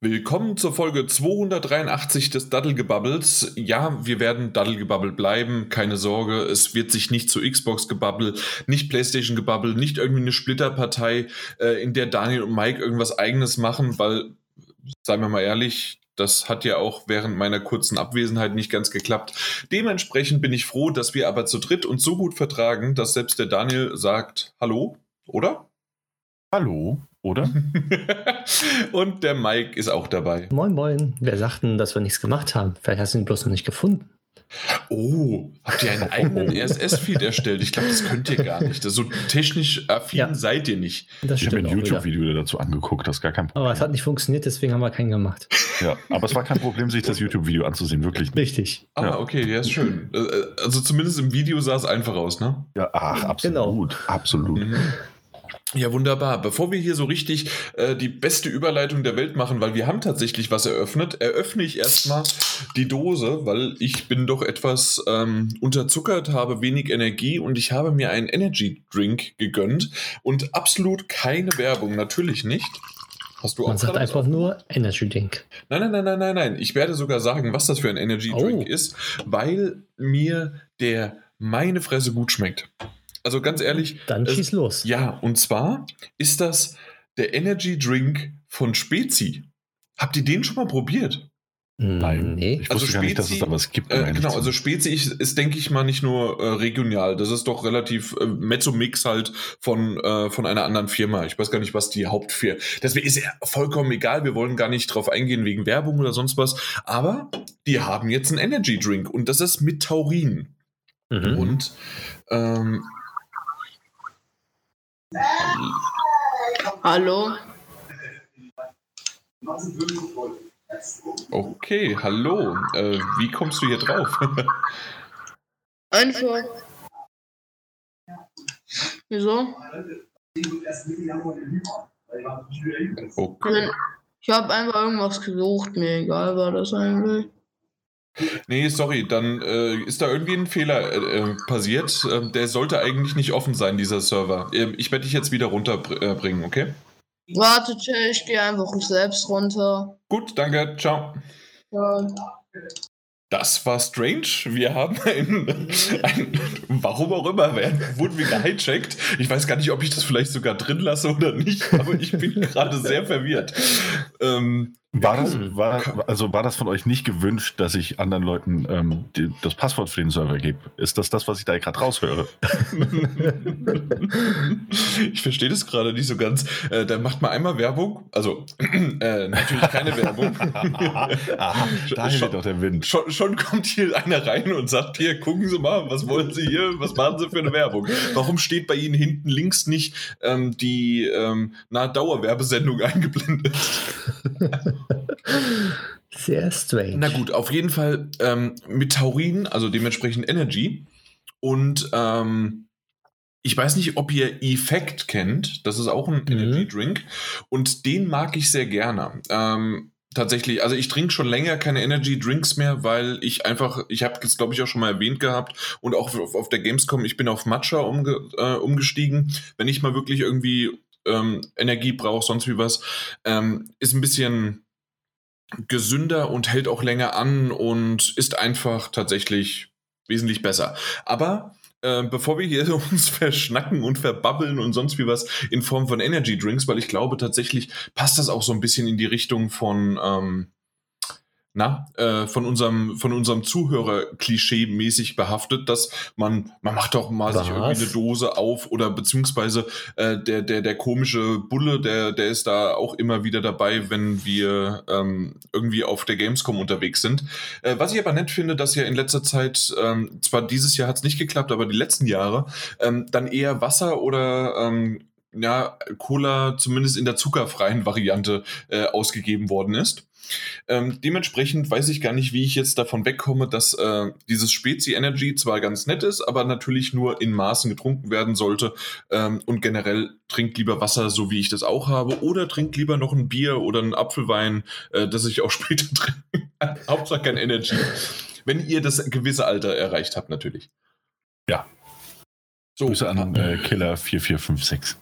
Willkommen zur Folge 283 des Daddelgebubbles. Ja, wir werden Daddelgebabbel bleiben, keine Sorge. Es wird sich nicht zu Xbox gebabbel, nicht PlayStation gebabbel, nicht irgendwie eine Splitterpartei, äh, in der Daniel und Mike irgendwas eigenes machen, weil, seien wir mal ehrlich, das hat ja auch während meiner kurzen Abwesenheit nicht ganz geklappt. Dementsprechend bin ich froh, dass wir aber zu dritt uns so gut vertragen, dass selbst der Daniel sagt Hallo, oder? Hallo oder? Und der Mike ist auch dabei. Moin, moin. Wer sagt denn, dass wir nichts gemacht haben? Vielleicht hast du ihn bloß noch nicht gefunden. Oh, habt ihr einen eigenen RSS-Feed erstellt? Ich glaube, das könnt ihr gar nicht. Das so technisch affin ja. seid ihr nicht. Das ich habe ein YouTube-Video dazu angeguckt, das ist gar kein Problem. Aber es hat nicht funktioniert, deswegen haben wir keinen gemacht. Ja, aber es war kein Problem, sich das YouTube-Video anzusehen, wirklich. Nicht. Richtig. Ah, ja. okay, ja, ist schön. Äh, also zumindest im Video sah es einfach aus, ne? Ja, ach, absolut. Genau. Absolut. Mhm. Ja, wunderbar. Bevor wir hier so richtig äh, die beste Überleitung der Welt machen, weil wir haben tatsächlich was eröffnet, eröffne ich erstmal die Dose, weil ich bin doch etwas ähm, unterzuckert, habe wenig Energie und ich habe mir einen Energy Drink gegönnt und absolut keine Werbung, natürlich nicht. Hast du auch Man sagt einfach nur Energy Drink. Nein, nein, nein, nein, nein, nein. Ich werde sogar sagen, was das für ein Energy Drink oh. ist, weil mir der meine Fresse gut schmeckt. Also ganz ehrlich. Dann schieß los. Ja, und zwar ist das der Energy Drink von Spezi. Habt ihr den schon mal probiert? Nein, nee. Ich wusste also Spezi, gar nicht, dass es da was gibt. Äh, genau, also Spezi ist, ist, denke ich mal, nicht nur äh, regional. Das ist doch relativ äh, Mezzo-Mix halt von, äh, von einer anderen Firma. Ich weiß gar nicht, was die Hauptfirma. Deswegen ist ja vollkommen egal. Wir wollen gar nicht drauf eingehen wegen Werbung oder sonst was. Aber die haben jetzt einen Energy Drink und das ist mit Taurin. Mhm. Und ähm, Hallo. Okay, hallo. Äh, wie kommst du hier drauf? Einfach. Wieso? Okay. Ich habe einfach irgendwas gesucht, mir egal war das eigentlich. Nee, sorry, dann äh, ist da irgendwie ein Fehler äh, äh passiert. Ähm, der sollte eigentlich nicht offen sein, dieser Server. Ähm, ich werde dich jetzt wieder runterbringen, okay? Warte, ich gehe einfach selbst runter. Gut, danke, ciao. Ja. Das war strange. Wir haben ein, ein warum auch immer, wurden wir gehijackt. Ich weiß gar nicht, ob ich das vielleicht sogar drin lasse oder nicht, aber ich bin gerade sehr verwirrt. Ähm, war das, hm. war, also war das von euch nicht gewünscht, dass ich anderen Leuten ähm, die, das Passwort für den Server gebe? Ist das das, was ich da gerade raushöre? ich verstehe das gerade nicht so ganz. Äh, dann macht man einmal Werbung. Also, äh, natürlich keine Werbung. Aha, da schon, doch der Wind. Schon, schon, kommt hier einer rein und sagt: Hier, gucken Sie mal, was wollen Sie hier? Was machen Sie für eine Werbung? Warum steht bei Ihnen hinten links nicht ähm, die ähm, na, Dauerwerbesendung eingeblendet? Sehr strange. Na gut, auf jeden Fall ähm, mit Taurin, also dementsprechend Energy. Und ähm, ich weiß nicht, ob ihr Effekt kennt. Das ist auch ein mhm. Energy Drink. Und den mag ich sehr gerne. Ähm, tatsächlich, also ich trinke schon länger keine Energy Drinks mehr, weil ich einfach, ich habe es glaube ich auch schon mal erwähnt gehabt und auch auf, auf der Gamescom, ich bin auf Matcha umge, äh, umgestiegen. Wenn ich mal wirklich irgendwie ähm, Energie brauche, sonst wie was, ähm, ist ein bisschen gesünder und hält auch länger an und ist einfach tatsächlich wesentlich besser. Aber äh, bevor wir hier uns verschnacken und verbabbeln und sonst wie was in Form von Energy Drinks, weil ich glaube tatsächlich passt das auch so ein bisschen in die Richtung von ähm, na, äh, von unserem, von unserem Zuhörer klischee-mäßig behaftet, dass man, man macht doch mal Was? sich irgendwie eine Dose auf oder beziehungsweise äh, der, der, der komische Bulle, der, der ist da auch immer wieder dabei, wenn wir ähm, irgendwie auf der Gamescom unterwegs sind. Äh, was ich aber nett finde, dass ja in letzter Zeit, ähm, zwar dieses Jahr hat es nicht geklappt, aber die letzten Jahre, ähm, dann eher Wasser oder ähm, ja, Cola zumindest in der zuckerfreien Variante äh, ausgegeben worden ist. Ähm, dementsprechend weiß ich gar nicht, wie ich jetzt davon wegkomme, dass äh, dieses Spezi Energy zwar ganz nett ist, aber natürlich nur in Maßen getrunken werden sollte. Ähm, und generell trinkt lieber Wasser, so wie ich das auch habe, oder trinkt lieber noch ein Bier oder einen Apfelwein, äh, das ich auch später trinke. Hauptsache kein Energy. Wenn ihr das gewisse Alter erreicht habt, natürlich. Ja. So. Grüße an äh, Killer 4456.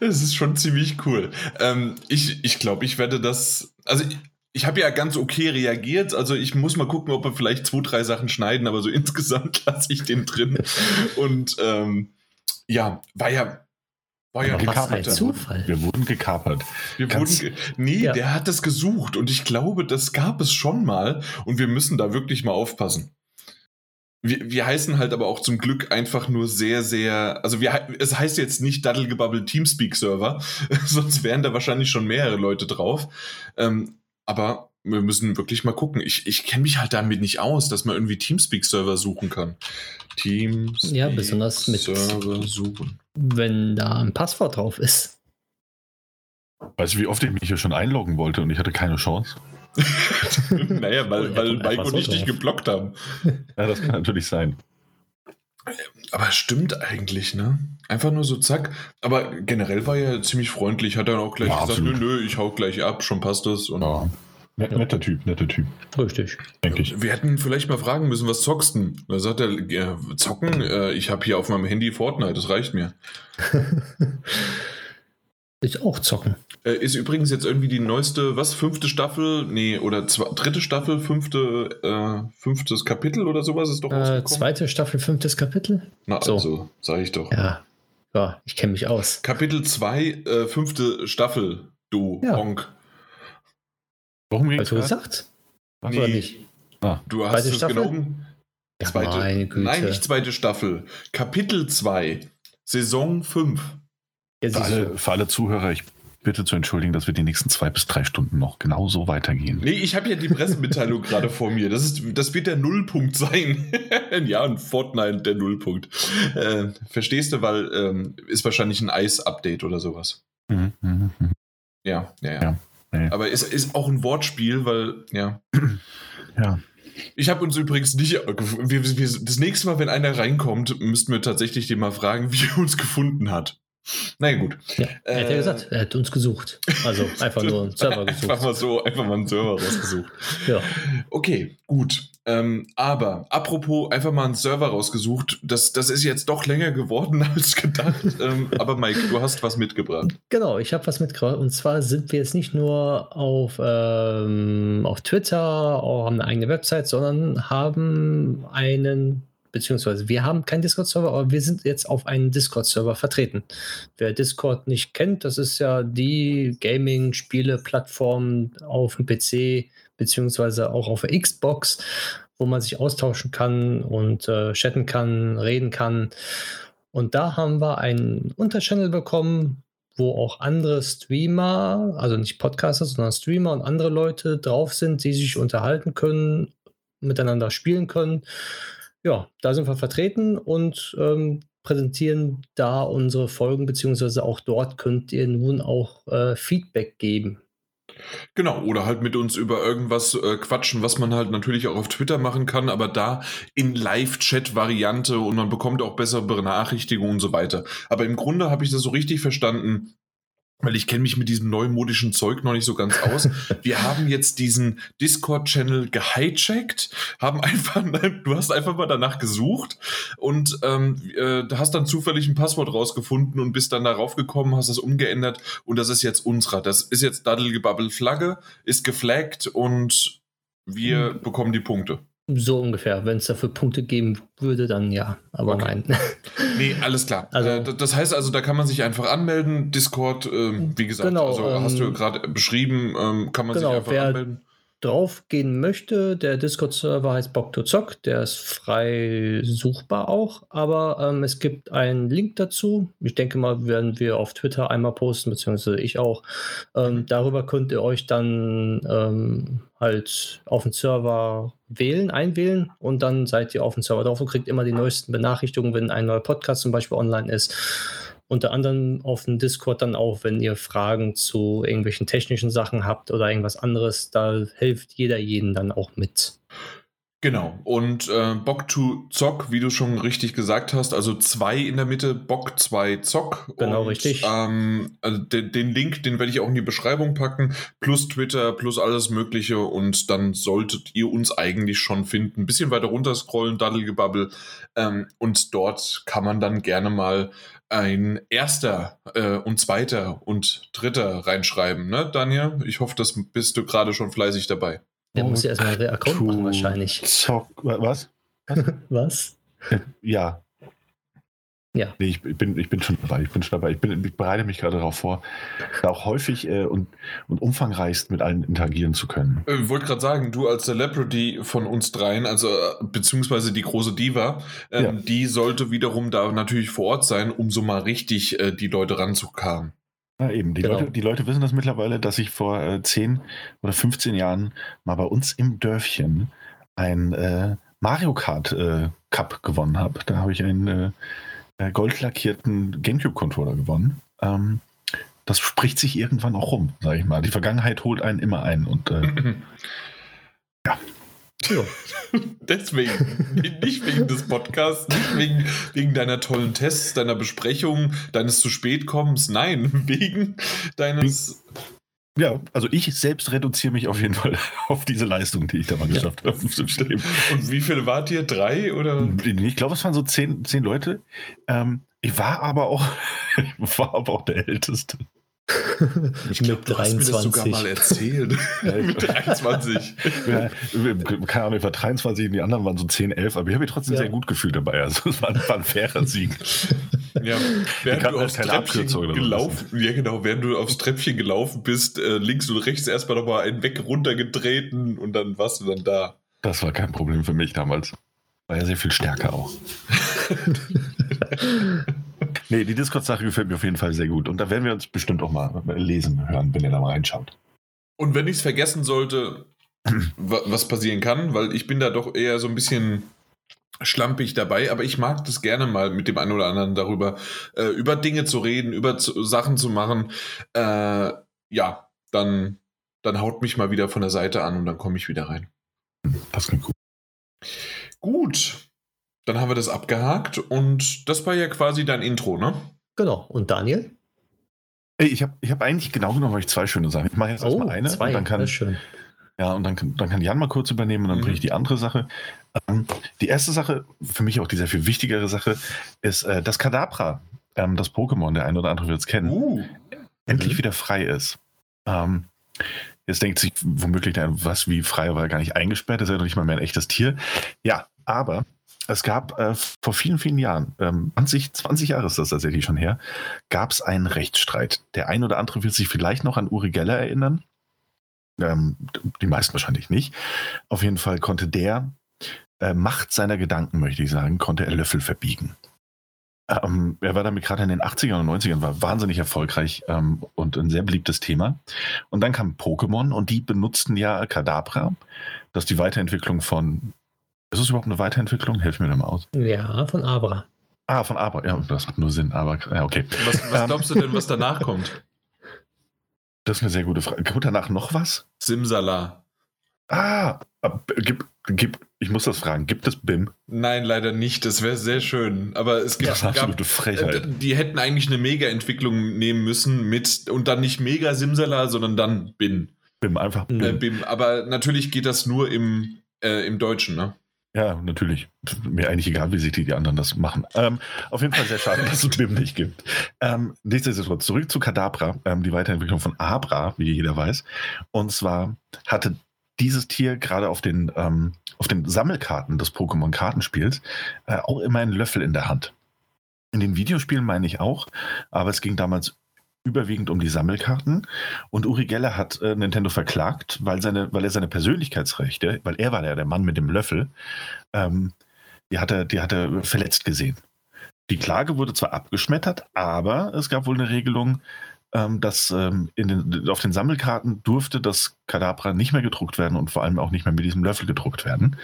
das ist schon ziemlich cool. Ähm, ich ich glaube, ich werde das. Also, ich, ich habe ja ganz okay reagiert. Also, ich muss mal gucken, ob wir vielleicht zwei, drei Sachen schneiden, aber so insgesamt lasse ich den drin. Und ähm, ja, war ja. War ja ein Zufall. Wir wurden gekapert. Wir wurden ge nee, ja. der hat das gesucht und ich glaube, das gab es schon mal und wir müssen da wirklich mal aufpassen. Wir, wir heißen halt aber auch zum Glück einfach nur sehr, sehr, also wir, es heißt jetzt nicht Daddelgebabbel Teamspeak Server, sonst wären da wahrscheinlich schon mehrere Leute drauf. Ähm, aber wir müssen wirklich mal gucken. Ich, ich kenne mich halt damit nicht aus, dass man irgendwie Teamspeak-Server suchen kann. Teamspeak ja, besonders mit Server suchen. Wenn da ein Passwort drauf ist. Weißt du, wie oft ich mich hier schon einloggen wollte und ich hatte keine Chance? naja, weil, weil Mike und ich dich geblockt haben. Ja, das kann natürlich sein. Aber stimmt eigentlich, ne? Einfach nur so zack. Aber generell war er ziemlich freundlich, hat dann auch gleich ja, gesagt, absolut. nö, nö, ich hau gleich ab, schon passt das. Und ja. Netter Typ, netter Typ. Richtig. Denke ich. Wir hätten vielleicht mal fragen müssen, was zockst du? Da sagt er, äh, zocken, äh, ich habe hier auf meinem Handy Fortnite, das reicht mir. Ich auch zocken. Äh, ist übrigens jetzt irgendwie die neueste, was, fünfte Staffel? Nee, oder zwei, dritte Staffel, fünfte, äh, fünftes Kapitel oder sowas ist doch äh, Zweite Staffel, fünftes Kapitel? Na, so. also, sag ich doch. Ja, ja ich kenne mich aus. Kapitel 2, äh, fünfte Staffel, du ja. Honk. Warum Hast du gesagt? Ach, nee. nicht? Ah. Du hast zweite es Staffel? gelogen. Ja, zweite, Nein, nicht zweite Staffel. Kapitel 2, Saison 5. Für alle, für alle Zuhörer, ich bitte zu entschuldigen, dass wir die nächsten zwei bis drei Stunden noch genauso weitergehen. Nee, ich habe ja die Pressemitteilung gerade vor mir. Das, ist, das wird der Nullpunkt sein. ja, ein Fortnite der Nullpunkt. Äh, verstehst du, weil ähm, ist wahrscheinlich ein Eis-Update oder sowas. Mhm, mh, mh. Ja, ja, ja. ja nee. Aber es ist auch ein Wortspiel, weil, ja. ja. Ich habe uns übrigens nicht. Wir, wir, das nächste Mal, wenn einer reinkommt, müssten wir tatsächlich den mal fragen, wie er uns gefunden hat. Na naja, gut. Ja, er hat ja äh, gesagt, er hat uns gesucht. Also einfach nur einen Server gesucht. Einfach mal so, einfach mal einen Server rausgesucht. ja. Okay, gut. Ähm, aber apropos einfach mal einen Server rausgesucht, das, das ist jetzt doch länger geworden als gedacht. ähm, aber Mike, du hast was mitgebracht. Genau, ich habe was mitgebracht. Und zwar sind wir jetzt nicht nur auf, ähm, auf Twitter, auch haben eine eigene Website, sondern haben einen beziehungsweise wir haben keinen Discord-Server, aber wir sind jetzt auf einen Discord-Server vertreten. Wer Discord nicht kennt, das ist ja die Gaming-Spiele-Plattform auf dem PC, beziehungsweise auch auf der Xbox, wo man sich austauschen kann und äh, chatten kann, reden kann. Und da haben wir einen Unterchannel bekommen, wo auch andere Streamer, also nicht Podcaster, sondern Streamer und andere Leute drauf sind, die sich unterhalten können, miteinander spielen können ja, da sind wir vertreten und ähm, präsentieren da unsere Folgen, beziehungsweise auch dort könnt ihr nun auch äh, Feedback geben. Genau, oder halt mit uns über irgendwas äh, quatschen, was man halt natürlich auch auf Twitter machen kann, aber da in Live-Chat-Variante und man bekommt auch bessere Benachrichtigungen und so weiter. Aber im Grunde habe ich das so richtig verstanden, weil ich kenne mich mit diesem neumodischen Zeug noch nicht so ganz aus. Wir haben jetzt diesen Discord-Channel gehijackt, haben einfach, du hast einfach mal danach gesucht und ähm, äh, hast dann zufällig ein Passwort rausgefunden und bist dann darauf gekommen, hast es umgeändert und das ist jetzt unserer. Das ist jetzt Daddelgebabbel Flagge, ist geflaggt und wir mhm. bekommen die Punkte. So ungefähr. Wenn es dafür Punkte geben würde, dann ja. Aber okay. nein. nee, alles klar. Also, äh, das heißt also, da kann man sich einfach anmelden. Discord, äh, wie gesagt, genau, also ähm, hast du gerade beschrieben, ähm, kann man genau, sich einfach wer, anmelden drauf gehen möchte, der Discord-Server heißt Bock to Zock, der ist frei suchbar auch, aber ähm, es gibt einen Link dazu. Ich denke mal, werden wir auf Twitter einmal posten, beziehungsweise ich auch. Ähm, darüber könnt ihr euch dann ähm, halt auf den Server wählen, einwählen. Und dann seid ihr auf dem Server drauf und kriegt immer die neuesten Benachrichtigungen, wenn ein neuer Podcast zum Beispiel online ist unter anderem auf dem Discord dann auch, wenn ihr Fragen zu irgendwelchen technischen Sachen habt oder irgendwas anderes, da hilft jeder jeden dann auch mit. Genau. Und äh, Bock to Zock, wie du schon richtig gesagt hast, also zwei in der Mitte, Bock zwei Zock. Genau, und, richtig. Ähm, also den, den Link, den werde ich auch in die Beschreibung packen, plus Twitter, plus alles Mögliche. Und dann solltet ihr uns eigentlich schon finden. Ein bisschen weiter runter scrollen, Daddelgebabbel. Ähm, und dort kann man dann gerne mal ein erster äh, und zweiter und dritter reinschreiben, ne, Daniel? Ich hoffe, das bist du gerade schon fleißig dabei. Der muss ja erstmal einen Account machen, wahrscheinlich. Zock, was? Was? Ja. Ja. Nee, ich bin, ich bin schon dabei. Ich bin schon dabei. Ich, bin, ich bereite mich gerade darauf vor, da auch häufig äh, und, und umfangreichst mit allen interagieren zu können. Ich äh, wollte gerade sagen, du als Celebrity von uns dreien, also äh, beziehungsweise die große Diva, ähm, ja. die sollte wiederum da natürlich vor Ort sein, um so mal richtig äh, die Leute ranzukamen. Ja, eben. Die, genau. Leute, die Leute wissen das mittlerweile, dass ich vor äh, 10 oder 15 Jahren mal bei uns im Dörfchen ein äh, Mario Kart äh, Cup gewonnen habe. Da habe ich einen äh, goldlackierten GameCube-Controller gewonnen. Ähm, das spricht sich irgendwann auch rum, sage ich mal. Die Vergangenheit holt einen immer ein und äh, ja. Ja. Deswegen, nicht wegen des Podcasts, nicht wegen, wegen deiner tollen Tests, deiner Besprechung, deines zu spät kommens, nein, wegen deines. Ja, also ich selbst reduziere mich auf jeden Fall auf diese Leistung, die ich da mal geschafft ja. habe. Und wie viele wart ihr? Drei oder? Ich glaube, es waren so zehn, zehn Leute. Ähm, ich war aber auch, ich war aber auch der Älteste. Ich glaube, du 23. hast mir das sogar mal erzählt. mit 23. Ja, keine Ahnung, ich war 23 und die anderen waren so 10, 11, aber ich habe mich trotzdem ja. sehr gut gefühlt dabei. Also es war, war ein fairer Sieg. Ja, während du aufs Treppchen gelaufen, ja genau, während du aufs Treppchen gelaufen bist, äh, links und rechts erstmal nochmal einen weg runtergetreten und dann warst du dann da. Das war kein Problem für mich damals. War ja sehr viel stärker auch. Nee, die Discord-Sache gefällt mir auf jeden Fall sehr gut. Und da werden wir uns bestimmt auch mal lesen hören, wenn ihr da mal reinschaut. Und wenn ich es vergessen sollte, was passieren kann, weil ich bin da doch eher so ein bisschen schlampig dabei, aber ich mag das gerne mal mit dem einen oder anderen darüber, äh, über Dinge zu reden, über zu, Sachen zu machen. Äh, ja, dann, dann haut mich mal wieder von der Seite an und dann komme ich wieder rein. Das klingt gut. Gut, dann haben wir das abgehakt und das war ja quasi dein Intro, ne? Genau. Und Daniel? Ich habe ich hab eigentlich genau genommen weil ich zwei schöne Sachen. Ich mache jetzt oh, erstmal eine. Zwei, und dann kann, das ist schön. Ja, und dann, dann kann Jan mal kurz übernehmen und dann mhm. bringe ich die andere Sache. Ähm, die erste Sache, für mich auch die sehr viel wichtigere Sache, ist, äh, dass Kadabra, ähm, das Pokémon, der eine oder andere wird es kennen, uh. endlich mhm. wieder frei ist. Ähm, jetzt denkt sich womöglich, was wie frei war er gar nicht eingesperrt, ist ja noch nicht mal mehr ein echtes Tier. Ja, aber es gab äh, vor vielen, vielen Jahren, ähm, 20, 20 Jahre ist das tatsächlich schon her, gab es einen Rechtsstreit. Der ein oder andere wird sich vielleicht noch an Uri Geller erinnern. Ähm, die meisten wahrscheinlich nicht. Auf jeden Fall konnte der äh, Macht seiner Gedanken, möchte ich sagen, konnte er Löffel verbiegen. Ähm, er war damit gerade in den 80ern und 90ern, war wahnsinnig erfolgreich ähm, und ein sehr beliebtes Thema. Und dann kam Pokémon und die benutzten ja Kadabra, das die Weiterentwicklung von ist das überhaupt eine Weiterentwicklung? Hilf mir da mal aus. Ja, von Abra. Ah, von Abra. Ja, das hat nur Sinn. Aber ja, okay. Was, was glaubst du denn, was danach kommt? Das ist eine sehr gute Frage. Kommt danach noch was? Simsala. Ah, gibt, gibt, ich muss das fragen. Gibt es BIM? Nein, leider nicht. Das wäre sehr schön. Aber es gibt. Das ist eine absolute Frechheit. Äh, die hätten eigentlich eine Mega-Entwicklung nehmen müssen mit und dann nicht Mega Simsala, sondern dann BIM. BIM, einfach BIM. Äh, BIM. Aber natürlich geht das nur im, äh, im Deutschen, ne? Ja, natürlich. Mir eigentlich egal, wie sich die, die anderen das machen. Ähm, auf jeden Fall sehr schade, dass es BIM nicht gibt. Ähm, nichtsdestotrotz, zurück zu Kadabra, ähm, die Weiterentwicklung von Abra, wie jeder weiß. Und zwar hatte dieses Tier gerade auf den, ähm, auf den Sammelkarten des Pokémon-Kartenspiels äh, auch immer einen Löffel in der Hand. In den Videospielen meine ich auch, aber es ging damals überwiegend um die Sammelkarten. Und Uri Geller hat äh, Nintendo verklagt, weil, seine, weil er seine Persönlichkeitsrechte, weil er war ja der Mann mit dem Löffel, ähm, die, hat er, die hat er verletzt gesehen. Die Klage wurde zwar abgeschmettert, aber es gab wohl eine Regelung, ähm, dass ähm, den, auf den Sammelkarten durfte das Kadabra nicht mehr gedruckt werden und vor allem auch nicht mehr mit diesem Löffel gedruckt werden.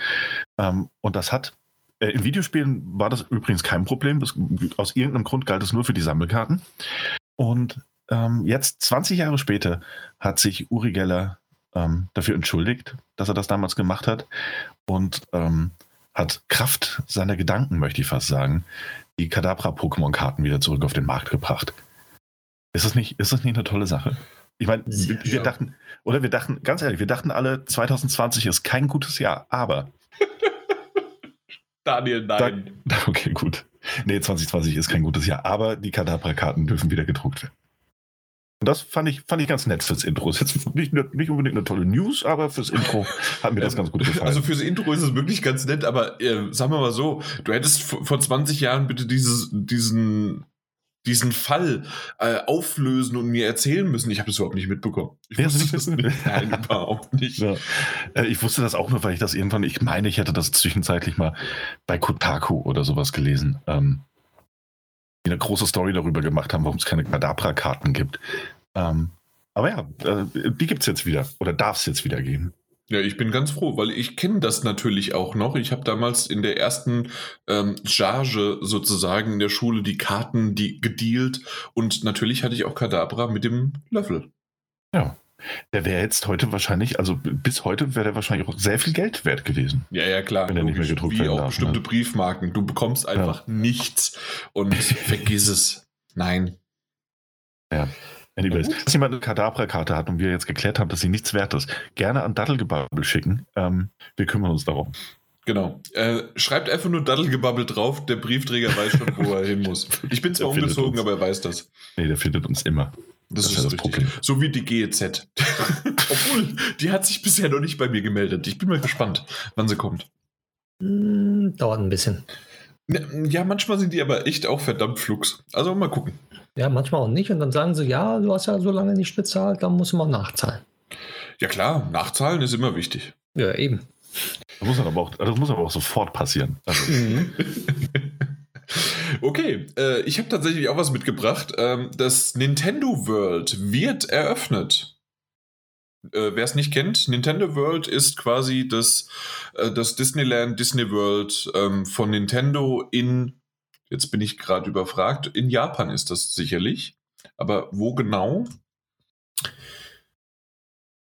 Ähm, und das hat äh, in Videospielen war das übrigens kein Problem. Das, aus irgendeinem Grund galt es nur für die Sammelkarten. Und ähm, jetzt, 20 Jahre später, hat sich Uri Geller ähm, dafür entschuldigt, dass er das damals gemacht hat und ähm, hat Kraft seiner Gedanken, möchte ich fast sagen, die Kadabra-Pokémon-Karten wieder zurück auf den Markt gebracht. Ist das nicht, ist das nicht eine tolle Sache? Ich meine, wir, wir dachten, oder wir dachten, ganz ehrlich, wir dachten alle, 2020 ist kein gutes Jahr, aber. Daniel, nein. Da, okay, gut. Nee, 2020 ist kein gutes Jahr, aber die Kadabra-Karten dürfen wieder gedruckt werden. Und das fand ich, fand ich ganz nett fürs Intro. Ist jetzt nicht, nicht unbedingt eine tolle News, aber fürs Intro hat mir das ganz gut gefallen. Also fürs Intro ist es wirklich ganz nett, aber äh, sagen wir mal so, du hättest vor 20 Jahren bitte dieses, diesen, diesen Fall äh, auflösen und mir erzählen müssen. Ich habe das überhaupt nicht mitbekommen. Ich Ja, wusste das nicht. Nein, überhaupt nicht. Ja. Äh, Ich wusste das auch nur, weil ich das irgendwann, ich meine, ich hätte das zwischenzeitlich mal bei Kotaku oder sowas gelesen, ähm, die eine große Story darüber gemacht haben, warum es keine Kadabra-Karten gibt. Ähm, aber ja, äh, die gibt es jetzt wieder oder darf es jetzt wieder geben. Ja, ich bin ganz froh, weil ich kenne das natürlich auch noch. Ich habe damals in der ersten ähm, Charge sozusagen in der Schule die Karten die gedealt und natürlich hatte ich auch Kadabra mit dem Löffel. Ja. Der wäre jetzt heute wahrscheinlich, also bis heute wäre der wahrscheinlich auch sehr viel Geld wert gewesen. Ja, ja, klar. Wenn er nicht mehr gedruckt Wie auch darf, bestimmte ne? Briefmarken. Du bekommst einfach nichts und vergiss es. Nein. Anyways, wenn jemand eine Kadabra-Karte hat und wir jetzt geklärt haben, dass sie nichts wert ist, gerne an Dattelgebabbel schicken. Ähm, wir kümmern uns darum. Genau. Äh, schreibt einfach nur Daddelgebabbel drauf. Der Briefträger weiß schon, wo er hin muss. Ich bin zwar umgezogen, aber er weiß das. Nee, der findet uns immer. Das, Das ist ist das richtig. Problem. So wie die GEZ. Obwohl, die hat sich bisher noch nicht bei mir gemeldet. Ich bin mal gespannt, wann sie kommt. Hm, dauert ein bisschen. Ne, Ja, manchmal sind die aber echt auch verdammt flugs. Also mal gucken. Ja, manchmal auch nicht. Und dann sagen sie, ja, du hast ja so lange nicht bezahlt, dann musst du mal nachzahlen. Ja klar, Nachzahlen ist immer wichtig. Ja, eben. Das muss aber auch, das muss aber auch sofort passieren. Also, Okay, äh, ich habe tatsächlich auch was mitgebracht. Ähm, das Nintendo World wird eröffnet. Äh, Wer es nicht kennt, Nintendo World ist quasi das, äh, das Disneyland Disney World ähm, von Nintendo in, jetzt bin ich gerade überfragt, in Japan ist das sicherlich. Aber wo genau?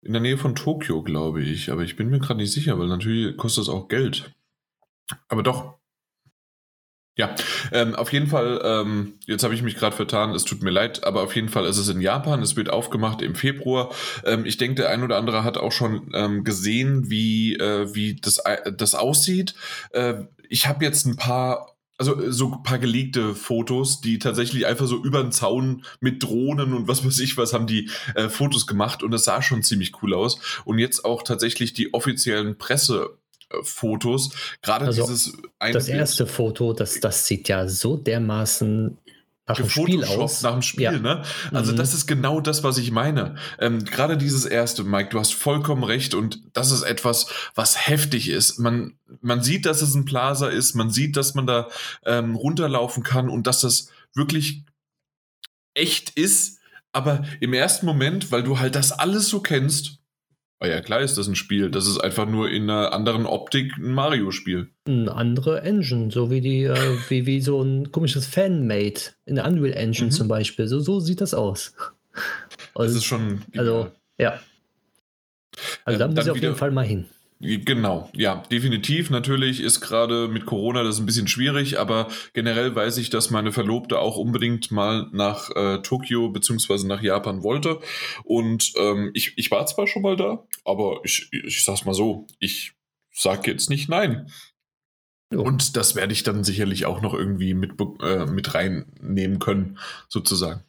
In der Nähe von Tokio, glaube ich. Aber ich bin mir gerade nicht sicher, weil natürlich kostet das auch Geld. Aber doch. Ja, ähm, auf jeden Fall, ähm, jetzt habe ich mich gerade vertan, es tut mir leid, aber auf jeden Fall ist es in Japan, es wird aufgemacht im Februar. Ähm, ich denke, der ein oder andere hat auch schon ähm, gesehen, wie, äh, wie das, äh, das aussieht. Äh, ich habe jetzt ein paar, also so ein paar geleakte Fotos, die tatsächlich einfach so über den Zaun mit Drohnen und was weiß ich was haben die äh, Fotos gemacht und das sah schon ziemlich cool aus. Und jetzt auch tatsächlich die offiziellen Presse. Fotos, gerade Also, dieses Das Bild- erste Foto, das, das sieht ja so dermaßen nach dem Spiel aus. nach dem Spiel, Ja. ne? Also Mhm. das ist genau das, was ich meine. Ähm, Gerade dieses erste, Mike, du hast vollkommen recht und das ist etwas, was heftig ist. Man, man sieht, dass es ein Plaza ist, man sieht, dass man da ähm, runterlaufen kann und dass das wirklich echt ist, aber im ersten Moment, weil du halt das alles so kennst, ah ja, klar ist das ein Spiel, das ist einfach nur in einer anderen Optik ein Mario-Spiel. Eine andere Engine, so wie die, äh, wie, wie so ein komisches Fanmade in der Unreal Engine Mhm. zum Beispiel. So, so sieht das aus. Das Also, ist schon also ja. Also Ähm, da muss ich auf jeden Fall mal hin. Genau, ja, definitiv. Natürlich ist gerade mit Corona das ein bisschen schwierig, aber generell weiß ich, dass meine Verlobte auch unbedingt mal nach äh, Tokio beziehungsweise nach Japan wollte. Und ähm, ich, ich war zwar schon mal da, aber ich, ich sag's mal so, ich sag jetzt nicht nein. Jo. Und das werde ich dann sicherlich auch noch irgendwie mit, äh, mit reinnehmen können, sozusagen.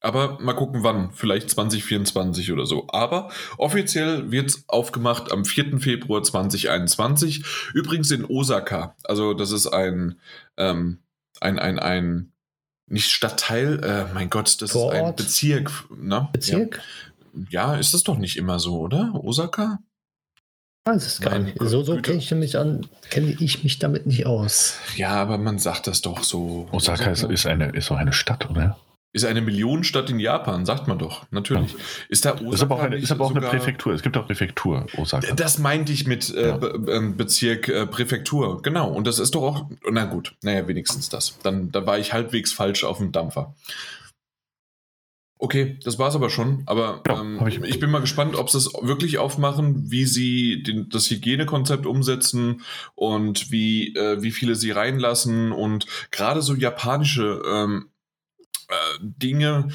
Aber mal gucken, wann. Vielleicht 2024 oder so. Aber offiziell wird es aufgemacht am 4. Februar 2021. Übrigens in Osaka. Also, das ist ein, ähm, ein, ein, ein, nicht Stadtteil, äh, mein Gott, das ist ein? Bezirk. Ne? Bezirk? Ja. ja, ist das doch nicht immer so, oder? Osaka? Weiß es gar nicht. So, so kenne ich, mich an- kenne ich mich damit nicht aus. Ja, aber man sagt das doch so. Osaka ist, ist, eine, ist auch eine Stadt, oder? Ist eine Millionenstadt in Japan, sagt man doch. Natürlich. Ist da Osaka Ist aber auch, eine, ist aber auch eine Präfektur. Es gibt auch Präfektur, Osaka. Das meinte ich mit äh, Ja. Ähm, Bezirk äh, Präfektur. Genau. Und das ist doch auch. Na gut, naja, wenigstens das. Dann, dann war ich halbwegs falsch auf dem Dampfer. Okay, das war's aber schon. Aber Ja, ähm, ich, ich- bin mal gespannt, ob sie es wirklich aufmachen, wie sie den, das Hygienekonzept umsetzen und wie, äh, wie viele sie reinlassen und gerade so japanische ähm, äh, Dinge,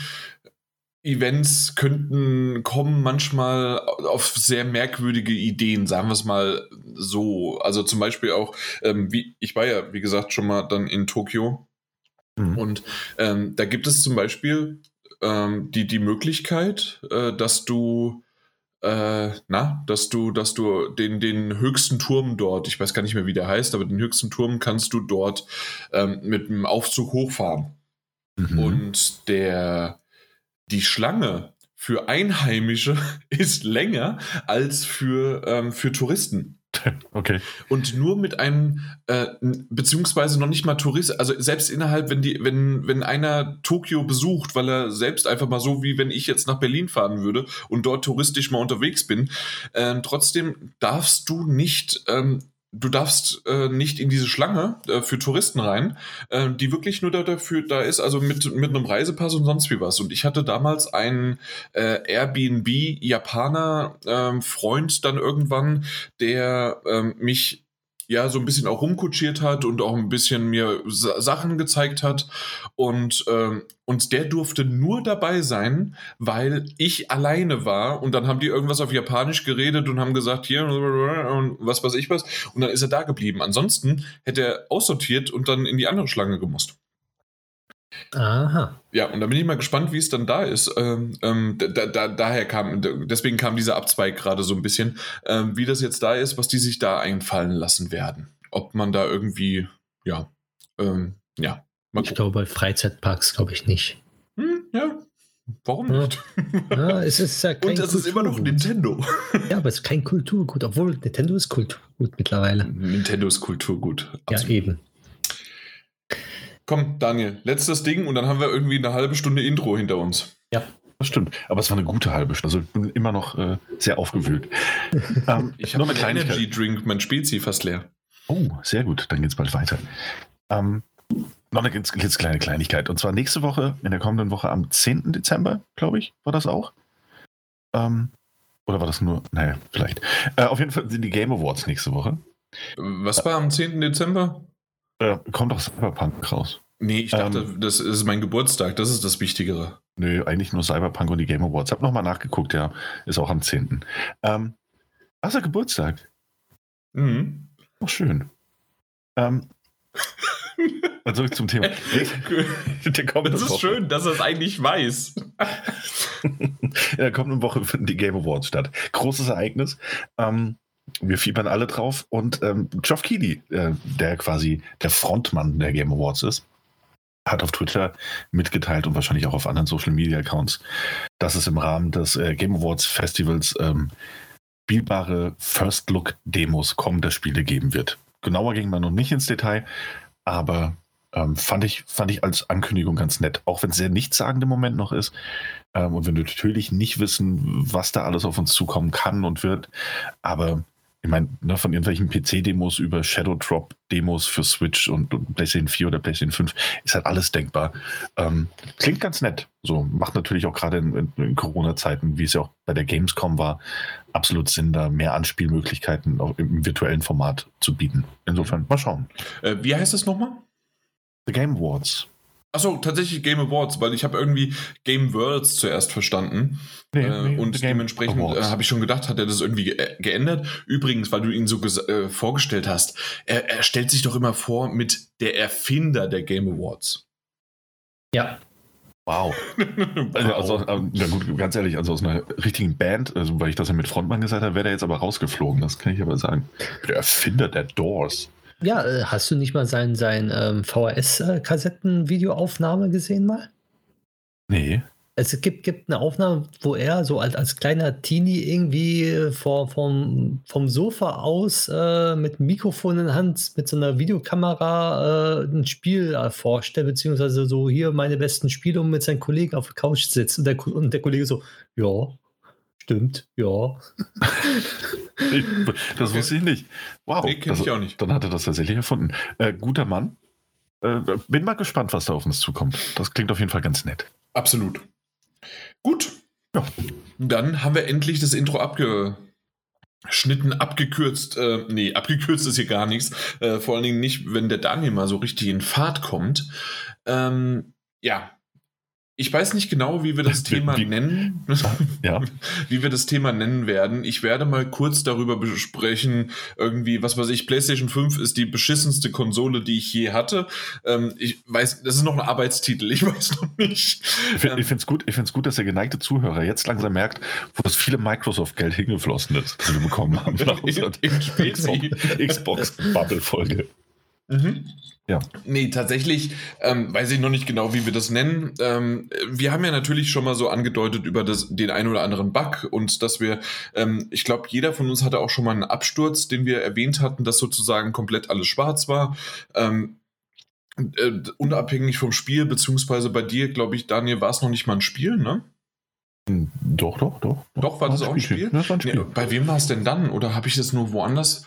Events könnten kommen manchmal auf sehr merkwürdige Ideen, sagen wir es mal so. Also zum Beispiel auch, ähm, wie ich war ja, wie gesagt, schon mal dann in Tokio Mhm. und ähm, da gibt es zum Beispiel ähm, die, die Möglichkeit, äh, dass du äh, na, dass du, dass du den, den höchsten Turm dort, ich weiß gar nicht mehr, wie der heißt, aber den höchsten Turm kannst du dort ähm, mit einem Aufzug hochfahren. Mhm. Und der, die Schlange für Einheimische ist länger als für, ähm, für Touristen. okay. Und nur mit einem, äh, beziehungsweise noch nicht mal Tourist, also selbst innerhalb, wenn die, wenn, wenn einer Tokio besucht, weil er selbst einfach mal so, wie wenn ich jetzt nach Berlin fahren würde und dort touristisch mal unterwegs bin, ähm, trotzdem darfst du nicht, ähm, du darfst äh, nicht in diese Schlange äh, für Touristen rein, äh, die wirklich nur da, dafür da ist, also mit, mit einem Reisepass und sonst wie was. Und ich hatte damals einen äh, Airbnb-Japaner ähm, dann irgendwann, der ähm, mich ja so ein bisschen auch rumkutschiert hat und auch ein bisschen mir Sa Sachen gezeigt hat. Und, ähm, und der durfte nur dabei sein, weil ich alleine war. Und dann haben die irgendwas auf Japanisch geredet und haben gesagt, hier und was weiß ich was. Und dann ist er da geblieben. Ansonsten hätte er aussortiert und dann in die andere Schlange gemusst. Aha. Ja, und da bin ich mal gespannt, wie es dann da ist. Ähm, ähm, da, da, daher kam, deswegen kam dieser Abzweig gerade so ein bisschen, ähm, wie das jetzt da ist, was die sich da einfallen lassen werden. Ob man da irgendwie, ja, ähm, ja, Ich glaube, bei Freizeitparks glaube ich nicht. Hm, ja, warum Ja. nicht? Ja, es ist ja kein Und es ist immer noch. Nintendo. Ja, aber es ist kein Kulturgut, obwohl Nintendo ist Kulturgut mittlerweile. Nintendo ist Kulturgut. Ja, Absolut. eben. Komm, Daniel, letztes Ding und dann haben wir irgendwie eine halbe Stunde Intro hinter uns. Das stimmt. Aber es war eine gute halbe Stunde. Also ich bin immer noch äh, sehr aufgewühlt. ähm, Ich habe eine einen Kleinigkeit. Energy Drink, mein Spezi fast leer. Oh, sehr gut. Dann geht's bald weiter. Ähm, noch eine ganz, ganz kleine Kleinigkeit. Und zwar nächste Woche, in der kommenden Woche am 10. Dezember, glaube ich, war das auch. Ähm, oder war das nur? Naja, vielleicht. Äh, auf jeden Fall sind die Game Awards nächste Woche. Was war am 10. Dezember? Äh, kommt doch Cyberpunk raus. Nee, ich dachte, Ähm, das ist mein Geburtstag, das ist das Wichtigere. Nö, eigentlich nur Cyberpunk und die Game Awards. Hab nochmal nachgeguckt, ja. Ist auch am 10. Ähm, ach, ist Geburtstag. Mhm. Oh, schön. Ähm, dann zurück zum Thema. Der kommende Das ist Woche. schön, dass er es eigentlich weiß. In der kommenden Woche finden die Game Awards statt. Großes Ereignis. Ähm, wir fiebern alle drauf. Und ähm, Geoff Keighley, äh, der quasi der Frontmann der Game Awards ist, hat auf Twitter mitgeteilt und wahrscheinlich auch auf anderen Social Media Accounts, dass es im Rahmen des äh, Game Awards Festivals ähm, spielbare First Look Demos kommender Spiele geben wird. Genauer ging man noch nicht ins Detail, aber ähm, fand, ich, fand ich als Ankündigung ganz nett. Auch wenn es sehr nichtssagend im Moment noch ist. Ähm, und wir natürlich nicht wissen, was da alles auf uns zukommen kann und wird. Aber ich meine, ne, von irgendwelchen PC-Demos über Shadow Drop-Demos für Switch und, und PlayStation 4 oder PlayStation 5 ist halt alles denkbar. Ähm, klingt ganz nett. So macht natürlich auch gerade in, in, in Corona-Zeiten, wie es ja auch bei der Gamescom war, absolut Sinn, da mehr Anspielmöglichkeiten auch im virtuellen Format zu bieten. Insofern, mal schauen. Äh, wie heißt das nochmal? The Game Awards. Achso, tatsächlich Game Awards, weil ich habe irgendwie Game Worlds zuerst verstanden. Nee, äh, und dementsprechend äh, habe ich schon gedacht, hat er das irgendwie ge geändert. Übrigens, weil du ihn so äh, vorgestellt hast, er, er stellt sich doch immer vor mit der Erfinder der Game Awards. Ja, Wow. Also, also, ähm, ja gut, ganz ehrlich, also aus einer richtigen Band, also weil ich das ja mit Frontmann gesagt habe, wäre der jetzt aber rausgeflogen, das kann ich aber sagen. Der Erfinder der Doors. Ja äh, hast du nicht mal sein, sein ähm, VHS-Kassetten-Videoaufnahme gesehen mal? Nee. Es gibt, gibt eine Aufnahme, wo er so als, als kleiner Teenie irgendwie äh, vor, vom, vom Sofa aus äh, mit Mikrofon in der Hand, mit so einer Videokamera äh, ein Spiel äh, vorstellt, beziehungsweise so hier meine besten Spiele und mit seinen Kollegen auf der Couch sitzt und der, und der Kollege so, ja, stimmt, ja. Ich, das wusste ich nicht. Wow. Nee, kenn das, ich auch nicht. Dann hat er das tatsächlich erfunden. Äh, guter Mann. Äh, bin mal gespannt, was da auf uns zukommt. Das klingt auf jeden Fall ganz nett. Absolut. Gut. Ja. Dann haben wir endlich das Intro abgeschnitten, abgekürzt. Äh, nee, abgekürzt ist hier gar nichts. Äh, vor allen Dingen nicht, wenn der Daniel mal so richtig in Fahrt kommt. Ähm, ja, ich weiß nicht genau, wie wir das Thema wie- nennen. Ja. Wie wir das Thema nennen werden. Ich werde mal kurz darüber besprechen, irgendwie, was weiß ich, PlayStation 5 ist die beschissenste Konsole, die ich je hatte. Ähm, ich weiß, das ist noch ein Arbeitstitel, ich weiß noch nicht. Ich finde es gut, ich find's gut, dass der geneigte Zuhörer jetzt langsam merkt, wo das viele Microsoft-Geld hingeflossen ist, das wir bekommen haben. Nach In- in. Xbox-Bubble-Folge. Mhm. Ja. Nee, tatsächlich ähm, weiß ich noch nicht genau, wie wir das nennen. Ähm, wir haben ja natürlich schon mal so angedeutet über das, den ein oder anderen Bug und dass wir, ähm, ich glaube, jeder von uns hatte auch schon mal einen Absturz, den wir erwähnt hatten, dass sozusagen komplett alles schwarz war. Ähm, äh, unabhängig vom Spiel, beziehungsweise bei dir, glaube ich, Daniel, war es noch nicht mal ein Spiel, ne? Hm, Doch, doch, doch. Doch, war das auch ein Spiel? Das war ein Nee, Spiel. bei wem war es denn dann? Oder habe ich das nur woanders?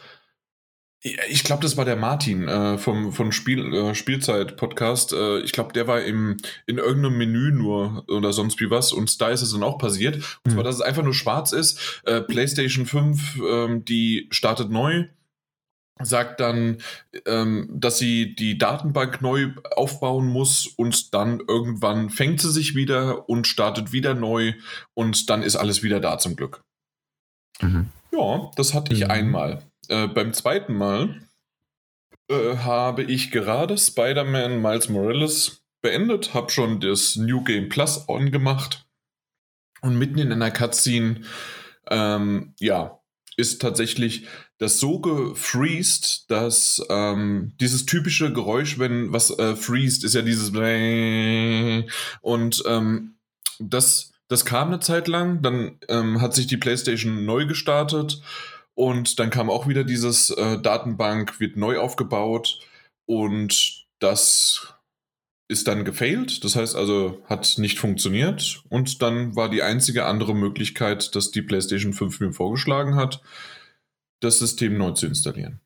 Ich glaube, das war der Martin äh, vom, vom Spiel, äh, Spielzeit-Podcast. Äh, ich glaube, der war im, in irgendeinem Menü nur oder sonst wie was. Und da ist es dann auch passiert. Und zwar, Hm. dass es einfach nur schwarz ist. Äh, PlayStation 5, ähm, die startet neu. Sagt dann, ähm, dass sie die Datenbank neu aufbauen muss und dann irgendwann fängt sie sich wieder und startet wieder neu und dann ist alles wieder da zum Glück. Mhm. Ja, das hatte ich Mhm. einmal. Äh, beim zweiten Mal äh, habe ich gerade Spider-Man Miles Morales beendet, habe schon das New Game Plus angemacht und mitten in einer Cutscene, ähm, ja, ist tatsächlich das so gefreezed, dass ähm, dieses typische Geräusch, wenn was äh, freezed, ist ja dieses und ähm, das, das kam eine Zeit lang, dann ähm, hat sich die PlayStation neu gestartet und dann kam auch wieder dieses äh, Datenbank wird neu aufgebaut und das ist dann gefailt, das heißt also hat nicht funktioniert und dann war die einzige andere Möglichkeit, dass die PlayStation 5 mir vorgeschlagen hat, das System neu zu installieren.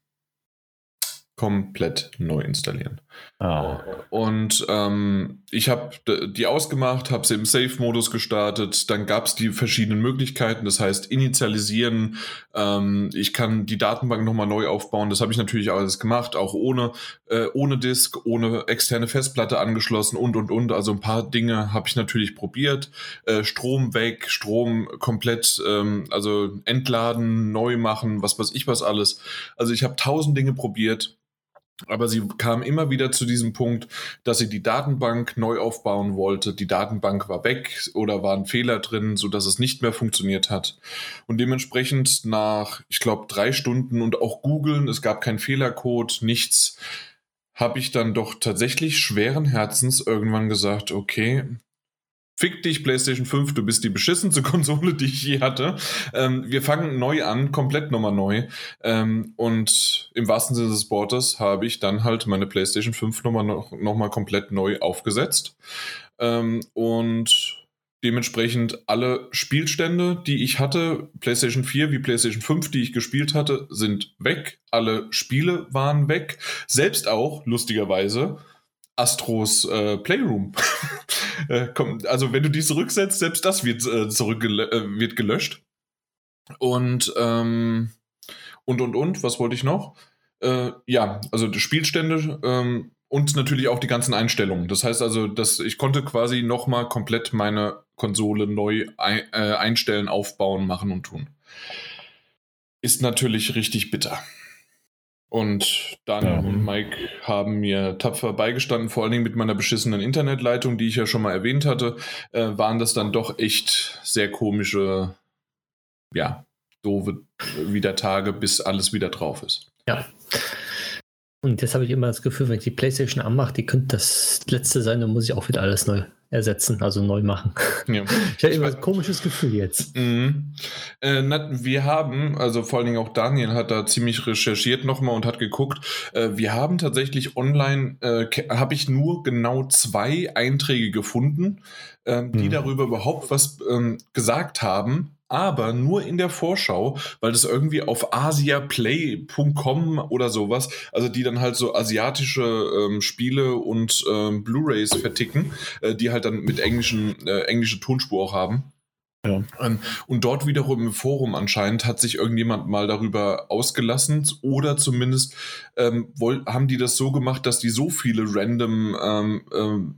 Komplett neu installieren. Ah. Und ähm, ich habe die ausgemacht, habe sie im Safe-Modus gestartet. Dann gab es die verschiedenen Möglichkeiten, das heißt initialisieren. Ähm, ich kann die Datenbank nochmal neu aufbauen. Das habe ich natürlich alles gemacht, auch ohne, äh, ohne Disk, ohne externe Festplatte angeschlossen und und und. Also ein paar Dinge habe ich natürlich probiert. Äh, Strom weg, Strom komplett, ähm, also entladen, neu machen, was weiß ich was alles. Also ich habe tausend Dinge probiert. Aber sie kam immer wieder zu diesem Punkt, dass sie die Datenbank neu aufbauen wollte. Die Datenbank war weg oder war ein Fehler drin, sodass es nicht mehr funktioniert hat. Und dementsprechend nach, ich glaube, drei Stunden und auch googeln, es gab keinen Fehlercode, nichts, habe ich dann doch tatsächlich schweren Herzens irgendwann gesagt, okay, Fick dich, PlayStation 5, du bist die beschissenste Konsole, die ich je hatte. Ähm, wir fangen neu an, komplett nochmal neu. Ähm, und im wahrsten Sinne des Wortes habe ich dann halt meine PlayStation 5 nochmal noch, noch mal komplett neu aufgesetzt. Ähm, und dementsprechend alle Spielstände, die ich hatte, PlayStation 4 wie PlayStation 5, die ich gespielt hatte, sind weg. Alle Spiele waren weg. Selbst auch, lustigerweise, Astros äh, Playroom. äh, komm, also wenn du die zurücksetzt, selbst das wird, äh, zurückgel äh, wird gelöscht. Und, ähm, und, und, und, was wollte ich noch? Äh, ja, also Spielstände ähm, und natürlich auch die ganzen Einstellungen. Das heißt also, dass ich konnte quasi nochmal komplett meine Konsole neu ein, äh, einstellen, aufbauen, machen und tun. Ist natürlich richtig bitter. Und Daniel Ja. und Mike haben mir tapfer beigestanden, vor allen Dingen mit meiner beschissenen Internetleitung, die ich ja schon mal erwähnt hatte, äh, waren das dann doch echt sehr komische, ja, doofe äh, wieder Tage, bis alles wieder drauf ist. Ja. Und jetzt habe ich immer das Gefühl, wenn ich die PlayStation anmache, die könnte das letzte sein, dann muss ich auch wieder alles neu ersetzen, also neu machen. Ja. Ich habe immer ein komisches Gefühl jetzt. Mhm. Äh, na, wir haben, also vor allen Dingen auch Daniel hat da ziemlich recherchiert nochmal und hat geguckt. Äh, wir haben tatsächlich online, äh, habe ich nur genau zwei Einträge gefunden, ähm, die Mhm. darüber überhaupt was ähm, gesagt haben. Aber nur in der Vorschau, weil das irgendwie auf asiaplay.com oder sowas, also die dann halt so asiatische ähm, Spiele und ähm, Blu-rays verticken, äh, die halt dann mit englischen, äh, englische Tonspur auch haben. Ja. Ähm, und dort wiederum im Forum anscheinend hat sich irgendjemand mal darüber ausgelassen oder zumindest ähm, haben die das so gemacht, dass die so viele random ähm, ähm,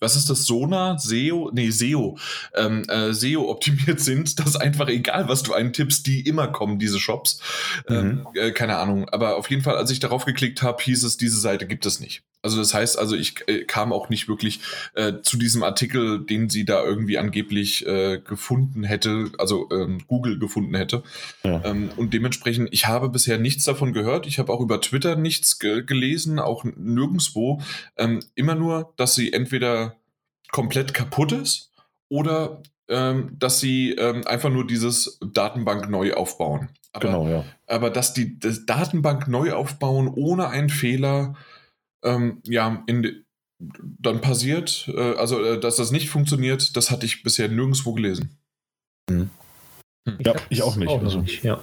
was ist das, Sona, SEO, nee, SEO, ähm, äh, SEO optimiert sind, dass einfach egal, was du eintippst, die immer kommen, diese Shops. Ähm, Mhm. äh, keine Ahnung. Aber auf jeden Fall, als ich darauf geklickt habe, hieß es, diese Seite gibt es nicht. Also das heißt, also ich äh, kam auch nicht wirklich äh, zu diesem Artikel, den sie da irgendwie angeblich äh, gefunden hätte, also ähm, Google gefunden hätte. Ja. Ähm, und dementsprechend, ich habe bisher nichts davon gehört. Ich habe auch über Twitter nichts ge gelesen, auch nirgendwo. Ähm, immer nur, dass sie entweder komplett kaputt ist oder ähm, dass sie ähm, einfach nur dieses Datenbank neu aufbauen. Aber, Genau, ja. aber dass die das Datenbank neu aufbauen ohne einen Fehler, ähm, ja, in, dann passiert, äh, also äh, dass das nicht funktioniert, das hatte ich bisher nirgendwo gelesen. Ja, hab's ich auch nicht, Auch also- nicht ja.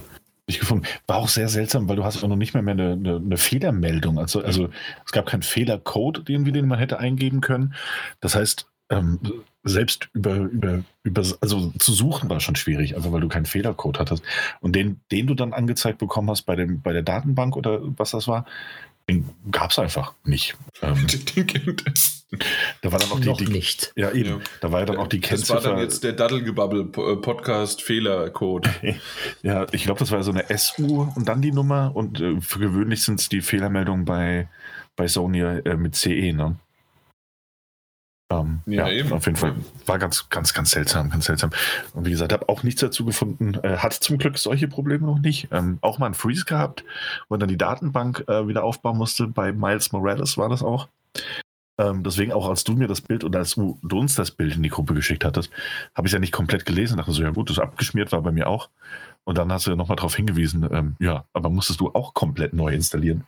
nicht gefunden. War auch sehr seltsam, weil du hast auch noch nicht mehr, mehr eine, eine, eine Fehlermeldung. Also, also es gab keinen Fehlercode, irgendwie, den man hätte eingeben können. Das heißt, ähm, selbst über, über, über, also zu suchen war schon schwierig, einfach weil du keinen Fehlercode hattest. Und den, den du dann angezeigt bekommen hast bei, dem, bei der Datenbank oder was das war, den gab es einfach nicht. Ähm, Den kennt es. da war dann auch die, noch die nicht. ja eben, Ja. da war ja dann auch die Das war Kennziffer. dann jetzt der Daddelgebabbel-Podcast-Fehlercode. Ja, ich glaube, das war so eine SU und dann die Nummer und äh, für gewöhnlich sind es die Fehlermeldungen bei, bei Sony äh, mit CE, ne? Ähm, Ja, ja, eben. auf jeden Fall. War ganz, ganz, ganz seltsam, ganz seltsam. Und wie gesagt, habe auch nichts dazu gefunden. Äh, hat zum Glück solche Probleme noch nicht. Ähm, auch mal einen Freeze gehabt, wo dann die Datenbank äh, wieder aufbauen musste. Bei Miles Morales war das auch. Ähm, deswegen auch, als du mir das Bild oder als du, du uns das Bild in die Gruppe geschickt hattest, habe ich es ja nicht komplett gelesen. Dachte so, ja gut, das abgeschmiert, war bei mir auch. Und dann hast du nochmal darauf hingewiesen, ähm, ja, aber musstest du auch komplett neu installieren.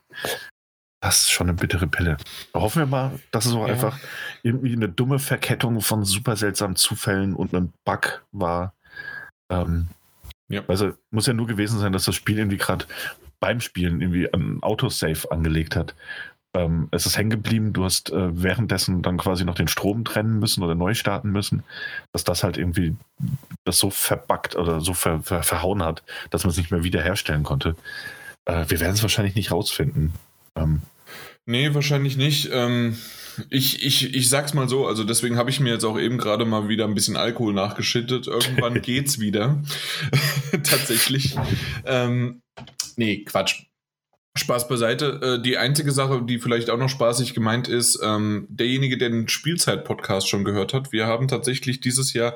Das ist schon eine bittere Pille. Hoffen wir mal, dass es auch Ja. einfach irgendwie eine dumme Verkettung von super seltsamen Zufällen und einem Bug war. Ähm, Ja. Also muss ja nur gewesen sein, dass das Spiel irgendwie gerade beim Spielen irgendwie ein Autosave angelegt hat. Ähm, es ist hängen geblieben, du hast äh, währenddessen dann quasi noch den Strom trennen müssen oder neu starten müssen, dass das halt irgendwie das so verbuggt oder so ver, ver, verhauen hat, dass man es nicht mehr wiederherstellen konnte. Äh, wir werden es wahrscheinlich nicht rausfinden. Ähm, Nee, wahrscheinlich nicht. Ähm, ich, ich, ich sag's mal so, also deswegen habe ich mir jetzt auch eben gerade mal wieder ein bisschen Alkohol nachgeschüttet. Irgendwann geht's wieder. Tatsächlich. Ähm, nee, Quatsch. Spaß beiseite. Äh, die einzige Sache, die vielleicht auch noch spaßig gemeint ist, ähm, derjenige, der den Spielzeit-Podcast schon gehört hat, wir haben tatsächlich dieses Jahr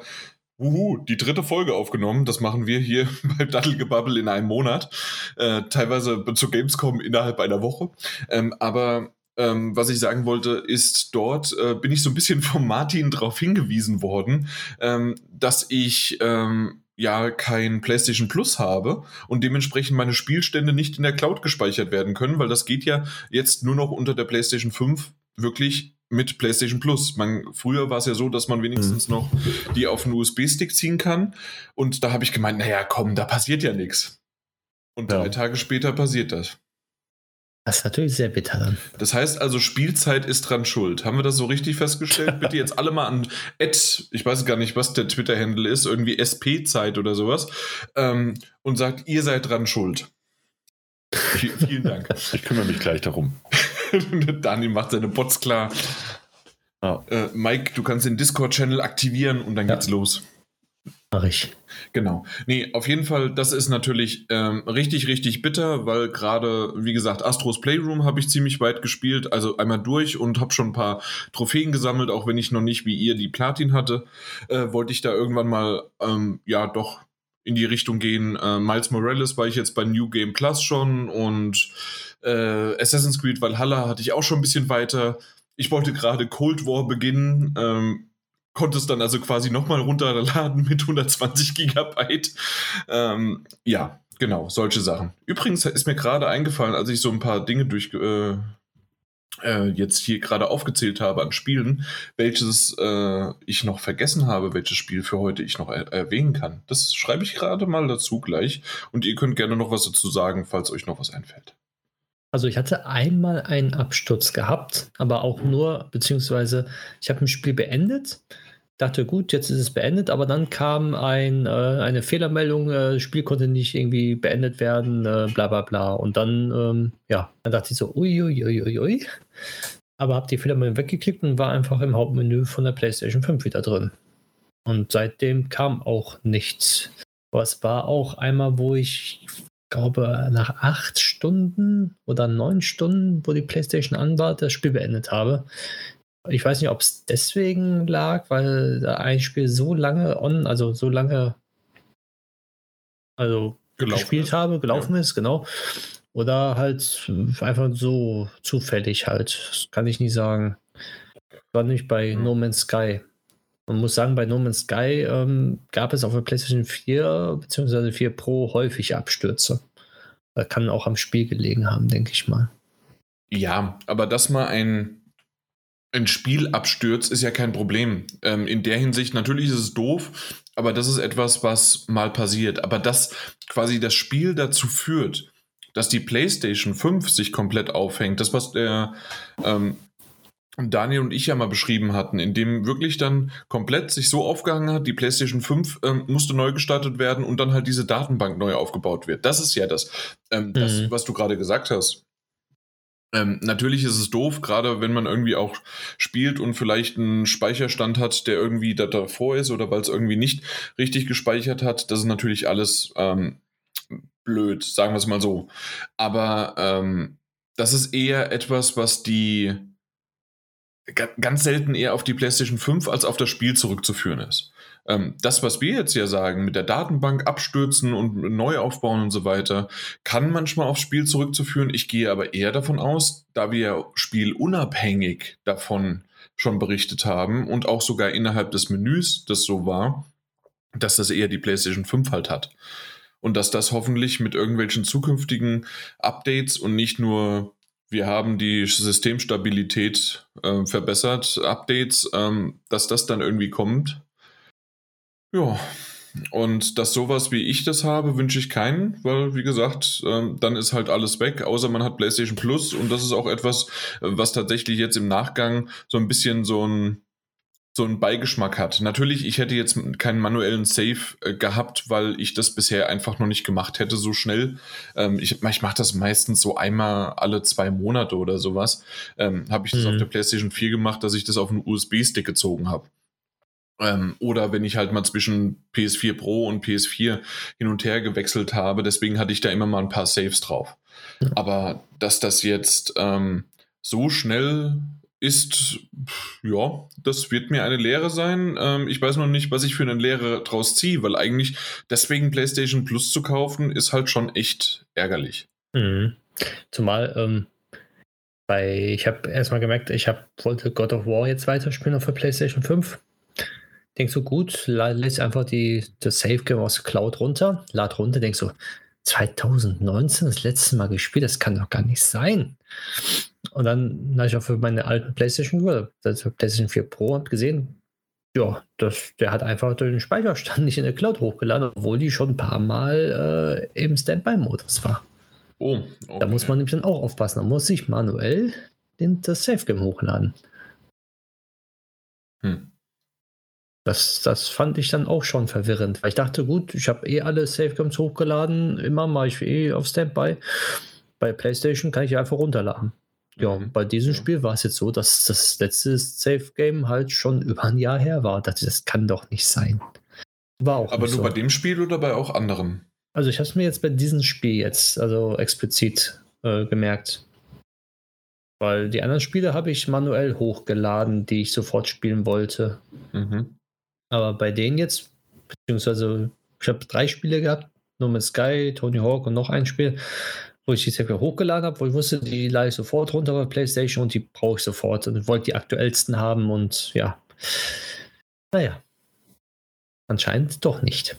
Uhu, die dritte Folge aufgenommen. Das machen wir hier bei Dattelgebabbel in einem Monat. Äh, teilweise zu Gamescom innerhalb einer Woche. Ähm, aber ähm, was ich sagen wollte, ist, dort äh, bin ich so ein bisschen vom Martin darauf hingewiesen worden, ähm, dass ich ähm, ja kein PlayStation Plus habe und dementsprechend meine Spielstände nicht in der Cloud gespeichert werden können, weil das geht ja jetzt nur noch unter der PlayStation 5 wirklich mit PlayStation Plus. Man, früher war es ja so, dass man wenigstens noch die auf einen USB-Stick ziehen kann. Und da habe ich gemeint, naja, komm, da passiert ja nichts. Und Ja. drei Tage später passiert das. Das ist natürlich sehr bitter dann. Das heißt also, Spielzeit ist dran schuld. Haben wir das so richtig festgestellt? Bitte jetzt alle mal an Ed, ich weiß gar nicht, was der Twitter-Handle ist, irgendwie SP-Zeit oder sowas, ähm, und sagt, ihr seid dran schuld. Vielen Dank. ich kümmere mich gleich darum. Dani macht seine Bots klar. Ja. Äh, Mike, du kannst den Discord-Channel aktivieren und dann Ja. geht's los. Mach ich. Genau. Nee, auf jeden Fall, das ist natürlich ähm, richtig, richtig bitter, weil gerade, wie gesagt, Astros Playroom habe ich ziemlich weit gespielt, also einmal durch und habe schon ein paar Trophäen gesammelt, auch wenn ich noch nicht wie ihr die Platin hatte, äh, wollte ich da irgendwann mal, ähm, ja, doch in die Richtung gehen. Äh, Miles Morales war ich jetzt bei New Game Plus schon und äh, Assassin's Creed Valhalla hatte ich auch schon ein bisschen weiter. Ich wollte gerade Cold War beginnen, ähm, konnte es dann also quasi nochmal runterladen mit 120 Gigabyte. Ähm, ja, genau, solche Sachen. Übrigens ist mir gerade eingefallen, als ich so ein paar Dinge durch, äh, äh, jetzt hier gerade aufgezählt habe an Spielen, welches äh, ich noch vergessen habe, welches Spiel für heute ich noch er erwähnen kann. Das schreibe ich gerade mal dazu gleich und ihr könnt gerne noch was dazu sagen, falls euch noch was einfällt. Also ich hatte einmal einen Absturz gehabt, aber auch nur, beziehungsweise ich habe ein Spiel beendet, dachte, gut, jetzt ist es beendet, aber dann kam ein, äh, eine Fehlermeldung, äh, das Spiel konnte nicht irgendwie beendet werden, äh, bla bla bla. Und dann, ähm, ja, dann dachte ich so, uiuiuiui. Ui, ui, ui. Aber habe die Fehlermeldung weggeklickt und war einfach im Hauptmenü von der PlayStation 5 wieder drin. Und seitdem kam auch nichts. Aber es war auch einmal, wo ich glaube, nach acht Stunden oder neun Stunden, wo die PlayStation an war, das Spiel beendet habe. Ich weiß nicht, ob es deswegen lag, weil ein Spiel so lange on, also so lange also gelaufen gespielt ist. habe, gelaufen ja. ist, genau. Oder halt einfach so zufällig halt. Das kann ich nicht sagen. War nicht bei mhm. No Man's Sky. Man muss sagen, bei No Man's Sky ähm, gab es auf der PlayStation 4 bzw. 4 Pro häufig Abstürze. Das kann auch am Spiel gelegen haben, denke ich mal. Ja, aber dass mal ein, ein Spiel abstürzt, ist ja kein Problem. Ähm, in der Hinsicht, natürlich ist es doof, aber das ist etwas, was mal passiert. Aber dass quasi das Spiel dazu führt, dass die PlayStation 5 sich komplett aufhängt, das, was der ähm, Daniel und ich ja mal beschrieben hatten, in dem wirklich dann komplett sich so aufgehangen hat, die PlayStation 5 ähm, musste neu gestartet werden und dann halt diese Datenbank neu aufgebaut wird. Das ist ja das, ähm, mhm. das was du gerade gesagt hast. Ähm, natürlich ist es doof, gerade wenn man irgendwie auch spielt und vielleicht einen Speicherstand hat, der irgendwie da davor ist oder weil es irgendwie nicht richtig gespeichert hat. Das ist natürlich alles ähm, blöd, sagen wir es mal so. Aber ähm, das ist eher etwas, was die ganz selten eher auf die PlayStation 5 als auf das Spiel zurückzuführen ist. Ähm, das, was wir jetzt hier sagen, mit der Datenbank abstürzen und neu aufbauen und so weiter, kann manchmal aufs Spiel zurückzuführen. Ich gehe aber eher davon aus, da wir spielunabhängig davon schon berichtet haben und auch sogar innerhalb des Menüs das so war, dass das eher die PlayStation 5 halt hat. Und dass das hoffentlich mit irgendwelchen zukünftigen Updates und nicht nur wir haben die Systemstabilität äh, verbessert, Updates, ähm, dass das dann irgendwie kommt. Ja, und dass sowas wie ich das habe, wünsche ich keinen, weil, wie gesagt, ähm, dann ist halt alles weg, außer man hat PlayStation Plus. Und das ist auch etwas, was tatsächlich jetzt im Nachgang so ein bisschen so ein so einen Beigeschmack hat. Natürlich, ich hätte jetzt keinen manuellen Save äh, gehabt, weil ich das bisher einfach noch nicht gemacht hätte so schnell. Ähm, ich ich mache das meistens so einmal alle zwei Monate oder sowas. Ähm, habe ich das mhm. auf der PlayStation 4 gemacht, dass ich das auf einen USB-Stick gezogen habe. Ähm, oder wenn ich halt mal zwischen PS4 Pro und PS4 hin und her gewechselt habe, deswegen hatte ich da immer mal ein paar Saves drauf. Mhm. Aber dass das jetzt ähm, so schnell ist, ja, das wird mir eine Lehre sein. Ähm, ich weiß noch nicht, was ich für eine Lehre draus ziehe, weil eigentlich deswegen PlayStation Plus zu kaufen, ist halt schon echt ärgerlich. Mhm. Zumal, ähm, bei, ich habe erstmal gemerkt, ich hab, wollte God of War jetzt weiterspielen auf der PlayStation 5. Denkst so, gut, lässt einfach die, das Save Game aus Cloud runter, lad runter, denkst so, 2019 das letzte Mal gespielt, das kann doch gar nicht sein. Und dann habe ich auch für meine alten PlayStation, also PlayStation 4 Pro, gesehen, ja, das, der hat einfach den Speicherstand nicht in der Cloud hochgeladen, obwohl die schon ein paar Mal äh, im Standby-Modus war. Oh, okay. Da muss man nämlich dann auch aufpassen. Da muss ich manuell den, das Safe-Game hochladen. Hm. Das, das fand ich dann auch schon verwirrend, weil ich dachte, gut, ich habe eh alle Safe-Games hochgeladen, immer mache ich eh auf Standby. Bei PlayStation kann ich einfach runterladen. Ja, mhm. bei diesem Spiel war es jetzt so, dass das letzte Safe Game halt schon über ein Jahr her war. Das, das kann doch nicht sein. War auch Aber nur so. bei dem Spiel oder bei auch anderen? Also ich habe es mir jetzt bei diesem Spiel jetzt, also explizit äh, gemerkt. Weil die anderen Spiele habe ich manuell hochgeladen, die ich sofort spielen wollte. Mhm. Aber bei denen jetzt, beziehungsweise ich habe drei Spiele gehabt, nur mit Sky, Tony Hawk und noch ein Spiel wo ich die Software hochgeladen habe, wo ich wusste, die lade ich sofort runter bei PlayStation und die brauche ich sofort und wollte die aktuellsten haben und ja. Naja. Anscheinend doch nicht.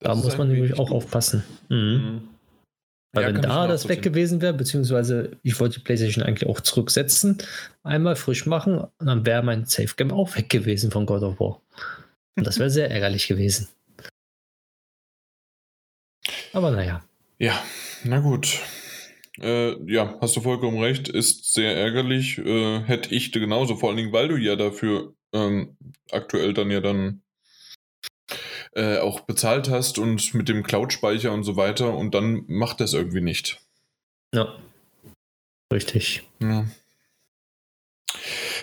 Das da muss man nämlich auch aufpassen. Mhm. mhm. Weil Ja, wenn da das weg gewesen wäre, beziehungsweise ich wollte die PlayStation eigentlich auch zurücksetzen, einmal frisch machen, und dann wäre mein Safe Game auch weg gewesen von God of War. Und das wäre sehr ärgerlich gewesen. Aber naja. Ja, na gut. Äh, ja, hast du vollkommen recht, ist sehr ärgerlich. Äh, hätte ich genauso, vor allen Dingen, weil du ja dafür ähm, aktuell dann ja dann äh, auch bezahlt hast und mit dem Cloud-Speicher und so weiter und dann macht das irgendwie nicht. Ja. Richtig. Ja.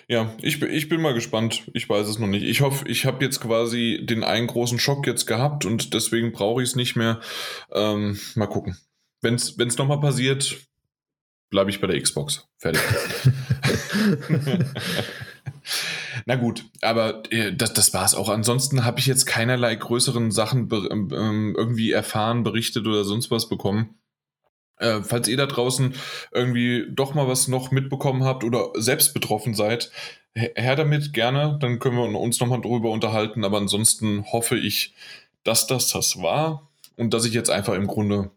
Ja, ich, bin- ich bin mal gespannt. Ich weiß es noch nicht. Ich hoffe, ich habe jetzt quasi den einen großen Schock jetzt gehabt und deswegen brauche ich es nicht mehr. Ähm, mal gucken. Wenn es nochmal passiert, bleibe ich bei der Xbox. Fertig. Na gut, aber äh, das, das war es auch. Ansonsten habe ich jetzt keinerlei größeren Sachen be ähm, irgendwie erfahren, berichtet oder sonst was bekommen. Äh, falls ihr da draußen irgendwie doch mal was noch mitbekommen habt oder selbst betroffen seid, her damit gerne, dann können wir uns nochmal drüber unterhalten. Aber ansonsten hoffe ich, dass das das war und dass ich jetzt einfach im Grunde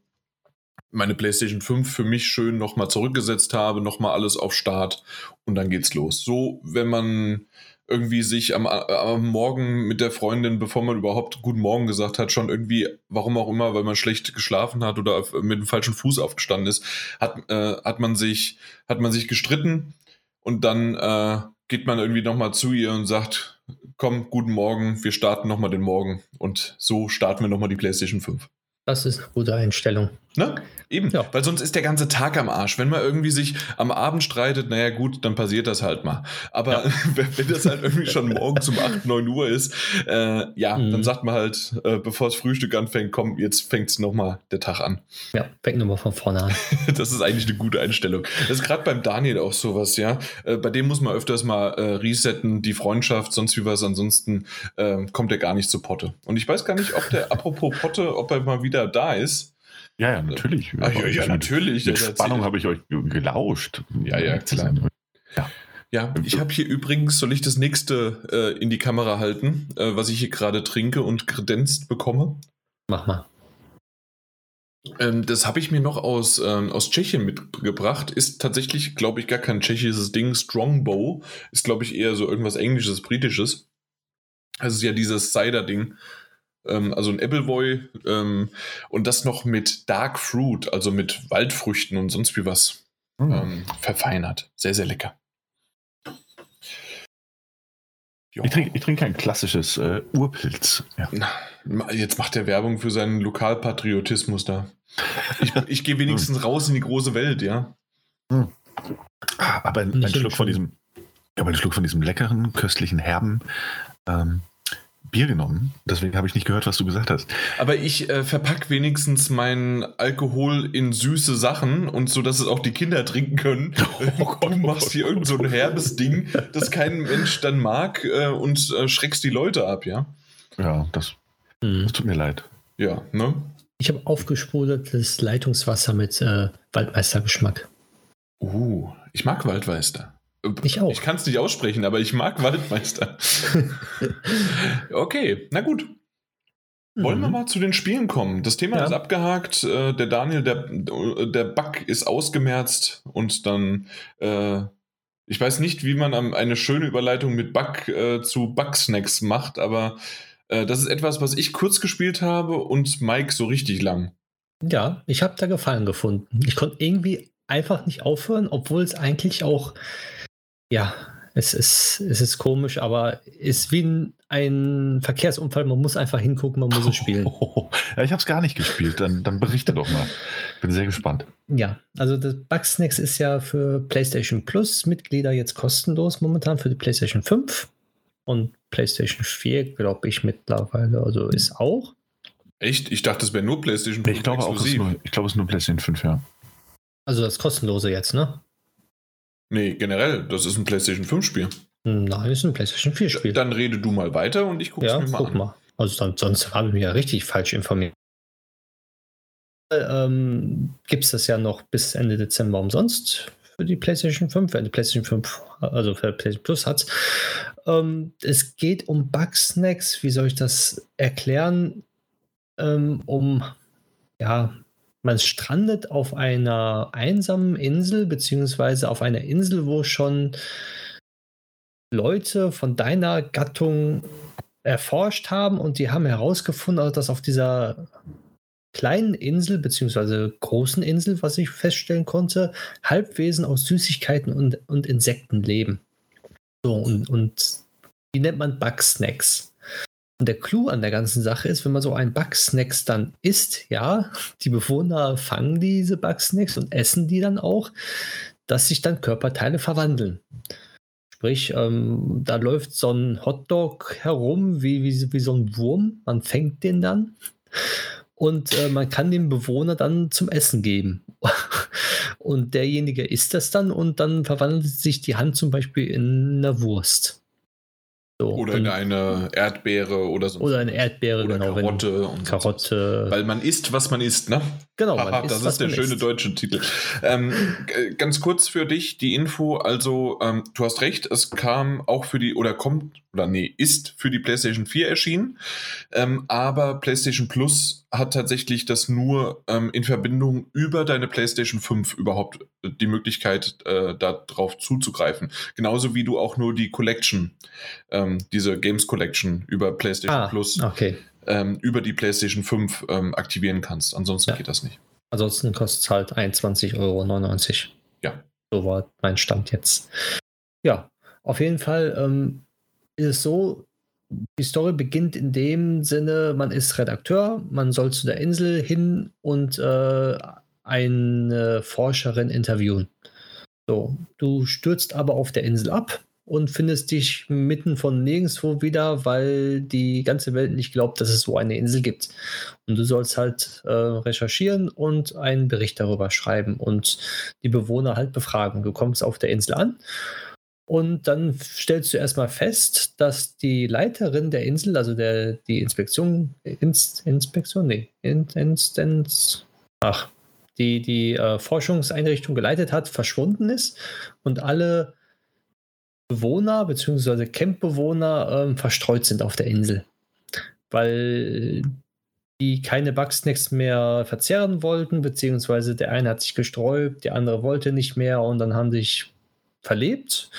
meine PlayStation 5 für mich schön nochmal zurückgesetzt habe, nochmal alles auf Start und dann geht's los. So, wenn man irgendwie sich am, am Morgen mit der Freundin, bevor man überhaupt Guten Morgen gesagt hat, schon irgendwie, warum auch immer, weil man schlecht geschlafen hat oder mit dem falschen Fuß aufgestanden ist, hat, äh, hat, man, sich, hat man sich gestritten und dann äh, geht man irgendwie nochmal zu ihr und sagt, komm, guten Morgen, wir starten nochmal den Morgen und so starten wir nochmal die PlayStation 5. Das ist eine gute Einstellung. Ne? Eben, Ja. weil sonst ist der ganze Tag am Arsch. Wenn man irgendwie sich am Abend streitet, naja gut, dann passiert das halt mal. Aber wenn, wenn das halt irgendwie schon morgens um 8, 9 Uhr ist, äh, ja, Mhm. dann sagt man halt, äh, bevor das Frühstück anfängt, komm, jetzt fängt es nochmal der Tag an. Ja, fängt nochmal von vorne an. Das ist eigentlich eine gute Einstellung. Das ist gerade beim Daniel auch sowas, ja. Äh, bei dem muss man öfters mal äh, resetten, die Freundschaft, sonst wie was. Ansonsten äh, kommt er gar nicht zu Potte. Und ich weiß gar nicht, ob der, apropos Potte, ob er mal wieder da ist. Ja, ja, natürlich. Ah, ja, ja, natürlich. Mit Spannung habe ich euch gelauscht. Ja, ja, klar. Ja, ich habe hier übrigens, soll ich das nächste äh, in die Kamera halten, äh, was ich hier gerade trinke und kredenzt bekomme? Mach mal. Ähm, das habe ich mir noch aus, ähm, aus Tschechien mitgebracht. Ist tatsächlich, glaube ich, gar kein tschechisches Ding. Strongbow ist, glaube ich, eher so irgendwas Englisches, Britisches. Also es ist ja dieses Cider-Ding. Ähm, also ein Appleboy ähm, und das noch mit Dark Fruit, also mit Waldfrüchten und sonst wie was Hm. ähm, verfeinert. Sehr, sehr lecker. Ja. Ich trinke ich trink kein klassisches äh, Urpilz. Ja. Na, Jetzt macht er Werbung für seinen Lokalpatriotismus da. Ich, ich gehe wenigstens raus in die große Welt, ja. Ah, Aber ein, ein Schluck von diesem, ich habe einen Schluck von diesem leckeren, köstlichen, herben ähm, Bier genommen. Deswegen habe ich nicht gehört, was du gesagt hast. Aber ich äh, verpack wenigstens meinen Alkohol in süße Sachen und so, dass es auch die Kinder trinken können. du machst hier irgend so ein herbes Ding, das kein Mensch dann mag äh, und äh, schreckst die Leute ab, ja? Ja, das, Hm. das tut mir leid. Ja, ne? Ich habe aufgesprudeltes Leitungswasser mit äh, Waldmeistergeschmack. Uh, ich mag Waldmeister. Äh, Ich auch. Ich kann es nicht aussprechen, aber ich mag Waldmeister. okay, na gut. Wollen wir Mhm. mal zu den Spielen kommen? Das Thema Ja. ist abgehakt. Äh, der Daniel, der, der Bug ist ausgemerzt und dann, äh, ich weiß nicht, wie man eine schöne Überleitung mit Bug äh, zu Bugsnacks macht, aber äh, das ist etwas, was ich kurz gespielt habe und Mike so richtig lang. Ja, ich habe da Gefallen gefunden. Ich konnte irgendwie einfach nicht aufhören, obwohl es eigentlich auch, ja, es ist, es ist komisch, aber ist wie ein, ein Verkehrsunfall. Man muss einfach hingucken, man muss es spielen. Ja, ich habe es gar nicht gespielt. Dann, dann berichte doch mal. Bin sehr gespannt. Ja, also das Bugsnacks ist ja für PlayStation Plus Mitglieder jetzt kostenlos momentan für die PlayStation 5 und PlayStation 4, glaube ich, mittlerweile. Also ist auch. Echt? Ich dachte, das wäre nur PlayStation 5 Ich glaube auch, es ist exklusiv. nur, ich glaube, es ist nur PlayStation 5, ja. Also das kostenlose jetzt, ne? Nee, generell, das ist ein PlayStation 5 Spiel. Nein, ist ein PlayStation 4 Spiel. Dann rede du mal weiter und ich gucke Ja, mir mal guck an. mal. Also dann, sonst haben wir ja richtig falsch informiert. Ähm, Gibt es das ja noch bis Ende Dezember umsonst für die PlayStation 5, wer die PlayStation 5, also für PlayStation Plus hat. Ähm, es geht um Bugsnacks, wie soll ich das erklären? Ähm, um, ja, man strandet auf einer einsamen Insel, beziehungsweise auf einer Insel, wo schon Leute von deiner Gattung erforscht haben und die haben herausgefunden, dass auf dieser kleinen Insel, beziehungsweise großen Insel, was ich feststellen konnte, Halbwesen aus Süßigkeiten und, und Insekten leben. So, und, und die nennt man Bugsnacks. Und der Clou an der ganzen Sache ist, wenn man so einen Bugsnacks dann isst, ja, die Bewohner fangen diese Bugsnacks und essen die dann auch, dass sich dann Körperteile verwandeln. Sprich, ähm, da läuft so ein Hotdog herum wie, wie, wie so ein Wurm. Man fängt den dann und äh, man kann dem Bewohner dann zum Essen geben. und derjenige isst das dann und dann verwandelt sich die Hand zum Beispiel in eine Wurst. So, oder in eine Erdbeere oder so. Oder eine Erdbeere, oder genau. Karotte und Karotte. So. Weil man isst, was man isst, ne? Genau, Aha, isst, das ist der schöne isst. deutsche Titel. Ähm, ganz kurz für dich die Info, also ähm, du hast recht, es kam auch für die, oder kommt, oder nee, ist für die PlayStation 4 erschienen, ähm, aber PlayStation Plus hat tatsächlich das nur ähm, in Verbindung über deine PlayStation 5 überhaupt äh, die Möglichkeit, äh, darauf zuzugreifen. Genauso wie du auch nur die Collection, ähm, diese Games Collection über PlayStation ah, Plus okay. ähm, über die PlayStation 5 ähm, aktivieren kannst. Ansonsten ja. geht das nicht. Ansonsten kostet es halt 21,99 Euro. Ja. So war mein Stand jetzt. Ja, auf jeden Fall ähm, ist es so, die Story beginnt in dem Sinne, man ist Redakteur, man soll zu der Insel hin und äh, eine Forscherin interviewen. So, du stürzt aber auf der Insel ab und findest dich mitten von nirgendwo wieder, weil die ganze Welt nicht glaubt, dass es so eine Insel gibt. Und du sollst halt äh, recherchieren und einen Bericht darüber schreiben und die Bewohner halt befragen. Du kommst auf der Insel an und dann stellst du erstmal fest, dass die Leiterin der Insel, also der, die Inspektion, Inst, Inspektion, nee, Instanz, ach, die die äh, Forschungseinrichtung geleitet hat, verschwunden ist und alle Bewohner bzw. Campbewohner äh, verstreut sind auf der Insel. Weil die keine Bugsnacks mehr verzehren wollten, beziehungsweise der eine hat sich gesträubt, der andere wollte nicht mehr und dann haben sich verlebt.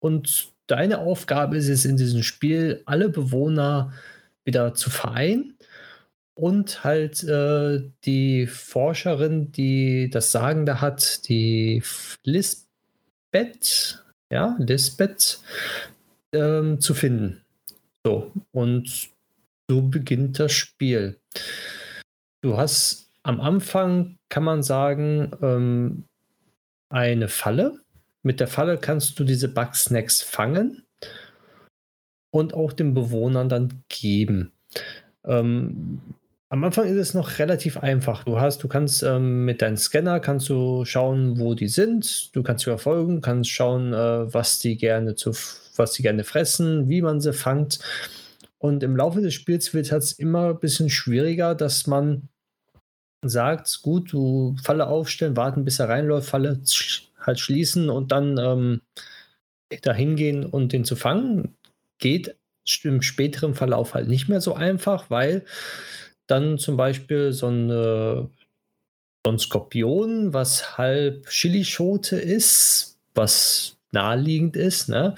Und deine Aufgabe ist es in diesem Spiel, alle Bewohner wieder zu vereinen und halt äh, die Forscherin, die das Sagen da hat, die Lisbeth, ja, Lisbeth, ähm, zu finden. So, und so beginnt das Spiel. Du hast am Anfang, kann man sagen, ähm, eine Falle, mit der Falle kannst du diese Bugsnacks fangen und auch den Bewohnern dann geben. Ähm, am Anfang ist es noch relativ einfach. Du hast, du kannst ähm, mit deinem Scanner kannst du schauen, wo die sind. Du kannst sie verfolgen, kannst schauen, äh, was die gerne zu, was die gerne fressen, wie man sie fangt. Und im Laufe des Spiels wird es immer ein bisschen schwieriger, dass man sagt, gut, du Falle aufstellen, warten, bis er reinläuft, Falle halt schließen und dann ähm, da hingehen und den zu fangen, geht im späteren Verlauf halt nicht mehr so einfach, weil dann zum Beispiel so, eine, so ein Skorpion, was halb Chilischote ist, was naheliegend ist, ne,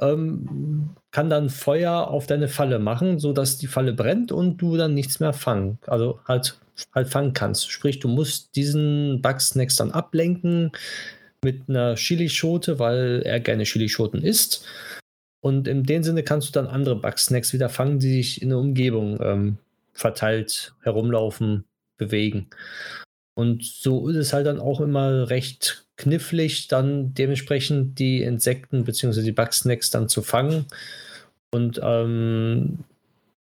ähm, kann dann Feuer auf deine Falle machen, sodass die Falle brennt und du dann nichts mehr fangen, also halt, halt fangen kannst. Sprich, du musst diesen Bugsnacks dann ablenken, mit einer Chilischote, weil er gerne Chilischoten isst. Und in dem Sinne kannst du dann andere Bugsnacks wieder fangen, die sich in der Umgebung ähm, verteilt herumlaufen, bewegen. Und so ist es halt dann auch immer recht knifflig, dann dementsprechend die Insekten bzw. die Bugsnacks dann zu fangen und ähm,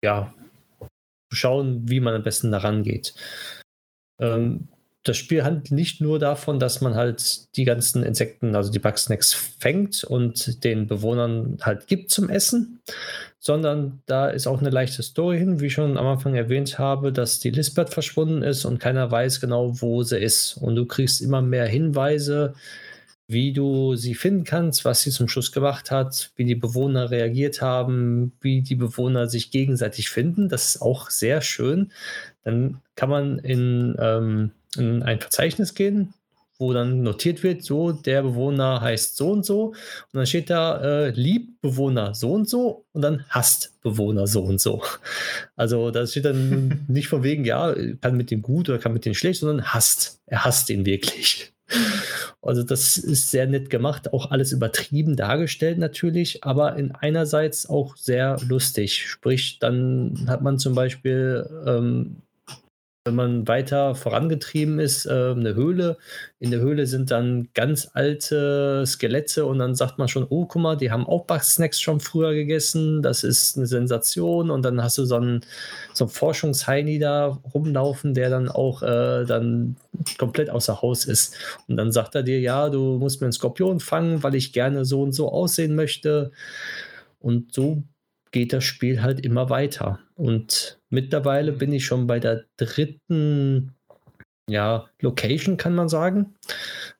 ja, zu schauen, wie man am besten daran geht. Ähm, das Spiel handelt nicht nur davon, dass man halt die ganzen Insekten, also die Bugsnacks, fängt und den Bewohnern halt gibt zum Essen, sondern da ist auch eine leichte Story hin, wie ich schon am Anfang erwähnt habe, dass die Lisbeth verschwunden ist und keiner weiß genau, wo sie ist. Und du kriegst immer mehr Hinweise, wie du sie finden kannst, was sie zum Schluss gemacht hat, wie die Bewohner reagiert haben, wie die Bewohner sich gegenseitig finden. Das ist auch sehr schön. Dann kann man in ähm, in ein Verzeichnis gehen, wo dann notiert wird, so, der Bewohner heißt so und so. Und dann steht da, äh, liebt Bewohner so und so und dann hasst Bewohner so und so. Also das steht dann nicht von wegen, ja, kann mit dem gut oder kann mit dem schlecht, sondern hasst. Er hasst ihn wirklich. Also das ist sehr nett gemacht, auch alles übertrieben dargestellt natürlich, aber in einerseits auch sehr lustig. Sprich, dann hat man zum Beispiel ähm, wenn man weiter vorangetrieben ist, äh, eine Höhle. In der Höhle sind dann ganz alte Skelette und dann sagt man schon, oh, guck mal, die haben auch Bugsnacks schon früher gegessen. Das ist eine Sensation. Und dann hast du so einen, so einen Forschungsheini da rumlaufen, der dann auch äh, dann komplett außer Haus ist. Und dann sagt er dir, ja, du musst mir einen Skorpion fangen, weil ich gerne so und so aussehen möchte. Und so geht das Spiel halt immer weiter. Und mittlerweile bin ich schon bei der dritten ja, Location, kann man sagen.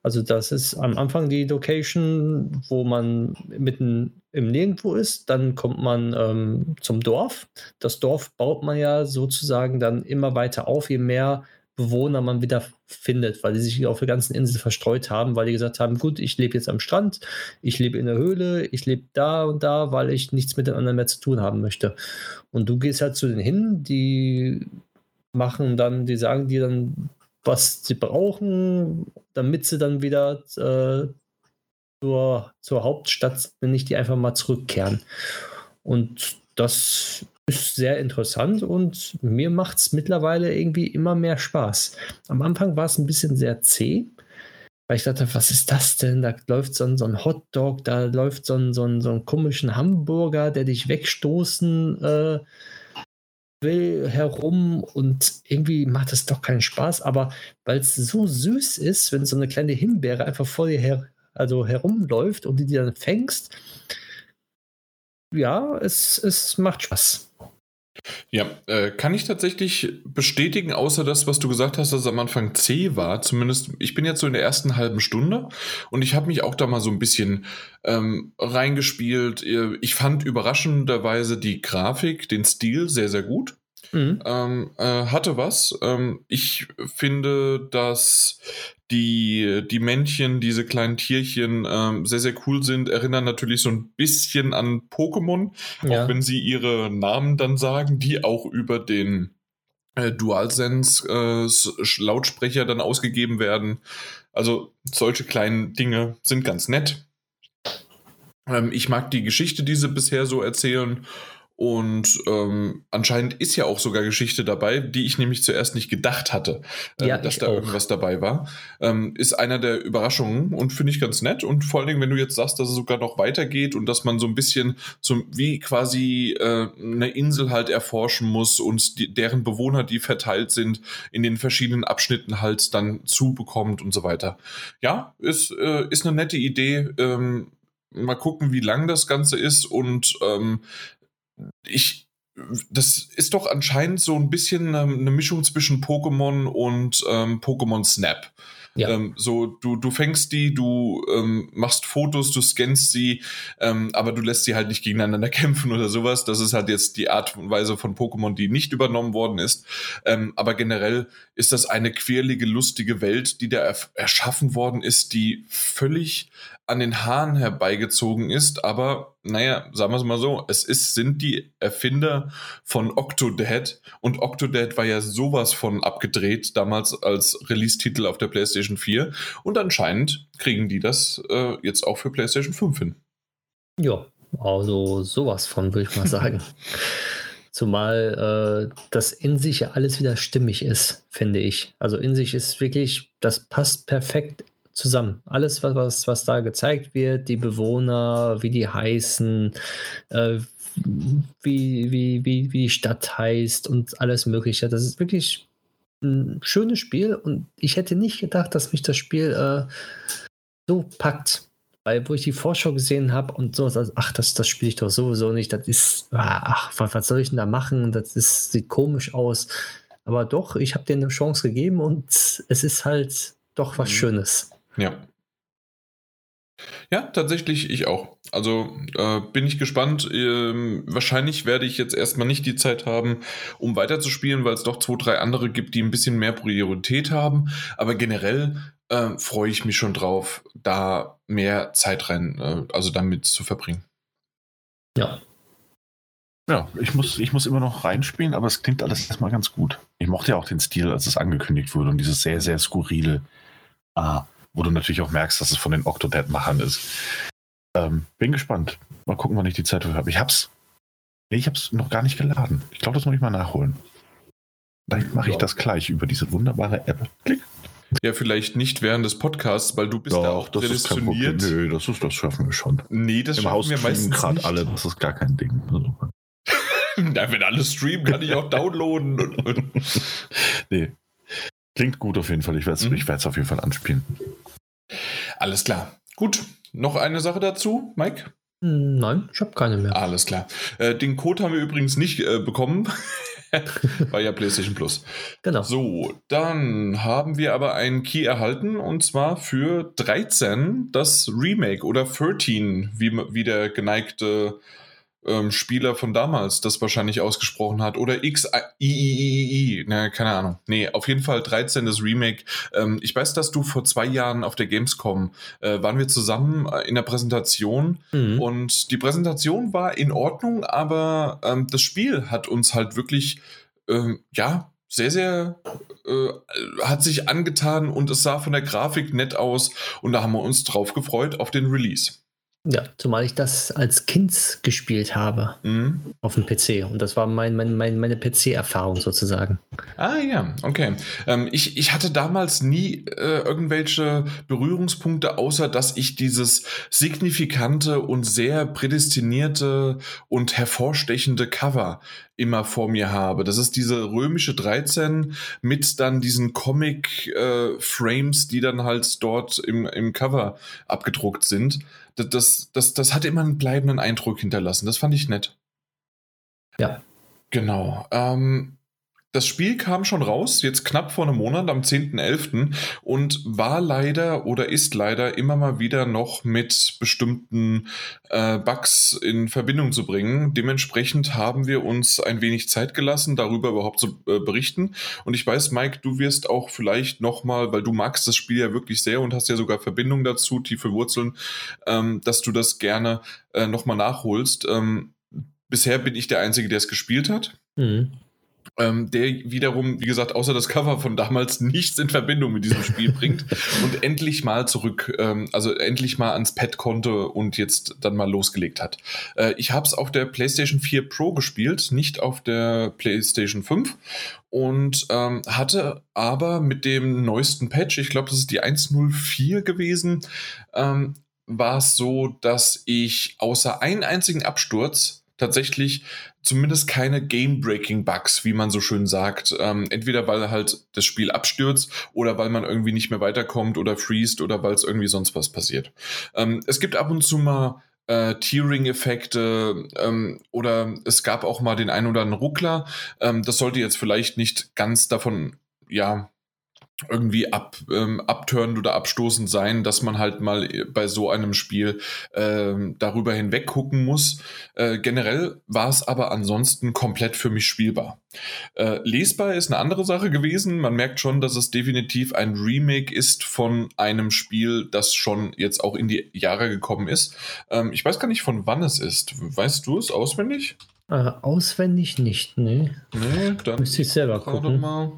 Also das ist am Anfang die Location, wo man mitten im Nirgendwo ist. Dann kommt man ähm, zum Dorf. Das Dorf baut man ja sozusagen dann immer weiter auf, je mehr Bewohner man wieder findet, weil die sich auf der ganzen Insel verstreut haben, weil die gesagt haben, gut, ich lebe jetzt am Strand, ich lebe in der Höhle, ich lebe da und da, weil ich nichts mit den anderen mehr zu tun haben möchte. Und du gehst halt zu denen hin, die machen dann, die sagen dir dann, was sie brauchen, damit sie dann wieder äh, zur, zur Hauptstadt, wenn nicht die einfach mal zurückkehren. Und das ist sehr interessant und mir macht es mittlerweile irgendwie immer mehr Spaß. Am Anfang war es ein bisschen sehr zäh, weil ich dachte, was ist das denn? Da läuft so ein, so ein Hotdog, da läuft so ein, so, ein, so ein komischen Hamburger, der dich wegstoßen äh, will, herum und irgendwie macht es doch keinen Spaß. Aber weil es so süß ist, wenn so eine kleine Himbeere einfach vor dir her, also herumläuft und die dir dann fängst, ja, es, es macht Spaß. Ja, äh, kann ich tatsächlich bestätigen, außer das, was du gesagt hast, dass es am Anfang C war. Zumindest, ich bin jetzt so in der ersten halben Stunde und ich habe mich auch da mal so ein bisschen ähm, reingespielt. Äh, ich fand überraschenderweise die Grafik, den Stil sehr, sehr gut. Mhm. Ähm, äh, hatte was. Ähm, ich finde, dass die, die Männchen, diese kleinen Tierchen, ähm, sehr, sehr cool sind, erinnern natürlich so ein bisschen an Pokémon, ja. auch wenn sie ihre Namen dann sagen, die auch über den äh, DualSense äh, Lautsprecher dann ausgegeben werden. Also solche kleinen Dinge sind ganz nett. Ähm, ich mag die Geschichte, die sie bisher so erzählen. Und ähm, anscheinend ist ja auch sogar Geschichte dabei, die ich nämlich zuerst nicht gedacht hatte, äh, ja, dass da auch. irgendwas dabei war. Ähm, ist einer der Überraschungen und finde ich ganz nett. Und vor allen Dingen, wenn du jetzt sagst, dass es sogar noch weitergeht und dass man so ein bisschen so wie quasi äh, eine Insel halt erforschen muss und die, deren Bewohner, die verteilt sind, in den verschiedenen Abschnitten halt dann zubekommt und so weiter. Ja, ist, äh, ist eine nette Idee. Ähm, mal gucken, wie lang das Ganze ist und ähm, ich, das ist doch anscheinend so ein bisschen ähm, eine Mischung zwischen Pokémon und ähm, Pokémon Snap. Ja. Ähm, so, du, du fängst die, du ähm, machst Fotos, du scannst sie, ähm, aber du lässt sie halt nicht gegeneinander kämpfen oder sowas. Das ist halt jetzt die Art und Weise von Pokémon, die nicht übernommen worden ist. Ähm, aber generell ist das eine quirlige, lustige Welt, die da erschaffen worden ist, die völlig an den Haaren herbeigezogen ist, aber naja, sagen wir es mal so, es ist, sind die Erfinder von Octodad und Octodad war ja sowas von abgedreht damals als Release-Titel auf der PlayStation 4 und anscheinend kriegen die das äh, jetzt auch für PlayStation 5 hin. Ja, also sowas von, würde ich mal sagen. Zumal äh, das in sich ja alles wieder stimmig ist, finde ich. Also in sich ist wirklich, das passt perfekt zusammen. Alles, was, was, da gezeigt wird, die Bewohner, wie die heißen, äh, wie, wie, wie, wie die Stadt heißt und alles Mögliche. Das ist wirklich ein schönes Spiel und ich hätte nicht gedacht, dass mich das Spiel äh, so packt. Weil, wo ich die Vorschau gesehen habe und so, also, ach, das, das spiele ich doch sowieso nicht. Das ist, ach, was, was soll ich denn da machen? Das ist, sieht komisch aus. Aber doch, ich habe dir eine Chance gegeben und es ist halt doch was mhm. Schönes. Ja. Ja, tatsächlich ich auch. Also äh, bin ich gespannt. Ähm, wahrscheinlich werde ich jetzt erstmal nicht die Zeit haben, um weiterzuspielen, weil es doch zwei, drei andere gibt, die ein bisschen mehr Priorität haben. Aber generell äh, freue ich mich schon drauf, da mehr Zeit rein, äh, also damit zu verbringen. Ja. Ja, ich muss, ich muss immer noch reinspielen, aber es klingt alles erstmal ganz gut. Ich mochte ja auch den Stil, als es angekündigt wurde und dieses sehr, sehr skurrile, ah, wo du natürlich auch merkst, dass es von den Octodad-Machern ist. Ähm, bin gespannt. Mal gucken, wann ich die Zeit dafür habe. Ich hab's. Nee, ich hab's noch gar nicht geladen. Ich glaube, das muss ich mal nachholen. Dann mache ich das gleich über diese wunderbare App. Klick. Ja, vielleicht nicht während des Podcasts, weil du bist Doch, da auch das ist prädestiniert. Nö, das, ist, das schaffen wir schon. Nee, das Im schaffen Haus wir streamen meistens gerade alle, das ist gar kein Ding. Also, Na, wenn alle streamen, kann ich auch downloaden. nee. Klingt gut auf jeden Fall. Ich werde es Mhm. ich auf jeden Fall anspielen. Alles klar. Gut. Noch eine Sache dazu, Mike? Nein, ich habe keine mehr. Alles klar. Äh, den Code haben wir übrigens nicht äh, bekommen. War ja PlayStation Plus. Genau. So, dann haben wir aber einen Key erhalten und zwar für 13 das Remake oder 13, wie, wie der geneigte ähm, Spieler von damals das wahrscheinlich ausgesprochen hat. Oder X I, I, I, I, ne, keine Ahnung. Nee, auf jeden Fall 13 das Remake. Ähm, ich weiß, dass du vor zwei Jahren auf der Gamescom äh, waren wir zusammen äh, in der Präsentation Mhm. und die Präsentation war in Ordnung, aber ähm, das Spiel hat uns halt wirklich, ähm, ja, sehr, sehr, äh, hat sich angetan und es sah von der Grafik nett aus und da haben wir uns drauf gefreut auf den Release. Ja, zumal ich das als Kind gespielt habe Mhm. auf dem PC. Und das war mein, mein, mein, meine PC-Erfahrung sozusagen. Ah ja, okay. Ähm, ich, ich hatte damals nie äh, irgendwelche Berührungspunkte, außer dass ich dieses signifikante und sehr prädestinierte und hervorstechende Cover immer vor mir habe. Das ist diese römische 13 mit dann diesen Comic-Frames, die dann halt dort im, im Cover abgedruckt sind. Das, das, das, das hat immer einen bleibenden Eindruck hinterlassen. Das fand ich nett. Ja. Genau. Ähm, das Spiel kam schon raus, jetzt knapp vor einem Monat, am 10.11. und war leider oder ist leider immer mal wieder noch mit bestimmten äh, Bugs in Verbindung zu bringen. Dementsprechend haben wir uns ein wenig Zeit gelassen, darüber überhaupt zu äh, berichten. Und ich weiß, Mike, du wirst auch vielleicht nochmal, weil du magst das Spiel ja wirklich sehr und hast ja sogar Verbindung dazu, tiefe Wurzeln, ähm, dass du das gerne äh, nochmal nachholst. Ähm, bisher bin ich der Einzige, der es gespielt hat. Mhm. Ähm, der wiederum, wie gesagt, außer das Cover von damals nichts in Verbindung mit diesem Spiel bringt und endlich mal zurück, ähm, also endlich mal ans Pad konnte und jetzt dann mal losgelegt hat. Äh, ich habe es auf der PlayStation 4 Pro gespielt, nicht auf der PlayStation 5 und ähm, hatte aber mit dem neuesten Patch, ich glaube, das ist die 1.04 gewesen, ähm, war es so, dass ich außer einen einzigen Absturz tatsächlich zumindest keine Game-Breaking-Bugs, wie man so schön sagt. Ähm, entweder weil halt das Spiel abstürzt oder weil man irgendwie nicht mehr weiterkommt oder freest oder weil es irgendwie sonst was passiert. Ähm, es gibt ab und zu mal äh, Tearing-Effekte ähm, oder es gab auch mal den einen oder anderen Ruckler. Ähm, das sollte jetzt vielleicht nicht ganz davon, ja, irgendwie ab, ähm, abtörend oder abstoßend sein, dass man halt mal bei so einem Spiel ähm, darüber hinweg gucken muss. Äh, generell war es aber ansonsten komplett für mich spielbar. Äh, lesbar ist eine andere Sache gewesen. Man merkt schon, dass es definitiv ein Remake ist von einem Spiel, das schon jetzt auch in die Jahre gekommen ist. Ähm, ich weiß gar nicht, von wann es ist. Weißt du es auswendig? Äh, auswendig nicht, ne? Nee, dann Müsste ich selber gucken. mal.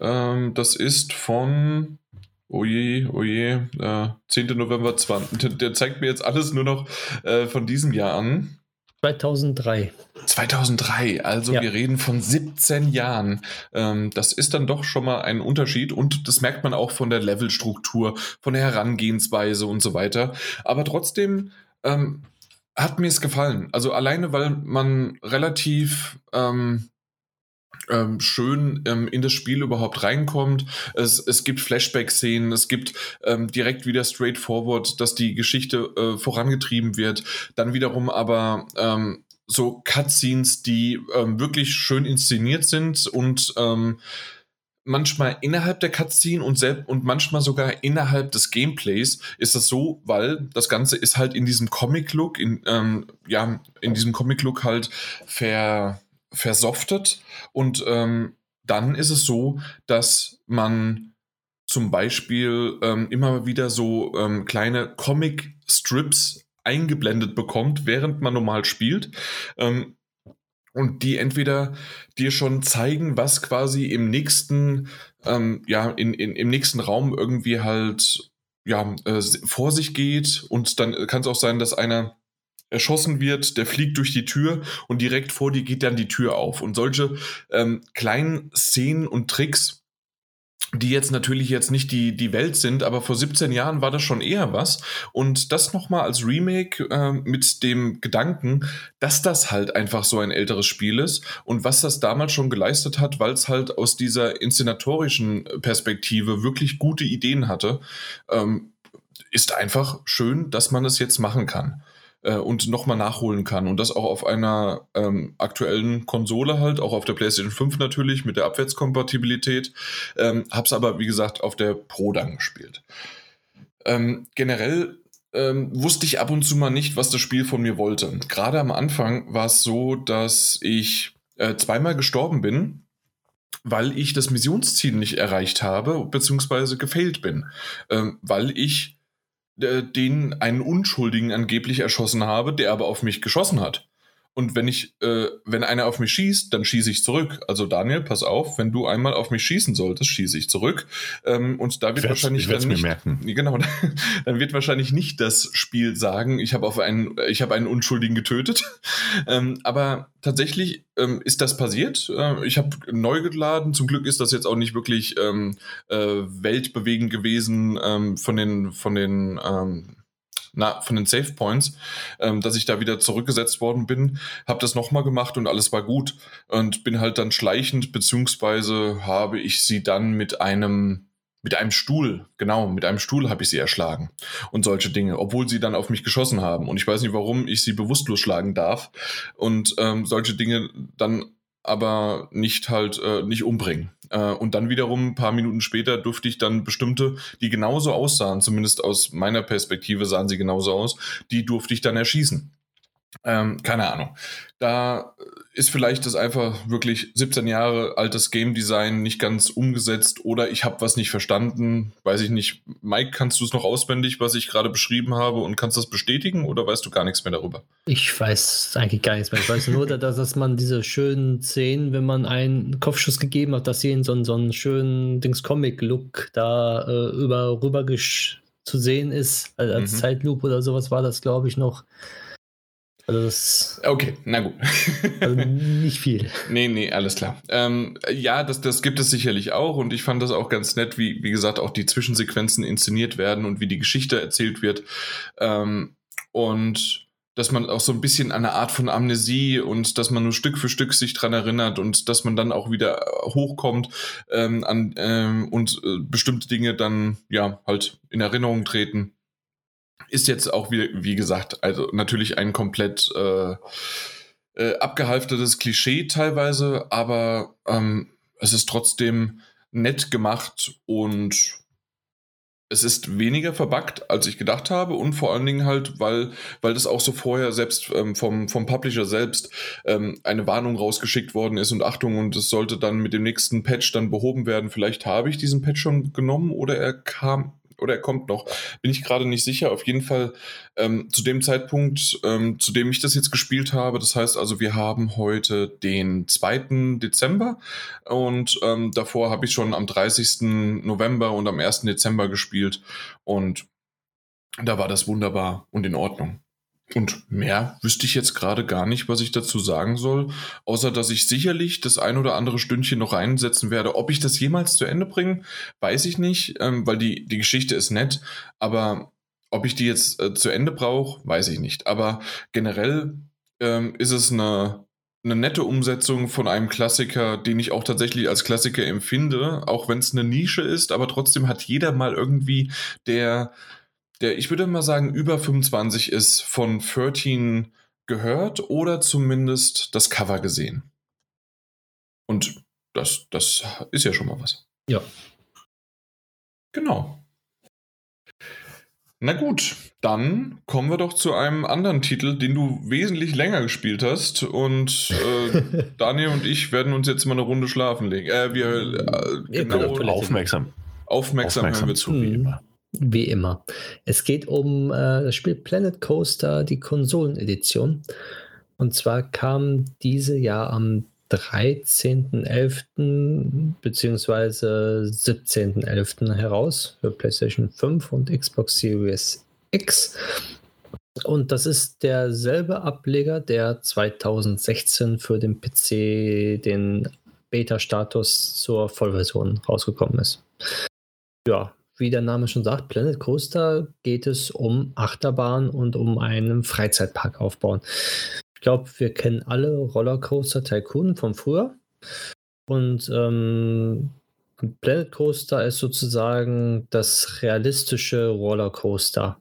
Ähm, das ist von. Oje, oje, äh, 10. November 20. Der, der zeigt mir jetzt alles nur noch äh, von diesem Jahr an. 2003. 2003, also Ja. wir reden von 17 Jahren. Ähm, das ist dann doch schon mal ein Unterschied und das merkt man auch von der Levelstruktur, von der Herangehensweise und so weiter. Aber trotzdem ähm, hat mir es gefallen. Also alleine, weil man relativ ähm, ähm, schön ähm, in das Spiel überhaupt reinkommt. Es, es gibt Flashback-Szenen, es gibt ähm, direkt wieder straightforward, dass die Geschichte äh, vorangetrieben wird. Dann wiederum aber ähm, so Cutscenes, die ähm, wirklich schön inszeniert sind und ähm, manchmal innerhalb der Cutscene und, und manchmal sogar innerhalb des Gameplays ist das so, weil das Ganze ist halt in diesem Comic-Look, in, ähm, ja, in diesem Comic-Look halt ver, versoftet und ähm, dann ist es so, dass man zum Beispiel ähm, immer wieder so ähm, kleine Comic-Strips eingeblendet bekommt, während man normal spielt. Ähm, und die entweder dir schon zeigen, was quasi im nächsten, ähm, ja, in, in, im nächsten Raum irgendwie halt ja, äh, vor sich geht. Und dann kann es auch sein, dass einer erschossen wird, der fliegt durch die Tür und direkt vor dir geht dann die Tür auf. Und solche ähm, kleinen Szenen und Tricks die jetzt natürlich jetzt nicht die, die Welt sind, aber vor 17 Jahren war das schon eher was. Und das nochmal als Remake äh, mit dem Gedanken, dass das halt einfach so ein älteres Spiel ist und was das damals schon geleistet hat, weil es halt aus dieser inszenatorischen Perspektive wirklich gute Ideen hatte, ähm, ist einfach schön, dass man es jetzt machen kann äh, und nochmal nachholen kann. Und das auch auf einer ähm, aktuellen Konsole halt, auch auf der PlayStation 5 natürlich mit der Abwärtskompatibilität. Ähm, hab's aber, wie gesagt, auf der Pro dann gespielt. Ähm, generell ähm, wusste ich ab und zu mal nicht, was das Spiel von mir wollte. Gerade am Anfang war es so, dass ich äh, zweimal gestorben bin, weil ich das Missionsziel nicht erreicht habe, beziehungsweise gefailt bin. Ähm, weil ich den einen Unschuldigen angeblich erschossen habe, der aber auf mich geschossen hat. Und wenn ich, äh, wenn einer auf mich schießt, dann schieße ich zurück. Also Daniel, pass auf, wenn du einmal auf mich schießen solltest, schieße ich zurück. Ähm, und da wird ich wahrscheinlich ich dann nicht, mir merken. genau, dann wird wahrscheinlich nicht das Spiel sagen, ich habe auf einen, ich habe einen Unschuldigen getötet. ähm, aber tatsächlich ähm, ist das passiert. Äh, ich habe neu geladen. Zum Glück ist das jetzt auch nicht wirklich ähm, äh, weltbewegend gewesen ähm, von den von den ähm, na, von den Save Points, ähm, dass ich da wieder zurückgesetzt worden bin, habe das nochmal gemacht und alles war gut und bin halt dann schleichend, beziehungsweise habe ich sie dann mit einem mit einem Stuhl, genau, mit einem Stuhl habe ich sie erschlagen und solche Dinge, obwohl sie dann auf mich geschossen haben. Und ich weiß nicht, warum ich sie bewusstlos schlagen darf und ähm, solche Dinge dann aber nicht halt äh, nicht umbringen. Äh, und dann wiederum ein paar Minuten später durfte ich dann bestimmte, die genauso aussahen, zumindest aus meiner Perspektive sahen sie genauso aus, die durfte ich dann erschießen. Ähm, keine Ahnung. Da ist vielleicht das einfach wirklich 17 Jahre altes Game Design nicht ganz umgesetzt oder ich habe was nicht verstanden. Weiß ich nicht. Mike, kannst du es noch auswendig, was ich gerade beschrieben habe und kannst das bestätigen oder weißt du gar nichts mehr darüber? Ich weiß eigentlich gar nichts mehr. Ich weiß nur, dass, dass man diese schönen Szenen, wenn man einen Kopfschuss gegeben hat, dass sie in so, einen, so einen schönen Dings-Comic-Look da äh, über rüber zu sehen ist. Also als mhm. Zeitloop oder sowas war das, glaube ich, noch. Also das okay, na gut. also nicht viel. Nee, nee, alles klar. Ähm, ja, das, das gibt es sicherlich auch und ich fand das auch ganz nett, wie, wie gesagt, auch die Zwischensequenzen inszeniert werden und wie die Geschichte erzählt wird. Ähm, und dass man auch so ein bisschen eine Art von Amnesie und dass man nur Stück für Stück sich dran erinnert und dass man dann auch wieder hochkommt ähm, an, ähm, und äh, bestimmte Dinge dann ja halt in Erinnerung treten ist jetzt auch wie, wie gesagt, also natürlich ein komplett äh, äh, abgehalftetes Klischee teilweise, aber ähm, es ist trotzdem nett gemacht und es ist weniger verbuggt, als ich gedacht habe und vor allen Dingen halt, weil, weil das auch so vorher selbst ähm, vom, vom Publisher selbst ähm, eine Warnung rausgeschickt worden ist und Achtung und es sollte dann mit dem nächsten Patch dann behoben werden. Vielleicht habe ich diesen Patch schon genommen oder er kam oder er kommt noch. Bin ich gerade nicht sicher. Auf jeden Fall ähm, zu dem Zeitpunkt, ähm, zu dem ich das jetzt gespielt habe. Das heißt also, wir haben heute den 2. Dezember und ähm, davor habe ich schon am 30. November und am 1. Dezember gespielt und da war das wunderbar und in Ordnung. Und mehr wüsste ich jetzt gerade gar nicht, was ich dazu sagen soll, außer dass ich sicherlich das ein oder andere Stündchen noch einsetzen werde. Ob ich das jemals zu Ende bringe, weiß ich nicht, ähm, weil die, die Geschichte ist nett, aber ob ich die jetzt äh, zu Ende brauche, weiß ich nicht. Aber generell ähm, ist es eine, eine nette Umsetzung von einem Klassiker, den ich auch tatsächlich als Klassiker empfinde, auch wenn es eine Nische ist, aber trotzdem hat jeder mal irgendwie, der der, ich würde mal sagen, über 25 ist, von 13 gehört oder zumindest das Cover gesehen. Und das, das ist ja schon mal was. Ja. Genau. Na gut, dann kommen wir doch zu einem anderen Titel, den du wesentlich länger gespielt hast. Und äh, Daniel und ich werden uns jetzt mal eine Runde schlafen legen. Äh, wir äh, genau, könnt auf Aufmerksam. aufmerksam, hören wir zu. wie immer. Wie immer. Es geht um äh, das Spiel Planet Coaster, die Konsolenedition. Und zwar kam diese Jahr am 13.11. bzw. 17.11. heraus für PlayStation 5 und Xbox Series X. Und das ist derselbe Ableger, der 2016 für den PC den Beta-Status zur Vollversion rausgekommen ist. Ja, wie der Name schon sagt, Planet Coaster geht es um Achterbahn und um einen Freizeitpark aufbauen. Ich glaube, wir kennen alle Rollercoaster Tycoon von früher. Und ähm, Planet Coaster ist sozusagen das realistische Rollercoaster.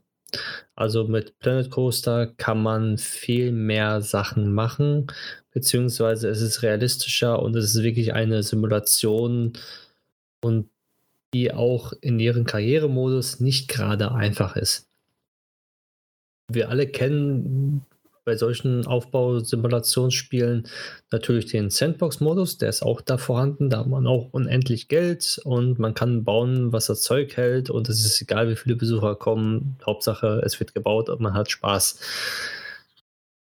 Also mit Planet Coaster kann man viel mehr Sachen machen, beziehungsweise es ist realistischer und es ist wirklich eine Simulation und die auch in ihrem Karrieremodus nicht gerade einfach ist. Wir alle kennen bei solchen Aufbausimulationsspielen natürlich den Sandbox-Modus, der ist auch da vorhanden. Da hat man auch unendlich Geld und man kann bauen, was das Zeug hält und es ist egal, wie viele Besucher kommen. Hauptsache, es wird gebaut und man hat Spaß.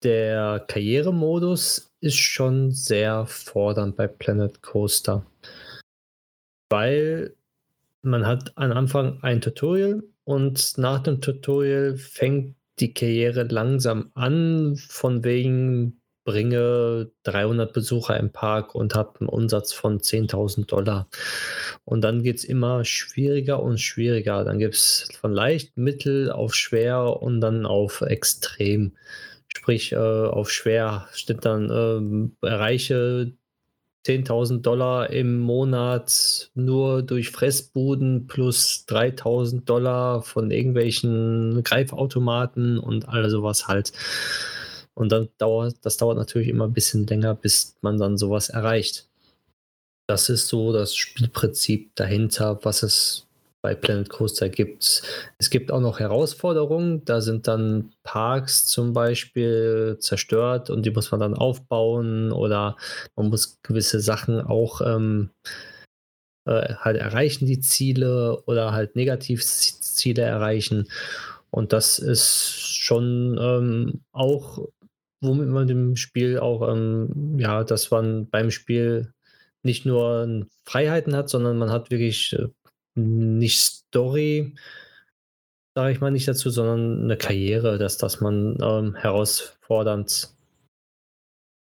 Der Karrieremodus ist schon sehr fordernd bei Planet Coaster, weil man hat am Anfang ein Tutorial und nach dem Tutorial fängt die Karriere langsam an, von wegen bringe 300 Besucher im Park und habe einen Umsatz von 10.000 Dollar. Und dann geht es immer schwieriger und schwieriger. Dann gibt es von leicht, mittel auf schwer und dann auf extrem. Sprich, äh, auf schwer steht dann, ähm, erreiche 10.000 Dollar im Monat nur durch Fressbuden plus 3.000 Dollar von irgendwelchen Greifautomaten und all sowas halt. Und dann dauert, das dauert natürlich immer ein bisschen länger, bis man dann sowas erreicht. Das ist so das Spielprinzip dahinter, was es bei Planet Coaster gibt. Es gibt auch noch Herausforderungen. Da sind dann Parks zum Beispiel zerstört und die muss man dann aufbauen oder man muss gewisse Sachen auch ähm, äh, halt erreichen, die Ziele oder halt Negativziele erreichen. Und das ist schon ähm, auch, womit man dem Spiel auch, ähm, ja, dass man beim Spiel nicht nur Freiheiten hat, sondern man hat wirklich äh, nicht Story, sage ich mal nicht dazu, sondern eine Karriere, dass, dass man ähm, herausfordernd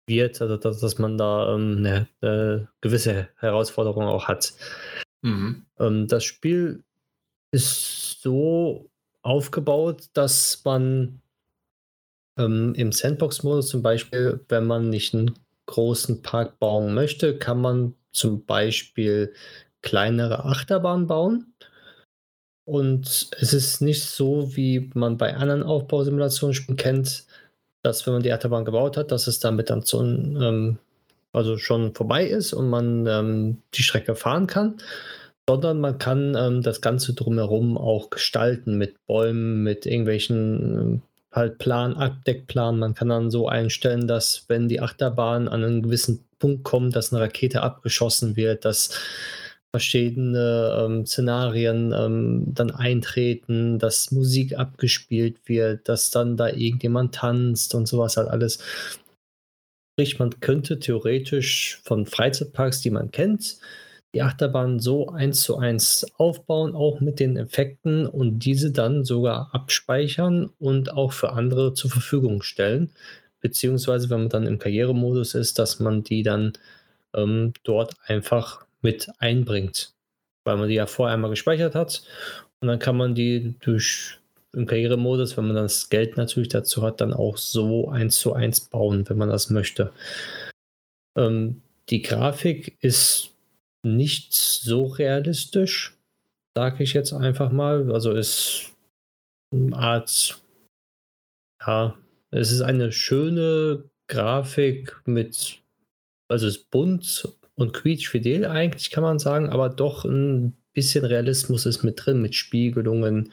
wird, also dass, dass man da ähm, eine, eine gewisse Herausforderung auch hat. Mhm. Ähm, das Spiel ist so aufgebaut, dass man ähm, im Sandbox-Modus zum Beispiel, wenn man nicht einen großen Park bauen möchte, kann man zum Beispiel kleinere Achterbahnen bauen. Und es ist nicht so, wie man bei anderen Aufbausimulationen kennt, dass wenn man die Achterbahn gebaut hat, dass es damit dann so ähm, also schon vorbei ist und man ähm, die Strecke fahren kann, sondern man kann ähm, das Ganze drumherum auch gestalten mit Bäumen, mit irgendwelchen ähm, halt Plan, Abdeckplan. Man kann dann so einstellen, dass wenn die Achterbahn an einen gewissen Punkt kommt, dass eine Rakete abgeschossen wird, dass verschiedene ähm, Szenarien ähm, dann eintreten, dass Musik abgespielt wird, dass dann da irgendjemand tanzt und sowas halt alles. Sprich, man könnte theoretisch von Freizeitparks, die man kennt, die Achterbahn so eins zu eins aufbauen, auch mit den Effekten und diese dann sogar abspeichern und auch für andere zur Verfügung stellen. Beziehungsweise, wenn man dann im Karrieremodus ist, dass man die dann ähm, dort einfach mit einbringt, weil man die ja vorher einmal gespeichert hat und dann kann man die durch im Karrieremodus, wenn man das Geld natürlich dazu hat, dann auch so eins zu eins bauen, wenn man das möchte. Ähm, die Grafik ist nicht so realistisch, sage ich jetzt einfach mal. Also ist eine Art, ja, es ist eine schöne Grafik mit, also es ist bunt, und quietschfidel eigentlich, kann man sagen, aber doch ein bisschen Realismus ist mit drin, mit Spiegelungen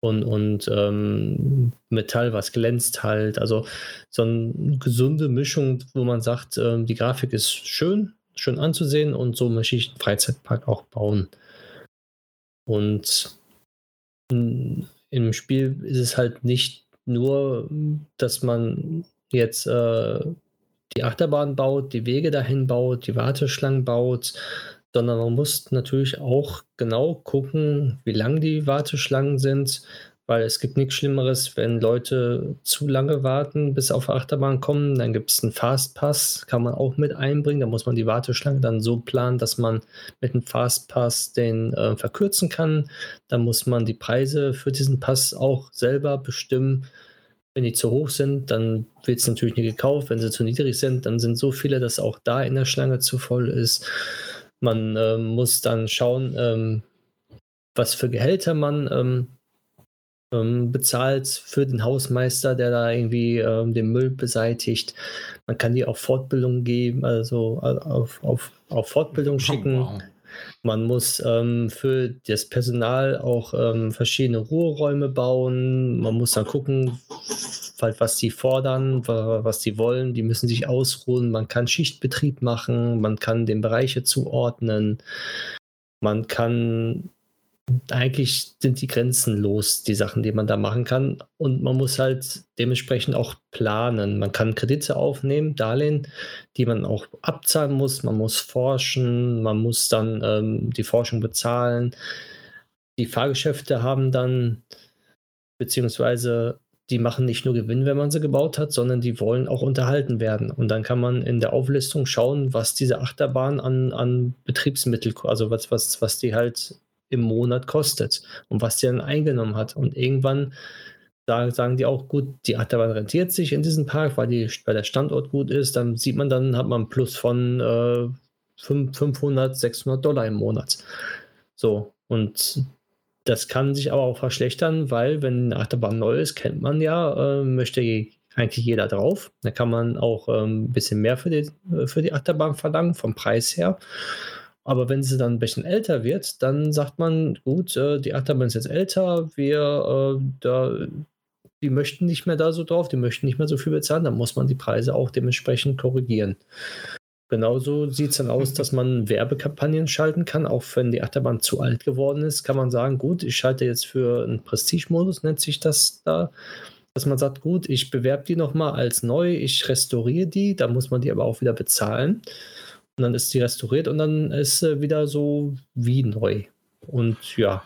und, und ähm, Metall, was glänzt halt. Also so eine gesunde Mischung, wo man sagt, ähm, die Grafik ist schön, schön anzusehen und so möchte ich einen Freizeitpark auch bauen. Und im Spiel ist es halt nicht nur, dass man jetzt äh, die Achterbahn baut, die Wege dahin baut, die Warteschlangen baut, sondern man muss natürlich auch genau gucken, wie lang die Warteschlangen sind, weil es gibt nichts Schlimmeres, wenn Leute zu lange warten, bis auf Achterbahn kommen. Dann gibt es einen Fastpass, kann man auch mit einbringen. Da muss man die Warteschlange dann so planen, dass man mit einem Fastpass den äh, verkürzen kann. Dann muss man die Preise für diesen Pass auch selber bestimmen. Wenn die zu hoch sind, dann wird es natürlich nicht gekauft. Wenn sie zu niedrig sind, dann sind so viele, dass auch da in der Schlange zu voll ist. Man äh, muss dann schauen, ähm, was für Gehälter man ähm, ähm, bezahlt für den Hausmeister, der da irgendwie ähm, den Müll beseitigt. Man kann die auf Fortbildung geben, also äh, auf, auf, auf Fortbildung schicken. Oh, wow. Man muss ähm, für das Personal auch ähm, verschiedene Ruheräume bauen. Man muss dann gucken, was sie fordern, was sie wollen. Die müssen sich ausruhen. Man kann Schichtbetrieb machen. Man kann den Bereiche zuordnen. Man kann eigentlich sind die Grenzen los, die Sachen, die man da machen kann. Und man muss halt dementsprechend auch planen. Man kann Kredite aufnehmen, Darlehen, die man auch abzahlen muss. Man muss forschen, man muss dann ähm, die Forschung bezahlen. Die Fahrgeschäfte haben dann, beziehungsweise die machen nicht nur Gewinn, wenn man sie gebaut hat, sondern die wollen auch unterhalten werden. Und dann kann man in der Auflistung schauen, was diese Achterbahn an, an Betriebsmittel, also was, was, was die halt im Monat kostet und was die dann eingenommen hat. Und irgendwann da sagen die auch, gut, die Achterbahn rentiert sich in diesem Park, weil, die, weil der Standort gut ist. Dann sieht man, dann hat man einen Plus von äh, 500, 600 Dollar im Monat. So, und das kann sich aber auch verschlechtern, weil wenn eine Achterbahn neu ist, kennt man ja, äh, möchte eigentlich jeder drauf. Da kann man auch äh, ein bisschen mehr für die, für die Achterbahn verlangen, vom Preis her. Aber wenn sie dann ein bisschen älter wird, dann sagt man, gut, äh, die Achterbahn ist jetzt älter, wir äh, da, die möchten nicht mehr da so drauf, die möchten nicht mehr so viel bezahlen, dann muss man die Preise auch dementsprechend korrigieren. Genauso sieht es dann aus, dass man Werbekampagnen schalten kann, auch wenn die Achterbahn zu alt geworden ist, kann man sagen, gut, ich schalte jetzt für einen Prestige-Modus, nennt sich das da, dass man sagt, gut, ich bewerbe die nochmal als neu, ich restauriere die, da muss man die aber auch wieder bezahlen. Und dann ist die restauriert und dann ist sie wieder so wie neu. Und ja.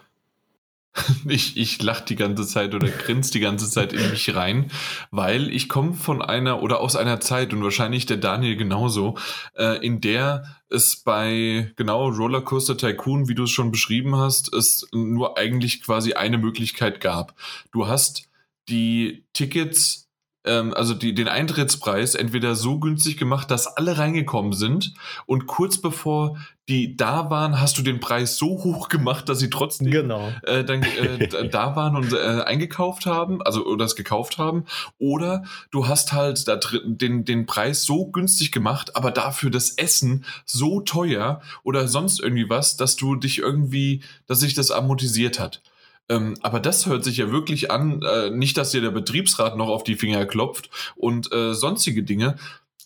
Ich, ich lache die ganze Zeit oder grinse die ganze Zeit in mich rein, weil ich komme von einer oder aus einer Zeit und wahrscheinlich der Daniel genauso, äh, in der es bei genau Rollercoaster Tycoon, wie du es schon beschrieben hast, es nur eigentlich quasi eine Möglichkeit gab. Du hast die Tickets ähm, also die, den Eintrittspreis entweder so günstig gemacht, dass alle reingekommen sind und kurz bevor die da waren, hast du den Preis so hoch gemacht, dass sie trotzdem genau. äh, dann äh, da waren und äh, eingekauft haben, also oder es gekauft haben. Oder du hast halt da drin den, den Preis so günstig gemacht, aber dafür das Essen so teuer oder sonst irgendwie was, dass du dich irgendwie, dass sich das amortisiert hat. Ähm, aber das hört sich ja wirklich an, äh, nicht, dass dir der Betriebsrat noch auf die Finger klopft und äh, sonstige Dinge.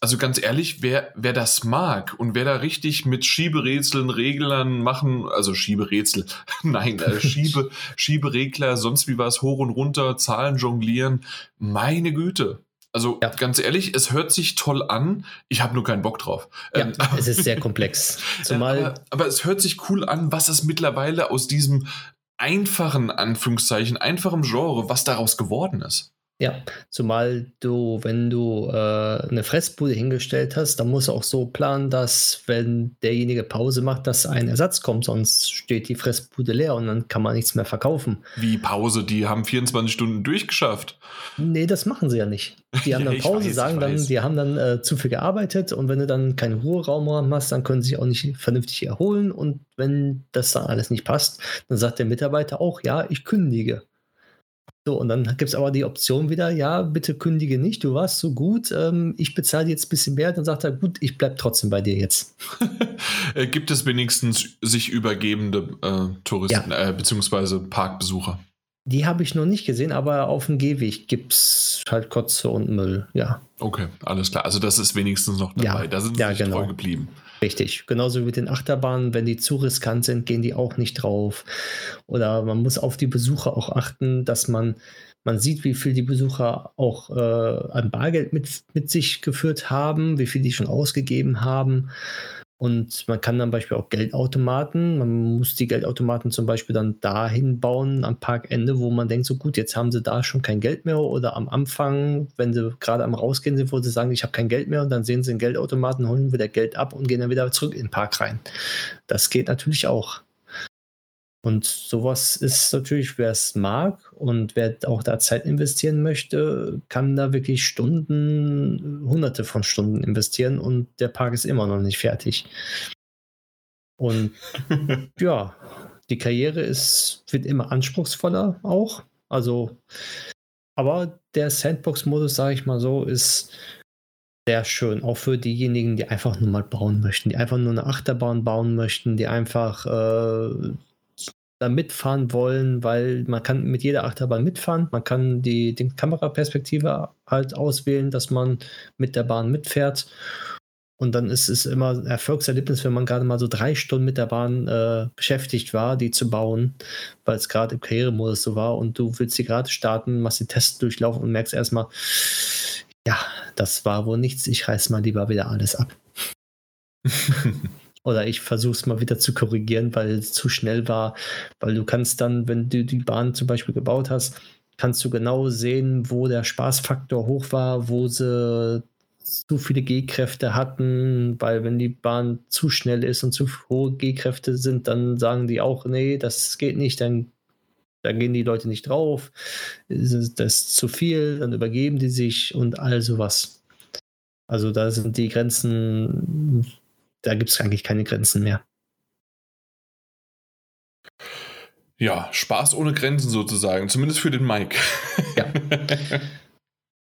Also ganz ehrlich, wer, wer das mag und wer da richtig mit Schieberätseln, Reglern machen, also Schieberätsel, nein, äh, Schiebe, Schieberegler, sonst wie was, hoch und runter, Zahlen jonglieren, meine Güte. Also ja. ganz ehrlich, es hört sich toll an. Ich habe nur keinen Bock drauf. Ja, ähm, es ist sehr komplex. Zumal aber, aber, es hört sich cool an, was es mittlerweile aus diesem einfachen, Anführungszeichen, einfachem Genre, was daraus geworden ist. Ja, zumal du, wenn du äh, eine Fressbude hingestellt hast, dann musst du auch so planen, dass, wenn derjenige Pause macht, dass ein Ersatz kommt, sonst steht die Fressbude leer und dann kann man nichts mehr verkaufen. Wie Pause? Die haben 24 Stunden durchgeschafft. Nee, das machen sie ja nicht. Die haben dann Pause, weiß, sagen dann, die haben dann äh, zu viel gearbeitet und wenn du dann keinen Ruheraum hast, dann können sie sich auch nicht vernünftig erholen und wenn das dann alles nicht passt, dann sagt der Mitarbeiter auch, ja, ich kündige. So, und dann gibt es aber die Option wieder, ja, bitte kündige nicht, du warst so gut, ähm, ich bezahle jetzt ein bisschen mehr. Dann sagt er, gut, ich bleibe trotzdem bei dir jetzt. Äh, Gibt es wenigstens sich übergebende äh, Touristen, äh, beziehungsweise Parkbesucher? Die habe ich noch nicht gesehen, aber auf dem Gehweg gibt es halt Kotze und Müll, ja. Okay, alles klar. Also das ist wenigstens noch Ja, dabei. Da sind sie ja, genau. treu geblieben. Richtig. Genauso wie mit den Achterbahnen, wenn die zu riskant sind, gehen die auch nicht drauf. Oder man muss auf die Besucher auch achten, dass man, man sieht, wie viel die Besucher auch äh, an Bargeld mit, mit sich geführt haben, wie viel die schon ausgegeben haben. Und man kann dann Beispiel auch Geldautomaten, man muss die Geldautomaten zum Beispiel dann dahin bauen am Parkende, wo man denkt, so gut, jetzt haben sie da schon kein Geld mehr oder am Anfang, wenn sie gerade am Rausgehen sind, wo sie sagen, ich habe kein Geld mehr und dann sehen sie einen Geldautomaten, holen wieder Geld ab und gehen dann wieder zurück in den Park rein. Das geht natürlich auch. Und sowas ist natürlich, wer es mag und wer auch da Zeit investieren möchte, kann da wirklich Stunden, hunderte von Stunden investieren und der Park ist immer noch nicht fertig. Und ja, die Karriere ist, wird immer anspruchsvoller auch. Also, aber der Sandbox-Modus, sage ich mal so, ist sehr schön, auch für diejenigen, die einfach nur mal bauen möchten, die einfach nur eine Achterbahn bauen möchten, die einfach äh, da mitfahren wollen, weil man kann mit jeder Achterbahn mitfahren, man kann die, die Kameraperspektive halt auswählen, dass man mit der Bahn mitfährt. Und dann ist es immer ein Erfolgserlebnis, wenn man gerade mal so drei Stunden mit der Bahn äh, beschäftigt war, die zu bauen, weil es gerade im Karrieremodus so war und du willst sie gerade starten, machst die Tests durchlaufen und merkst erstmal, ja, das war wohl nichts, ich reiß mal lieber wieder alles ab. Oder ich versuche es mal wieder zu korrigieren, weil es zu schnell war. Weil du kannst dann, wenn du die Bahn zum Beispiel gebaut hast, kannst du genau sehen, wo der Spaßfaktor hoch war, wo sie zu viele G-Kräfte hatten, weil wenn die Bahn zu schnell ist und zu hohe G-Kräfte sind, dann sagen die auch, nee, das geht nicht, dann, dann gehen die Leute nicht drauf, das ist zu viel, dann übergeben die sich und all sowas. Also da sind die Grenzen, da gibt es eigentlich keine Grenzen mehr. Ja, Spaß ohne Grenzen sozusagen, zumindest für den Mike. Ja.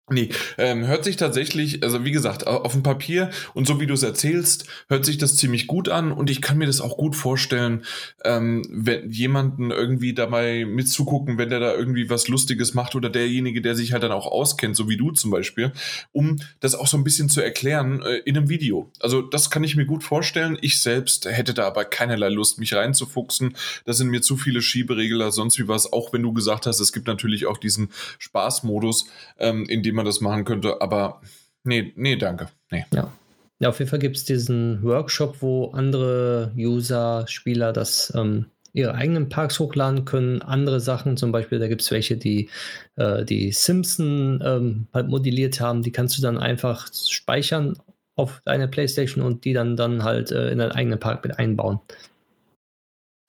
Nee, ähm, hört sich tatsächlich, also wie gesagt, au- auf dem Papier und so wie du es erzählst, hört sich das ziemlich gut an und ich kann mir das auch gut vorstellen, ähm, wenn jemanden irgendwie dabei mitzugucken, wenn der da irgendwie was Lustiges macht oder derjenige, der sich halt dann auch auskennt, so wie du zum Beispiel, um das auch so ein bisschen zu erklären äh, in einem Video. Also das kann ich mir gut vorstellen. Ich selbst hätte da aber keinerlei Lust, mich reinzufuchsen. Das sind mir zu viele Schieberegler, sonst wie was. Auch wenn du gesagt hast, es gibt natürlich auch diesen Spaßmodus, ähm, in dem man das machen könnte. Aber nee, nee, danke. Nee. Ja. Ja, auf jeden Fall gibt es diesen Workshop, wo andere User, Spieler das ähm, ihre eigenen Parks hochladen können. Andere Sachen, zum Beispiel, da gibt es welche, die äh, die Simpson ähm, halt modelliert haben. Die kannst du dann einfach speichern auf deine Playstation und die dann, dann halt äh, in deinen eigenen Park mit einbauen.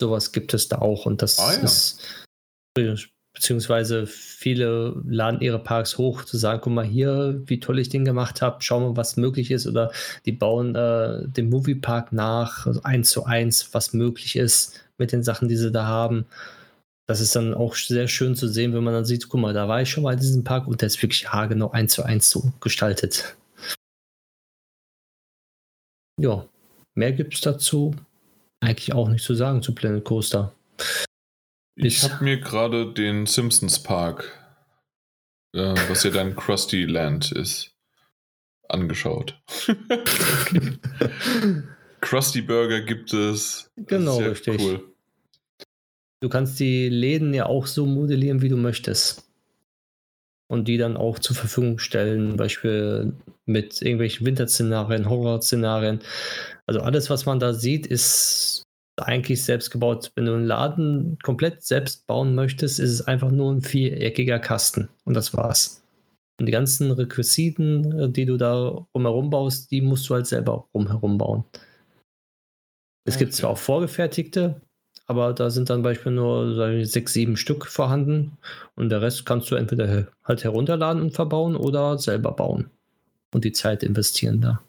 Sowas gibt es da auch und das Ah, ja. ist beziehungsweise viele laden ihre Parks hoch, zu sagen, guck mal hier, wie toll ich den gemacht habe, schau mal, was möglich ist. Oder die bauen äh, den Moviepark nach, also eins zu eins, was möglich ist mit den Sachen, die sie da haben. Das ist dann auch sehr schön zu sehen, wenn man dann sieht, guck mal, da war ich schon mal in diesem Park und der ist wirklich haargenau eins zu eins so gestaltet. Ja, mehr gibt es dazu eigentlich auch nicht zu sagen zu Planet Coaster. Ich habe mir gerade den Simpsons Park, äh, was ja dann Krusty Land ist, angeschaut. Krusty Burger gibt es. Genau, ja richtig. Cool. Du kannst die Läden ja auch so modellieren, wie du möchtest. Und die dann auch zur Verfügung stellen, zum Beispiel mit irgendwelchen Winterszenarien, Horrorszenarien. Also alles, was man da sieht, ist eigentlich selbst gebaut. Wenn du einen Laden komplett selbst bauen möchtest, ist es einfach nur ein viereckiger Kasten. Und das war's. Und die ganzen Requisiten, äh, die du da rumherum baust, die musst du halt selber rumherum bauen. Es gibt Okay. zwar auch vorgefertigte, aber da sind dann beispielsweise nur sechs, sieben Stück vorhanden und der Rest kannst du entweder halt herunterladen und verbauen oder selber bauen und die Zeit investieren da.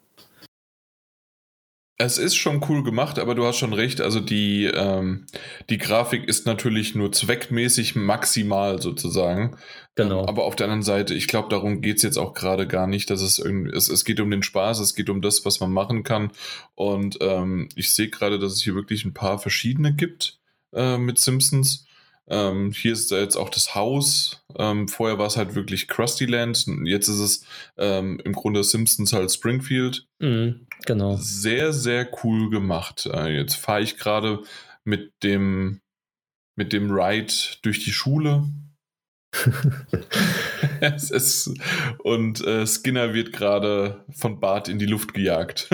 Es ist schon cool gemacht, aber du hast schon recht. Also die, ähm, die Grafik ist natürlich nur zweckmäßig maximal sozusagen. Genau. Ähm, aber auf der anderen Seite, ich glaube, darum geht es jetzt auch gerade gar nicht, dass es irgendwie, es, es geht um den Spaß, es geht um das, was man machen kann. Und ähm, ich sehe gerade, dass es hier wirklich ein paar verschiedene gibt äh, mit Simpsons. Ähm, hier ist jetzt auch das Haus. Ähm, vorher war es halt wirklich Krusty Land. Jetzt ist es ähm, im Grunde Simpsons halt Springfield. Mhm, genau. Sehr, sehr cool gemacht. Äh, jetzt fahre ich gerade mit dem, mit dem Ride durch die Schule. es ist, und äh, Skinner wird gerade von Bart in die Luft gejagt.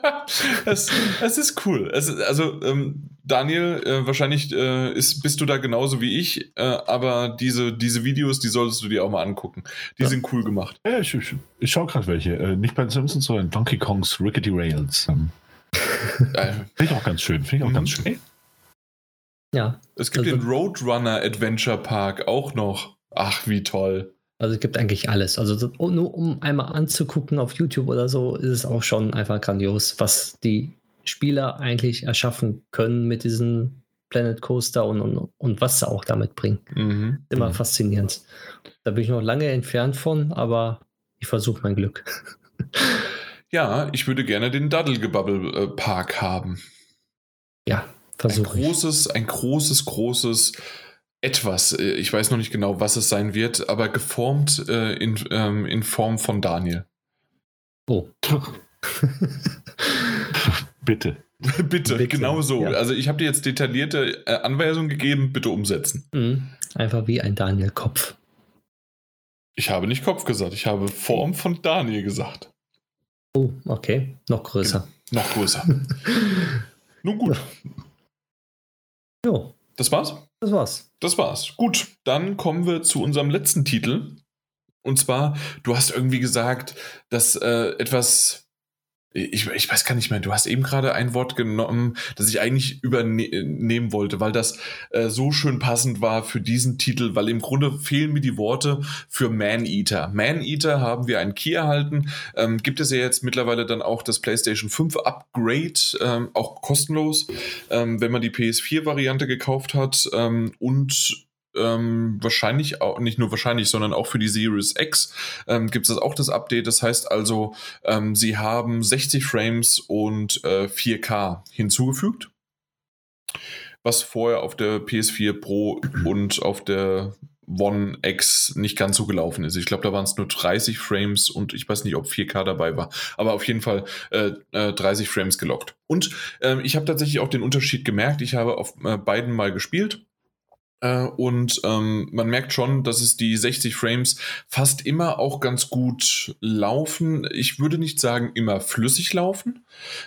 es, es, ist cool. Es ist, also, ähm, Daniel, äh, wahrscheinlich äh, ist, bist du da genauso wie ich, äh, aber diese, diese Videos, die solltest du dir auch mal angucken. Die Ja. sind cool gemacht. Ja, ich, ich, ich schaue gerade welche. Äh, nicht bei den Simpsons, sondern Donkey Kongs Rickety Rails. Ähm, Äh, Finde ich auch ganz schön. Finde ich auch Mhm. ganz schön. Ja, es gibt Also- den Roadrunner Adventure Park auch noch. Ach, wie toll. Also es gibt eigentlich alles. Also so- nur um einmal anzugucken auf YouTube oder so, ist es auch schon einfach grandios, was die Spieler eigentlich erschaffen können mit diesem Planet Coaster und, und, und was sie auch damit bringen. Mhm. Immer Mhm. faszinierend. Da bin ich noch lange entfernt von, aber ich versuche mein Glück. Ja, ich würde gerne den Daddlegebubble äh, Park haben. Ja, versuche ich. großes, ein großes, großes etwas. äh, Ich weiß noch nicht genau, was es sein wird, aber geformt äh, in, ähm, in Form von Daniel. Oh. Bitte. bitte, Bitte, genau so. ja. Also ich habe dir jetzt detaillierte äh, Anweisungen gegeben, bitte umsetzen. Mhm. Einfach wie ein Daniel-Kopf. Ich habe nicht Kopf gesagt, ich habe Form von Daniel gesagt. Oh, okay. Noch größer. Noch größer. Nun gut, Jo, das war's. Das war's. Das war's. Gut, dann kommen wir zu unserem letzten Titel. Und zwar, du hast irgendwie gesagt, dass äh, etwas. Ich, ich weiß gar nicht mehr, du hast eben gerade ein Wort genommen, das ich eigentlich übernehmen wollte, weil das äh, so schön passend war für diesen Titel, weil im Grunde fehlen mir die Worte für Man-Eater. Man-Eater haben wir einen Key erhalten, ähm, gibt es ja jetzt mittlerweile dann auch das PlayStation 5 Upgrade, ähm, auch kostenlos, ähm, wenn man die PS4-Variante gekauft hat ähm, und ähm, wahrscheinlich auch, nicht nur wahrscheinlich, sondern auch für die Series X ähm, gibt es auch das Update. Das heißt also, ähm, sie haben 60 Frames und äh, 4K hinzugefügt, was vorher auf der PS4 Pro und auf der One X nicht ganz so gelaufen ist. Ich glaube, da waren es nur 30 Frames und ich weiß nicht, ob 4K dabei war, aber auf jeden Fall äh, äh, 30 Frames gelockt. Und ähm, ich habe tatsächlich auch den Unterschied gemerkt. Ich habe auf äh, beiden mal gespielt. Äh, und ähm, man merkt schon, dass es die 60 Frames fast immer auch ganz gut laufen. Ich würde nicht sagen immer flüssig laufen.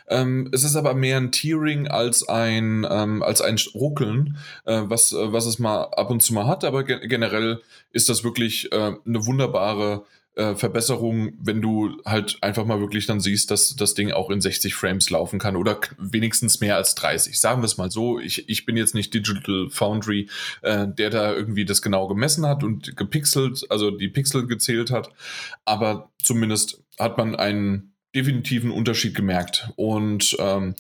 Ähm, es ist aber mehr ein Tearing als ein, ähm, als ein Ruckeln, äh, was, äh, was es mal ab und zu mal hat. Aber ge generell ist das wirklich äh, eine wunderbare äh, Verbesserung, wenn du halt einfach mal wirklich dann siehst, dass das Ding auch in 60 Frames laufen kann oder wenigstens mehr als 30. Sagen wir es mal so. Ich, ich bin jetzt nicht Digital Foundry, äh, der da irgendwie das genau gemessen hat und gepixelt, also die Pixel gezählt hat. Aber zumindest hat man einen definitiven Unterschied gemerkt. Und ähm,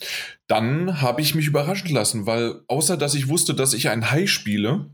dann habe ich mich überraschen lassen, weil außer dass ich wusste, dass ich ein Hai spiele,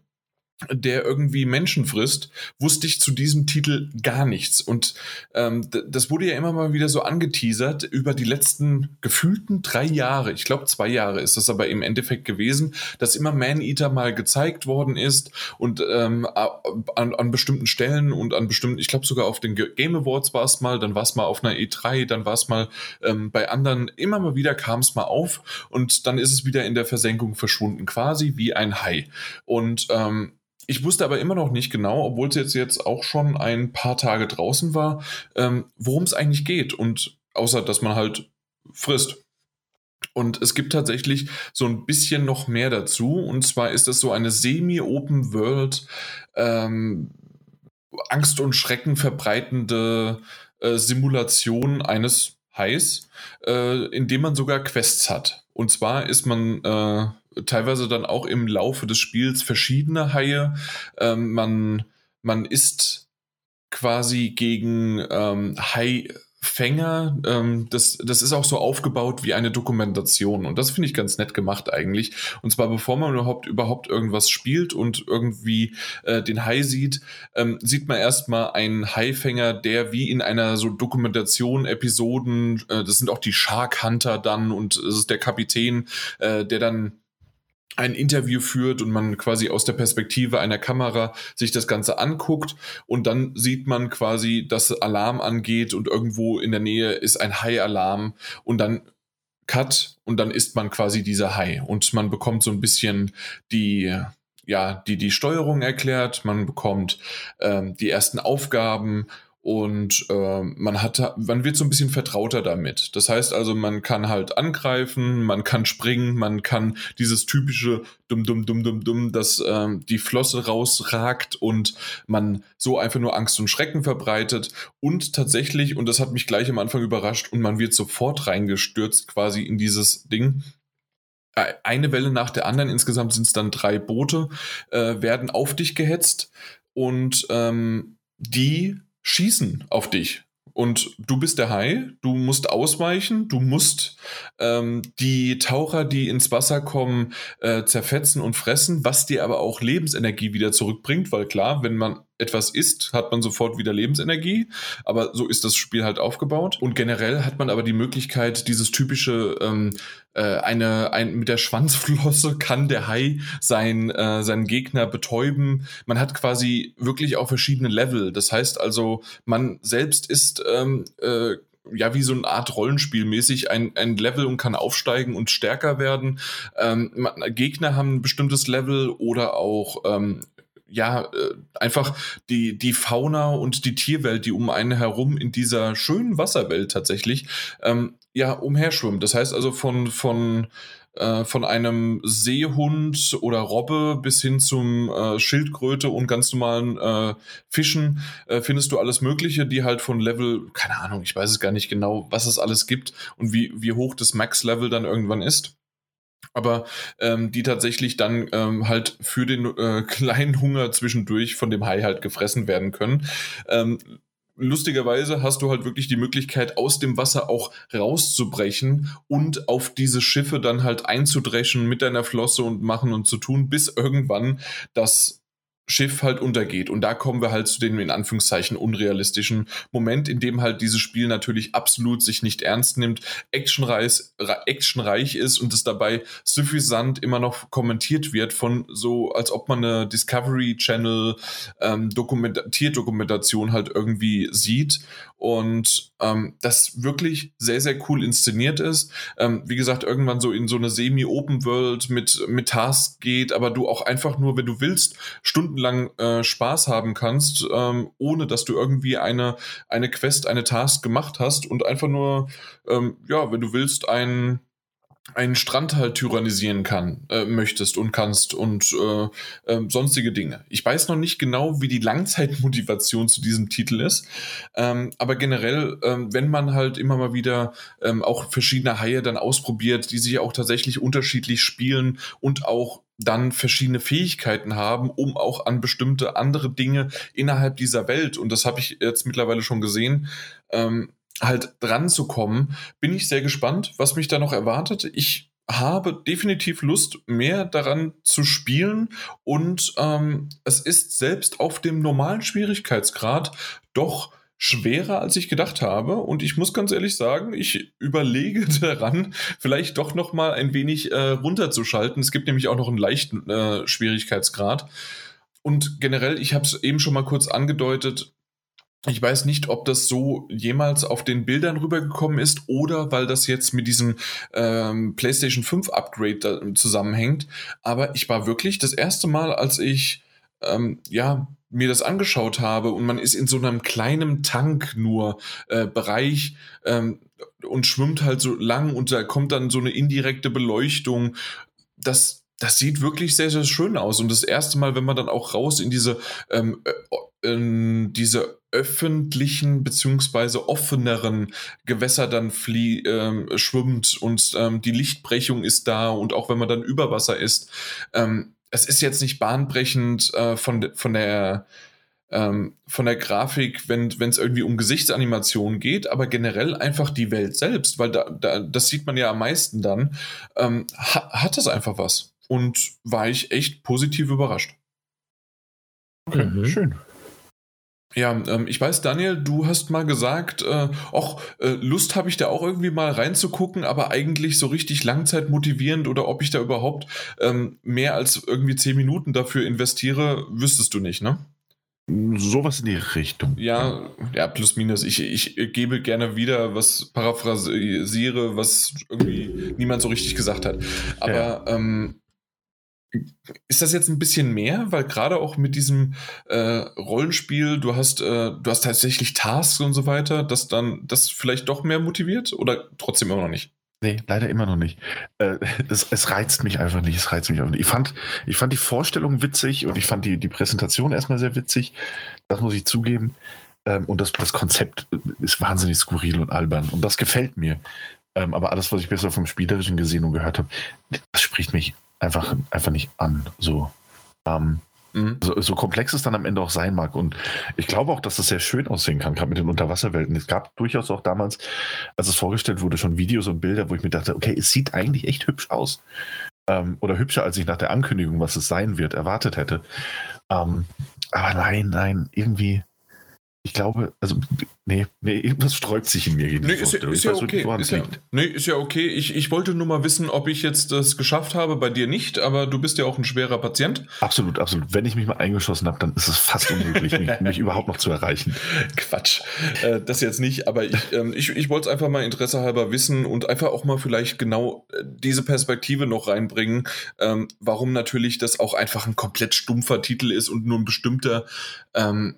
der irgendwie Menschen frisst, wusste ich zu diesem Titel gar nichts. Und ähm, das wurde ja immer mal wieder so angeteasert über die letzten gefühlten drei Jahre. Ich glaube, zwei Jahre ist das aber im Endeffekt gewesen, dass immer Man-Eater mal gezeigt worden ist und ähm, an, an bestimmten Stellen und an bestimmten, ich glaube sogar auf den Game Awards war es mal, dann war es mal auf einer E3, dann war es mal ähm, bei anderen, immer mal wieder kam es mal auf und dann ist es wieder in der Versenkung verschwunden, quasi wie ein Hai. Und ähm, ich wusste aber immer noch nicht genau, obwohl es jetzt, jetzt auch schon ein paar Tage draußen war, ähm, worum es eigentlich geht. Und außer, dass man halt frisst. Und es gibt tatsächlich so ein bisschen noch mehr dazu. Und zwar ist das so eine semi-open World, ähm, Angst und Schrecken verbreitende äh, Simulation eines Hais, äh, in dem man sogar Quests hat. Und zwar ist man äh, teilweise dann auch im Laufe des Spiels verschiedene Haie. Ähm, man, man ist quasi gegen ähm, Hai, Fänger, ähm, das, das ist auch so aufgebaut wie eine Dokumentation. Und das finde ich ganz nett gemacht eigentlich. Und zwar bevor man überhaupt, überhaupt irgendwas spielt und irgendwie äh, den Hai sieht, ähm, sieht man erstmal einen Haifänger, der wie in einer so Dokumentation, Episoden, äh, das sind auch die Shark Hunter dann und es ist der Kapitän, äh, der dann ein Interview führt und man quasi aus der Perspektive einer Kamera sich das Ganze anguckt und dann sieht man quasi, dass Alarm angeht und irgendwo in der Nähe ist ein Hai-Alarm und dann Cut und dann ist man quasi dieser Hai und man bekommt so ein bisschen die ja die die Steuerung erklärt, man bekommt ähm, die ersten Aufgaben und äh, man hat, man wird so ein bisschen vertrauter damit. Das heißt also, man kann halt angreifen, man kann springen, man kann dieses typische dumm, dumm, dumm, dumm, dumm, dass äh, die Flosse rausragt und man so einfach nur Angst und Schrecken verbreitet. Und tatsächlich, und das hat mich gleich am Anfang überrascht, und man wird sofort reingestürzt quasi in dieses Ding äh, eine Welle nach der anderen, insgesamt sind es dann drei Boote, äh, werden auf dich gehetzt und ähm, die schießen auf dich. Und du bist der Hai, du musst ausweichen, du musst ähm, die Taucher, die ins Wasser kommen, äh, zerfetzen und fressen, was dir aber auch Lebensenergie wieder zurückbringt, weil klar, wenn man etwas isst, hat man sofort wieder Lebensenergie. Aber so ist das Spiel halt aufgebaut. Und generell hat man aber die Möglichkeit, dieses typische, ähm, äh, eine, ein, mit der Schwanzflosse kann der Hai sein, äh, seinen Gegner betäuben. Man hat quasi wirklich auch verschiedene Level. Das heißt also, man selbst ist ähm, äh, ja, wie so eine Art Rollenspiel mäßig ein, ein Level und kann aufsteigen und stärker werden. Ähm, Gegner haben ein bestimmtes Level oder auch ähm, ja, äh, einfach die, die Fauna und die Tierwelt, die um einen herum in dieser schönen Wasserwelt tatsächlich, ähm, ja, umherschwimmt. Das heißt also von, von, äh, von einem Seehund oder Robbe bis hin zum äh, Schildkröte und ganz normalen äh, Fischen äh, findest du alles Mögliche, die halt von Level, keine Ahnung, ich weiß es gar nicht genau, was es alles gibt und wie, wie hoch das Max-Level dann irgendwann ist aber ähm, die tatsächlich dann ähm, halt für den äh, kleinen Hunger zwischendurch von dem Hai halt gefressen werden können. Ähm, lustigerweise hast du halt wirklich die Möglichkeit, aus dem Wasser auch rauszubrechen und auf diese Schiffe dann halt einzudreschen mit deiner Flosse und machen und zu tun, bis irgendwann das Schiff halt untergeht. Und da kommen wir halt zu dem in Anführungszeichen unrealistischen Moment, in dem halt dieses Spiel natürlich absolut sich nicht ernst nimmt, actionreich, ist und es dabei suffisant immer noch kommentiert wird von so, als ob man eine Discovery Channel ähm, Dokument Tierdokumentation halt irgendwie sieht und ähm, das wirklich sehr, sehr cool inszeniert ist. Ähm, wie gesagt, irgendwann so in so eine Semi-Open World mit, mit Tasks geht, aber du auch einfach nur, wenn du willst, stundenlang äh, Spaß haben kannst, ähm, ohne dass du irgendwie eine, eine Quest, eine Task gemacht hast und einfach nur, ähm, ja, wenn du willst, ein einen Strand halt tyrannisieren kann, äh, möchtest und kannst und äh, äh, sonstige Dinge. Ich weiß noch nicht genau, wie die Langzeitmotivation zu diesem Titel ist, ähm, aber generell, ähm, wenn man halt immer mal wieder ähm, auch verschiedene Haie dann ausprobiert, die sich auch tatsächlich unterschiedlich spielen und auch dann verschiedene Fähigkeiten haben, um auch an bestimmte andere Dinge innerhalb dieser Welt, und das habe ich jetzt mittlerweile schon gesehen, ähm, halt dran zu kommen, bin ich sehr gespannt, was mich da noch erwartet. Ich habe definitiv Lust, mehr daran zu spielen und ähm, es ist selbst auf dem normalen Schwierigkeitsgrad doch schwerer, als ich gedacht habe. Und ich muss ganz ehrlich sagen, ich überlege daran, vielleicht doch noch mal ein wenig äh, runterzuschalten. Es gibt nämlich auch noch einen leichten äh, Schwierigkeitsgrad. Und generell, ich habe es eben schon mal kurz angedeutet, ich weiß nicht, ob das so jemals auf den Bildern rübergekommen ist oder weil das jetzt mit diesem ähm, PlayStation 5 Upgrade zusammenhängt. Aber ich war wirklich das erste Mal, als ich ähm, ja mir das angeschaut habe und man ist in so einem kleinen Tank nur äh, Bereich ähm, und schwimmt halt so lang und da kommt dann so eine indirekte Beleuchtung. Das das sieht wirklich sehr, sehr schön aus. Und das erste Mal, wenn man dann auch raus in diese, ähm, in diese öffentlichen beziehungsweise offeneren Gewässer dann flie ähm, schwimmt und ähm, die Lichtbrechung ist da und auch wenn man dann über Wasser ist, ähm, es ist jetzt nicht bahnbrechend äh, von, von der ähm, von der Grafik, wenn es irgendwie um Gesichtsanimation geht, aber generell einfach die Welt selbst, weil da, da das sieht man ja am meisten dann, ähm, ha, hat das einfach was. Und war ich echt positiv überrascht. Okay, Mhm. schön. Ja, ähm, ich weiß, Daniel, du hast mal gesagt, äh, auch äh, Lust habe ich da auch irgendwie mal reinzugucken, aber eigentlich so richtig langzeitmotivierend oder ob ich da überhaupt ähm, mehr als irgendwie zehn Minuten dafür investiere, wüsstest du nicht, ne? Sowas in die Richtung. Ja, ja, plus minus. Ich, ich gebe gerne wieder, was paraphrasiere, was irgendwie niemand so richtig gesagt hat. Aber Ja. ähm, ist das jetzt ein bisschen mehr? Weil gerade auch mit diesem äh, Rollenspiel, du hast, äh, du hast tatsächlich Tasks und so weiter, dass dann das vielleicht doch mehr motiviert oder trotzdem immer noch nicht? Nee, leider immer noch nicht. Äh, es, es reizt mich einfach nicht. Es reizt mich einfach nicht. Ich fand, ich fand die Vorstellung witzig und ich fand die, die Präsentation erstmal sehr witzig. Das muss ich zugeben. Ähm, und das, das Konzept ist wahnsinnig skurril und albern. Und das gefällt mir. Ähm, aber alles, was ich bisher vom Spielerischen gesehen und gehört habe, das spricht mich einfach, einfach nicht an. So. Ähm, Mhm. so, so komplex es dann am Ende auch sein mag. Und ich glaube auch, dass das sehr schön aussehen kann, gerade mit den Unterwasserwelten. Es gab durchaus auch damals, als es vorgestellt wurde, schon Videos und Bilder, wo ich mir dachte, okay, es sieht eigentlich echt hübsch aus. Ähm, oder hübscher, als ich nach der Ankündigung, was es sein wird, erwartet hätte. Ähm, aber nein, nein, irgendwie. Ich glaube, also, nee, nee, irgendwas sträubt sich in mir gegen Nee, ist, ja- ist ja okay. Ist ja, nee, ist ja okay. Ich, ich wollte nur mal wissen, ob ich jetzt das geschafft habe, bei dir nicht, aber du bist ja auch ein schwerer Patient. Absolut, absolut. Wenn ich mich mal eingeschossen habe, dann ist es fast unmöglich, mich, mich überhaupt noch zu erreichen. Quatsch. Äh, das jetzt nicht, aber ich, ähm, ich, ich wollte es einfach mal interessehalber wissen und einfach auch mal vielleicht genau äh, diese Perspektive noch reinbringen, ähm, warum natürlich das auch einfach ein komplett stumpfer Titel ist und nur ein bestimmter, ähm,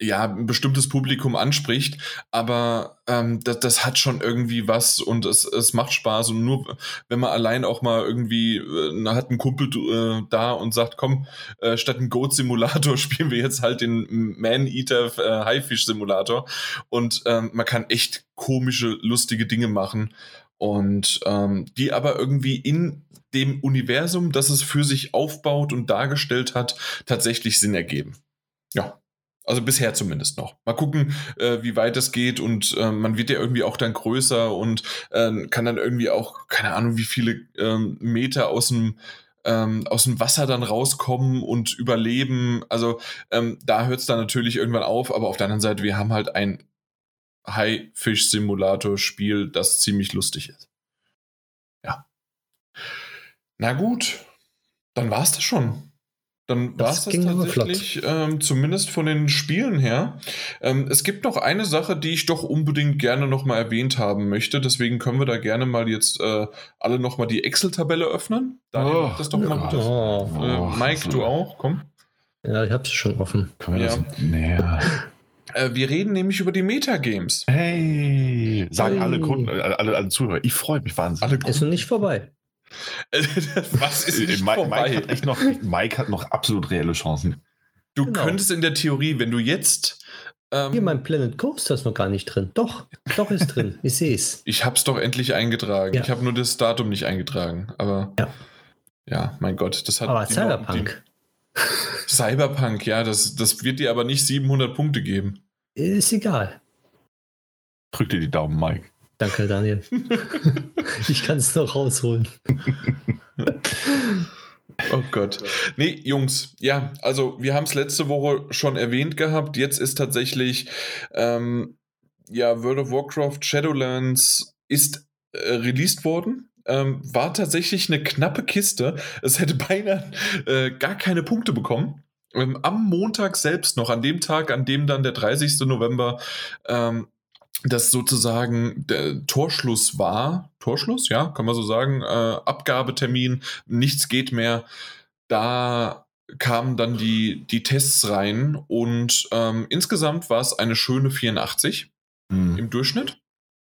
ja, ein bestimmtes Publikum anspricht, aber ähm, das, das hat schon irgendwie was und es, es macht Spaß und nur wenn man allein auch mal irgendwie, äh, hat ein Kumpel äh, da und sagt, komm, äh, statt einen Goat-Simulator spielen wir jetzt halt den Man-Eater äh, Haifisch-Simulator und ähm, man kann echt komische, lustige Dinge machen und ähm, die aber irgendwie in dem Universum, das es für sich aufbaut und dargestellt hat, tatsächlich Sinn ergeben. Ja. Also bisher zumindest noch. Mal gucken, äh, wie weit es geht und äh, man wird ja irgendwie auch dann größer und äh, kann dann irgendwie auch, keine Ahnung, wie viele ähm, Meter aus dem ähm, aus dem Wasser dann rauskommen und überleben. Also ähm, da hört es dann natürlich irgendwann auf, aber auf der anderen Seite, wir haben halt ein Haifisch-Simulator-Spiel, das ziemlich lustig ist. Ja. Na gut, dann war es das schon. Dann war es Das tatsächlich, ähm, zumindest von den Spielen her. Ähm, es gibt noch eine Sache, die ich doch unbedingt gerne nochmal erwähnt haben möchte. Deswegen können wir da gerne mal jetzt äh, alle nochmal die Excel-Tabelle öffnen. Daniel, Oh, mach das doch mal Gott. bitte. Oh, Äh, Oh, Mike, du auch, komm. ja, ich hab's schon offen. Können wir Ja. das? Nee. Äh, wir reden nämlich über die Metagames. Hey, sagen Hey. alle Kunden, äh, alle, alle Zuhörer. Ich freue mich wahnsinnig. Alle Ist noch nicht vorbei. Was ist nicht Äh, Mike, vorbei? Mike, hat echt noch, Mike hat noch absolut reelle Chancen. Du Genau. könntest in der Theorie, wenn du jetzt. Ähm, Hier, mein Planet Coaster ist noch gar nicht drin. Doch, doch ist drin. Ich sehe es. ich hab's doch endlich eingetragen. Ja. Ich habe nur das Datum nicht eingetragen. Aber Ja. ja, mein Gott, das hat. Aber Cyberpunk die- Cyberpunk, ja, das, das wird dir aber nicht 700 Punkte geben. ist egal. Drück dir die Daumen, Mike. Danke, Daniel. ich kann es noch rausholen. Oh Gott. Nee, Jungs, ja, also wir haben es letzte Woche schon erwähnt gehabt. Jetzt ist tatsächlich, ähm, ja, World of Warcraft Shadowlands ist äh, released worden. Ähm, war tatsächlich eine knappe Kiste. Es hätte beinahe äh, gar keine Punkte bekommen. Ähm, am Montag selbst noch, an dem Tag, an dem dann der 30. November ähm, das sozusagen der Torschluss war. Torschluss, ja, kann man so sagen. Äh, Abgabetermin, nichts geht mehr. Da kamen dann die, die Tests rein und ähm, insgesamt war es eine schöne 84 Hm, im Durchschnitt.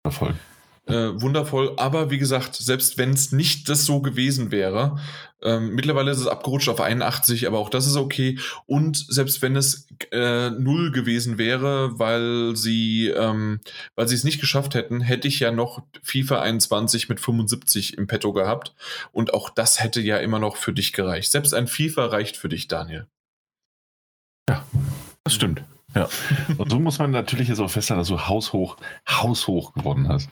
Erfolg. Äh, wundervoll, aber wie gesagt, selbst wenn es nicht das so gewesen wäre, ähm, mittlerweile ist es abgerutscht auf 81, aber auch das ist okay. Und selbst wenn es äh, null gewesen wäre, weil sie, ähm, weil sie es nicht geschafft hätten, hätte ich ja noch FIFA 21 mit 75 im Petto gehabt. Und auch das hätte ja immer noch für dich gereicht. Selbst ein FIFA reicht für dich, Daniel. Das stimmt. Ja. Und so muss man natürlich jetzt auch feststellen, dass du haushoch, haushoch gewonnen hast.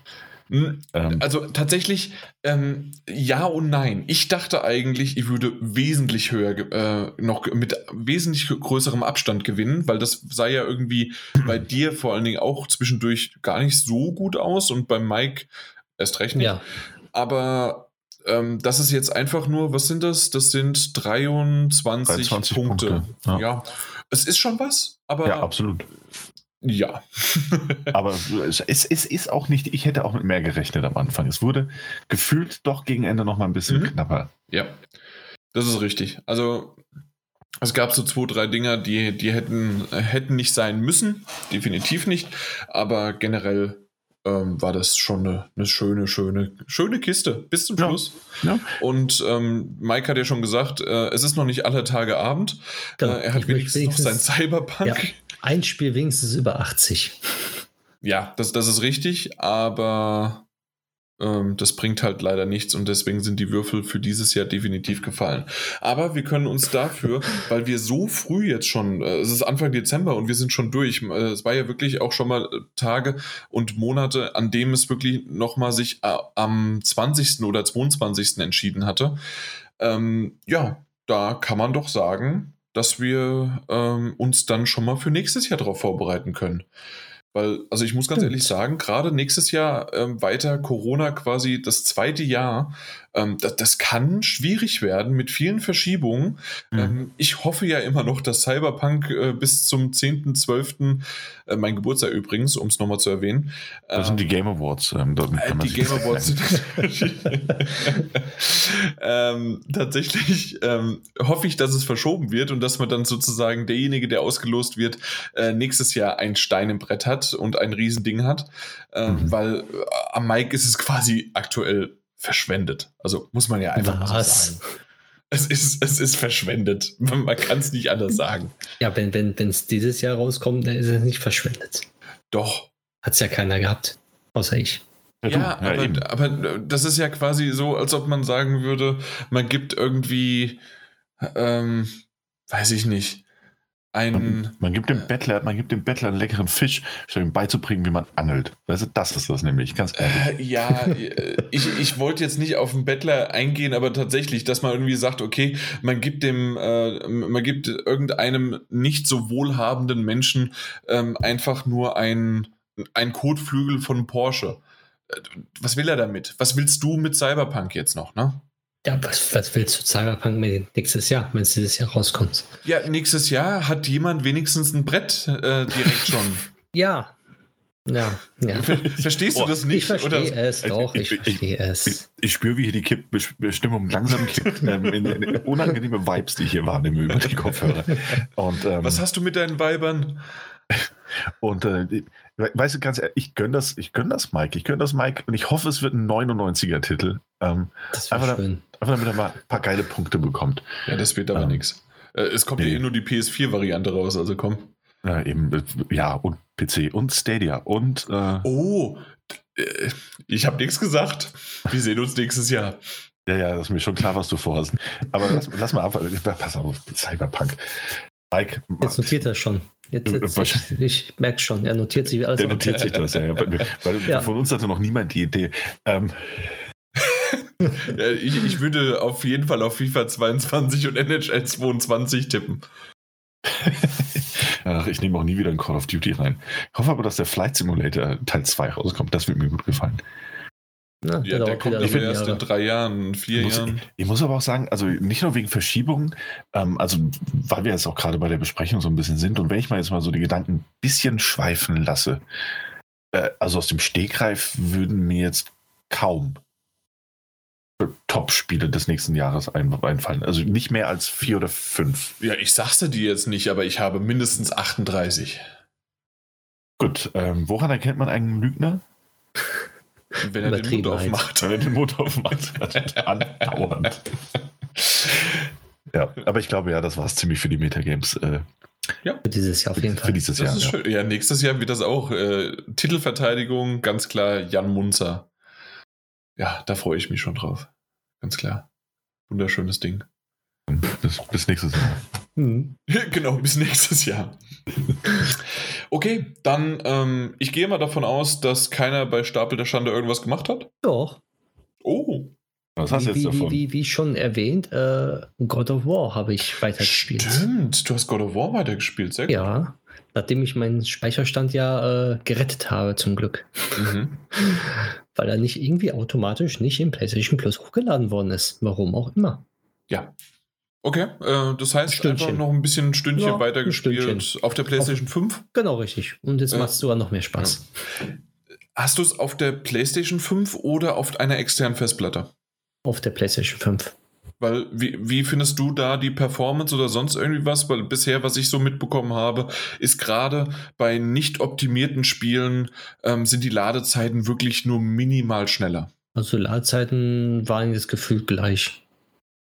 Hm, also tatsächlich ähm, ja und nein. Ich dachte eigentlich, ich würde wesentlich höher, äh, noch mit wesentlich größerem Abstand gewinnen, weil das sah ja irgendwie bei dir vor allen Dingen auch zwischendurch gar nicht so gut aus und beim Mike erst recht nicht. Ja. Aber ähm, das ist jetzt einfach nur, was sind das? Das sind 23, 23 Punkte. Punkte, Ja. ja. es ist schon was, aber Ja, absolut. Ja. Aber es, es, es ist auch nicht, ich hätte auch mit mehr gerechnet am Anfang. Es wurde gefühlt doch gegen Ende noch mal ein bisschen Mhm. knapper. Ja, das ist richtig. Also es gab so zwei, drei Dinger, die, die hätten, hätten nicht sein müssen, definitiv nicht, aber generell ähm, war das schon eine, eine schöne, schöne, schöne Kiste bis zum Ja. Schluss. Ja. Und ähm, Mike hat ja schon gesagt, äh, es ist noch nicht alle Tage Abend. Genau. Äh, er hat möchte wenigstens noch sein wenigstens- Cyberpunk. Ja, ein Spiel wenigstens über 80. Ja, das, das ist richtig, aber das bringt halt leider nichts und deswegen sind die Würfel für dieses Jahr definitiv gefallen. Aber wir können uns dafür, weil wir so früh jetzt schon, äh, es ist Anfang Dezember und wir sind schon durch, äh, es war ja wirklich auch schon mal äh, Tage und Monate, an dem es wirklich nochmal sich am 20. oder 22. entschieden hatte. Ähm, ja, da kann man doch sagen, dass wir ähm, uns dann schon mal für nächstes Jahr darauf vorbereiten können. Weil, also ich muss ganz Stimmt. ehrlich sagen, gerade nächstes Jahr ähm, weiter Corona quasi das zweite Jahr, ähm, das, das kann schwierig werden mit vielen Verschiebungen. Mhm. Ähm, ich hoffe ja immer noch, dass Cyberpunk äh, bis zum 10.12., äh, mein Geburtstag übrigens, um es nochmal zu erwähnen. Das sind die Game Awards. Ähm, dort Äh, die Game Awards sind ähm, tatsächlich ähm, hoffe ich, dass es verschoben wird und dass man dann sozusagen derjenige, der ausgelost wird, äh, nächstes Jahr ein Stein im Brett hat und ein Riesending hat, ähm, Mhm. weil äh, am Mike ist es quasi aktuell verschwendet. Also muss man ja einfach mal so Was? sagen. Es ist, es ist verschwendet. Man kann es nicht anders sagen. Ja, wenn es wenn, es dieses Jahr rauskommt, dann ist es nicht verschwendet. Doch, Hat es ja keiner gehabt. Außer ich. Ja, Ja, aber, eben. aber das ist ja quasi so, als ob man sagen würde, man gibt irgendwie, ähm, weiß ich nicht, einen. Man, man gibt dem Bettler, man gibt dem Bettler einen leckeren Fisch, statt ihm beizubringen, wie man angelt. Weißt du, das ist das nämlich, ganz ehrlich. Äh, ja, äh, ich, ich wollte jetzt nicht auf den Bettler eingehen, aber tatsächlich, dass man irgendwie sagt, okay, man gibt dem, äh, man gibt irgendeinem nicht so wohlhabenden Menschen ähm, einfach nur ein, ein Kotflügel von Porsche. Äh, Was will er damit? Was willst du mit Cyberpunk jetzt noch, ne? Ja, was, was willst du Cyberpunk mit nächstes Jahr, wenn es dieses Jahr rauskommt? Ja, nächstes Jahr hat jemand wenigstens ein Brett äh, direkt schon. Ja. Ja, ja. Ver Verstehst du Oh, das Ich nicht? verstehe es doch, ich, ich- ich- verstehe Ich, es. ich spüre, wie hier die Kipp Stimmung langsam kippt. ähm, in, in unangenehme Vibes, die ich hier wahrnehme über die Kopfhörer. Und, ähm, Was hast du mit deinen Weibern? und äh, weißt du, ganz ehrlich, ich gönne das, ich gönn das Mike. Ich gönne das Mike und ich hoffe, es wird ein 99er-Titel. Ähm, Das wäre einfach, schön. einfach damit er mal ein paar geile Punkte bekommt. Ja, das wird aber Ähm, nix. Äh, es kommt ja nee. eh nur die PS4-Variante raus, also komm. Ja, eben, äh, ja, und PC und Stadia und äh, Oh, äh, ich habe nichts gesagt. Wir sehen uns nächstes Jahr. Ja, ja, das ist mir schon klar, was du vorhast. Aber lass, lass mal ab. Pass auf, Cyberpunk. Mike, Jetzt notiert er schon. Jetzt, Äh, jetzt, ich, ich merke schon, er notiert sich alles der notiert sich das, ja. ja. Weil, Ja. von uns hatte noch niemand die Idee. Ähm, Äh, ich, ich würde auf jeden Fall auf FIFA 22 und NHL 22 tippen. ach, ich nehme auch nie wieder ein Call of Duty rein. Ich hoffe aber, dass der Flight Simulator Teil 2 rauskommt. Das wird mir gut gefallen. Na, Ja, der kommt aber erst in Jahre. drei Jahren, vier Ich muss, Jahren. ich muss aber auch sagen, also nicht nur wegen Verschiebungen, ähm, also weil wir jetzt auch gerade bei der Besprechung so ein bisschen sind und wenn ich mal jetzt mal so die Gedanken ein bisschen schweifen lasse, äh, also aus dem Stegreif würden mir jetzt kaum Top-Spiele des nächsten Jahres ein, einfallen. Also nicht mehr als vier oder fünf. Ja, ich sag's dir jetzt nicht, aber ich habe mindestens 38. Gut, ähm, woran erkennt man einen Lügner? Wenn er den Mund aufmacht. Wenn er den Mund aufmacht. Andauernd. Ja, aber ich glaube ja, das war es ziemlich für die Metagames. Äh, Für dieses Jahr auf jeden für Fall. dieses Das Jahr. ist Ja. schön. Ja, nächstes Jahr wird das auch. Äh, Titelverteidigung, ganz klar Jan Munzer. Ja, da freue ich mich schon drauf. Ganz klar. Wunderschönes Ding. Bis, bis nächstes Mal. Hm. genau, bis nächstes Jahr. Okay, dann, ähm, ich gehe mal davon aus, dass keiner bei Stapel der Schande irgendwas gemacht hat. Doch. Oh, Was hast du wie, jetzt wie, davon? Wie, wie schon erwähnt, äh, God of War habe ich weitergespielt. stimmt. Du hast God of War weitergespielt, sehr gut. Ja, nachdem ich meinen Speicherstand ja äh, gerettet habe, zum Glück. Mhm. Weil er nicht irgendwie automatisch nicht im PlayStation Plus hochgeladen worden ist. Warum auch immer. Ja. Okay, äh, das heißt Stündchen. einfach noch ein bisschen ein Stündchen Ja, weitergespielt auf der PlayStation 5. Genau richtig. Und jetzt Äh, macht es sogar noch mehr Spaß. Hast du es auf der PlayStation 5 oder auf einer externen Festplatte? Auf der PlayStation 5. Weil, wie, wie findest du da die Performance oder sonst irgendwie was? Weil bisher, was ich so mitbekommen habe, ist gerade bei nicht optimierten Spielen ähm, sind die Ladezeiten wirklich nur minimal schneller. Also Ladezeiten waren jetzt gefühlt gleich.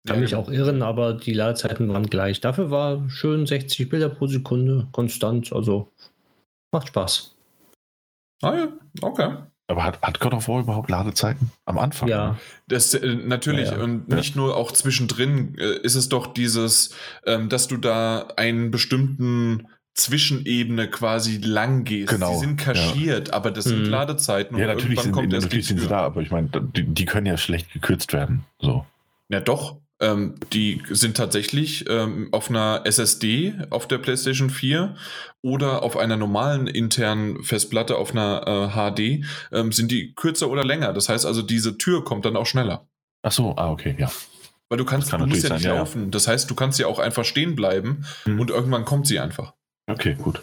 Kann Ja, mich auch irren, aber die Ladezeiten waren gleich. Dafür war schön 60 Bilder pro Sekunde konstant. Also macht Spaß. Ah ja, okay. Aber hat, hat God of War überhaupt Ladezeiten? Am Anfang? Ja, Das äh, natürlich Ja, ja. und Ja. nicht nur auch zwischendrin äh, ist es doch dieses, ähm, dass du da einen bestimmten Zwischenebene quasi lang gehst. Genau, Die sind kaschiert, aber das sind Mhm. Ladezeiten Ja, natürlich sind, natürlich sind sie da, aber ich meine, die, die können ja schlecht gekürzt werden. So. Ja, doch. Ähm, die sind tatsächlich ähm, auf einer SSD auf der PlayStation 4 oder auf einer normalen internen Festplatte auf einer äh, HD ähm, sind die kürzer oder länger. Das heißt also, diese Tür kommt dann auch schneller. Ach so, ah, okay, ja. Weil du kannst, kann du musst ja natürlich nicht sein, ja, ja. laufen. Das heißt, du kannst ja auch einfach stehen bleiben Mhm. und irgendwann kommt sie einfach. Okay, gut.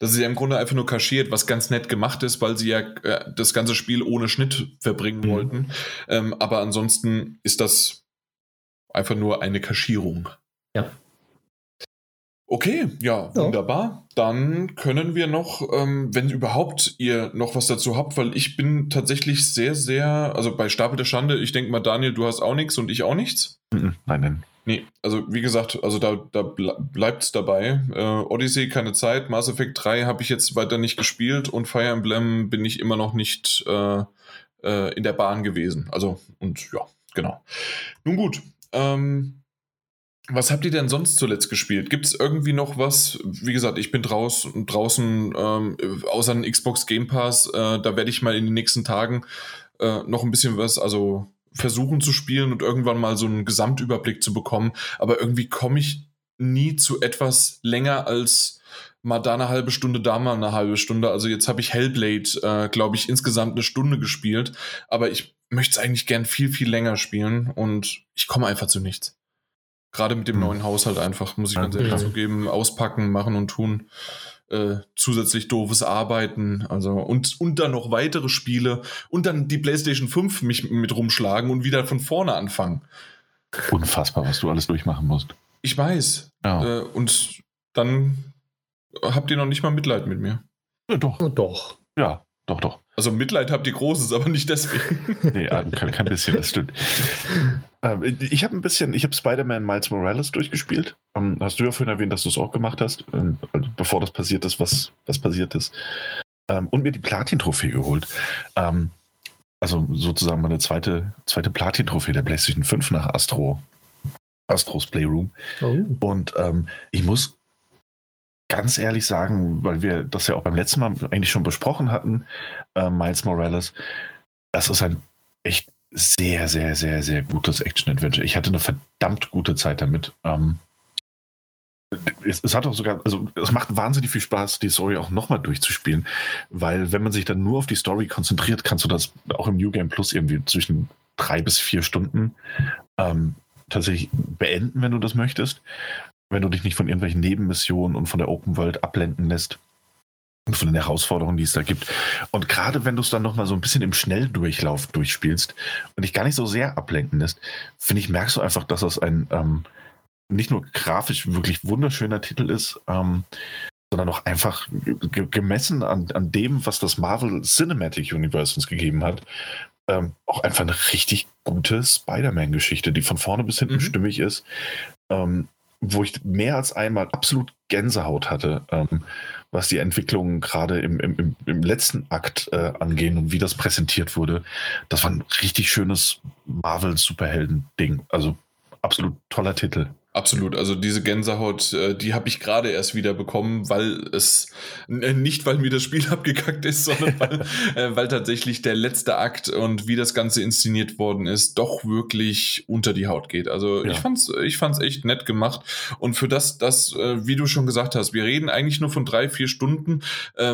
Das ist ja im Grunde einfach nur kaschiert, was ganz nett gemacht ist, weil sie ja äh, das ganze Spiel ohne Schnitt verbringen Mhm. wollten. Ähm, aber ansonsten ist das einfach nur eine Kaschierung. Ja. Okay, ja, Ja. wunderbar. Dann können wir noch, ähm, wenn überhaupt ihr noch was dazu habt, weil ich bin tatsächlich sehr, sehr, also bei Stapel der Schande, ich denke mal, Daniel, du hast auch nichts und ich auch nichts. Mhm, Nein, nein. Nee, also wie gesagt, also da, da bleibt es dabei. Äh, Odyssey keine Zeit, Mass Effect 3 habe ich jetzt weiter nicht gespielt und Fire Emblem bin ich immer noch nicht äh, äh, in der Bahn gewesen. Also, und ja, genau. Nun gut, ähm, was habt ihr denn sonst zuletzt gespielt? Gibt es irgendwie noch was? Wie gesagt, ich bin draußen, draußen ähm, außer einem Xbox Game Pass, äh, da werde ich mal in den nächsten Tagen äh, noch ein bisschen was, also versuchen zu spielen und irgendwann mal so einen Gesamtüberblick zu bekommen. Aber irgendwie komme ich nie zu etwas länger als mal da eine halbe Stunde, da mal eine halbe Stunde. Also jetzt habe ich Hellblade, äh, glaube ich, insgesamt eine Stunde gespielt. Aber ich möchte es eigentlich gern viel, viel länger spielen und ich komme einfach zu nichts. Gerade mit dem Hm. neuen Haushalt einfach, muss ich ganz ehrlich ja. zugeben, auspacken, machen und tun. Äh, zusätzlich doofes Arbeiten, also und, und dann noch weitere Spiele und dann die PlayStation 5 mich mit rumschlagen und wieder von vorne anfangen. Unfassbar, was du alles durchmachen musst. Ich weiß. Ja. Äh, und dann habt ihr noch nicht mal Mitleid mit mir. ja doch, oh, doch. ja, doch, doch. Also Mitleid habt ihr großes, aber nicht deswegen. Nee, äh, kein, kein bisschen, das stimmt. Ähm, ich habe ein bisschen, ich habe Spider-Man Miles Morales durchgespielt. Ähm, hast du ja vorhin erwähnt, dass du es auch gemacht hast, ähm, also bevor das passiert ist, was, was passiert ist. Ähm, und mir die Platin-Trophäe geholt. Ähm, also sozusagen meine zweite, zweite Platin-Trophäe der PlayStation 5 nach Astro, Astros Playroom. Oh. Und ähm, ich muss ganz ehrlich sagen, weil wir das ja auch beim letzten Mal eigentlich schon besprochen hatten, äh, Miles Morales, das ist ein echt sehr, sehr, sehr, sehr gutes Action-Adventure. Ich hatte eine verdammt gute Zeit damit. Ähm, es, es hat auch sogar, also es macht wahnsinnig viel Spaß, die Story auch nochmal durchzuspielen, weil wenn man sich dann nur auf die Story konzentriert, kannst du das auch im New Game Plus irgendwie zwischen drei bis vier Stunden ähm, tatsächlich beenden, wenn du das möchtest. Wenn du dich nicht von irgendwelchen Nebenmissionen und von der Open World ablenken lässt und von den Herausforderungen, die es da gibt. Und gerade wenn du es dann nochmal so ein bisschen im Schnelldurchlauf durchspielst und dich gar nicht so sehr ablenken lässt, finde ich, merkst du einfach, dass das ein ähm, nicht nur grafisch wirklich wunderschöner Titel ist, ähm, sondern auch einfach ge gemessen an, an dem, was das Marvel Cinematic Universe uns gegeben hat, ähm, auch einfach eine richtig gute Spider-Man-Geschichte, die von vorne bis hinten Mhm. stimmig ist, ähm, wo ich mehr als einmal absolut Gänsehaut hatte, ähm, was die Entwicklungen gerade im, im, im, im letzten Akt äh, angehen und wie das präsentiert wurde. Das war ein richtig schönes Marvel-Superhelden-Ding. Also absolut toller Titel. Absolut. Also diese Gänsehaut, äh, die habe ich gerade erst wieder bekommen, weil es äh, nicht, weil mir das Spiel abgekackt ist, sondern weil, äh, weil tatsächlich der letzte Akt und wie das Ganze inszeniert worden ist, doch wirklich unter die Haut geht. Also ja. ich fand's, ich fand's echt nett gemacht. Und für das, das, wie du schon gesagt hast, wir reden eigentlich nur von drei, vier Stunden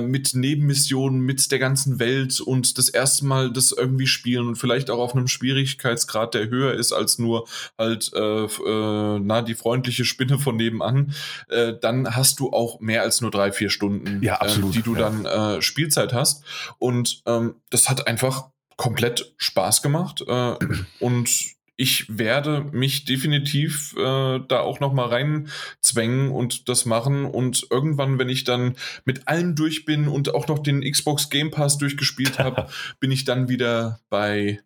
mit Nebenmissionen, mit der ganzen Welt und das erste Mal das irgendwie spielen und vielleicht auch auf einem Schwierigkeitsgrad, der höher ist als nur halt äh, äh, na, die freundliche Spinne von nebenan, äh, dann hast du auch mehr als nur drei, vier Stunden, ja, absolut, äh, die du ja. dann äh, Spielzeit hast. Und ähm, das hat einfach komplett Spaß gemacht. Äh, und ich werde mich definitiv äh, da auch noch mal reinzwängen und das machen und irgendwann, wenn ich dann mit allem durch bin und auch noch den Xbox Game Pass durchgespielt habe, bin ich dann wieder bei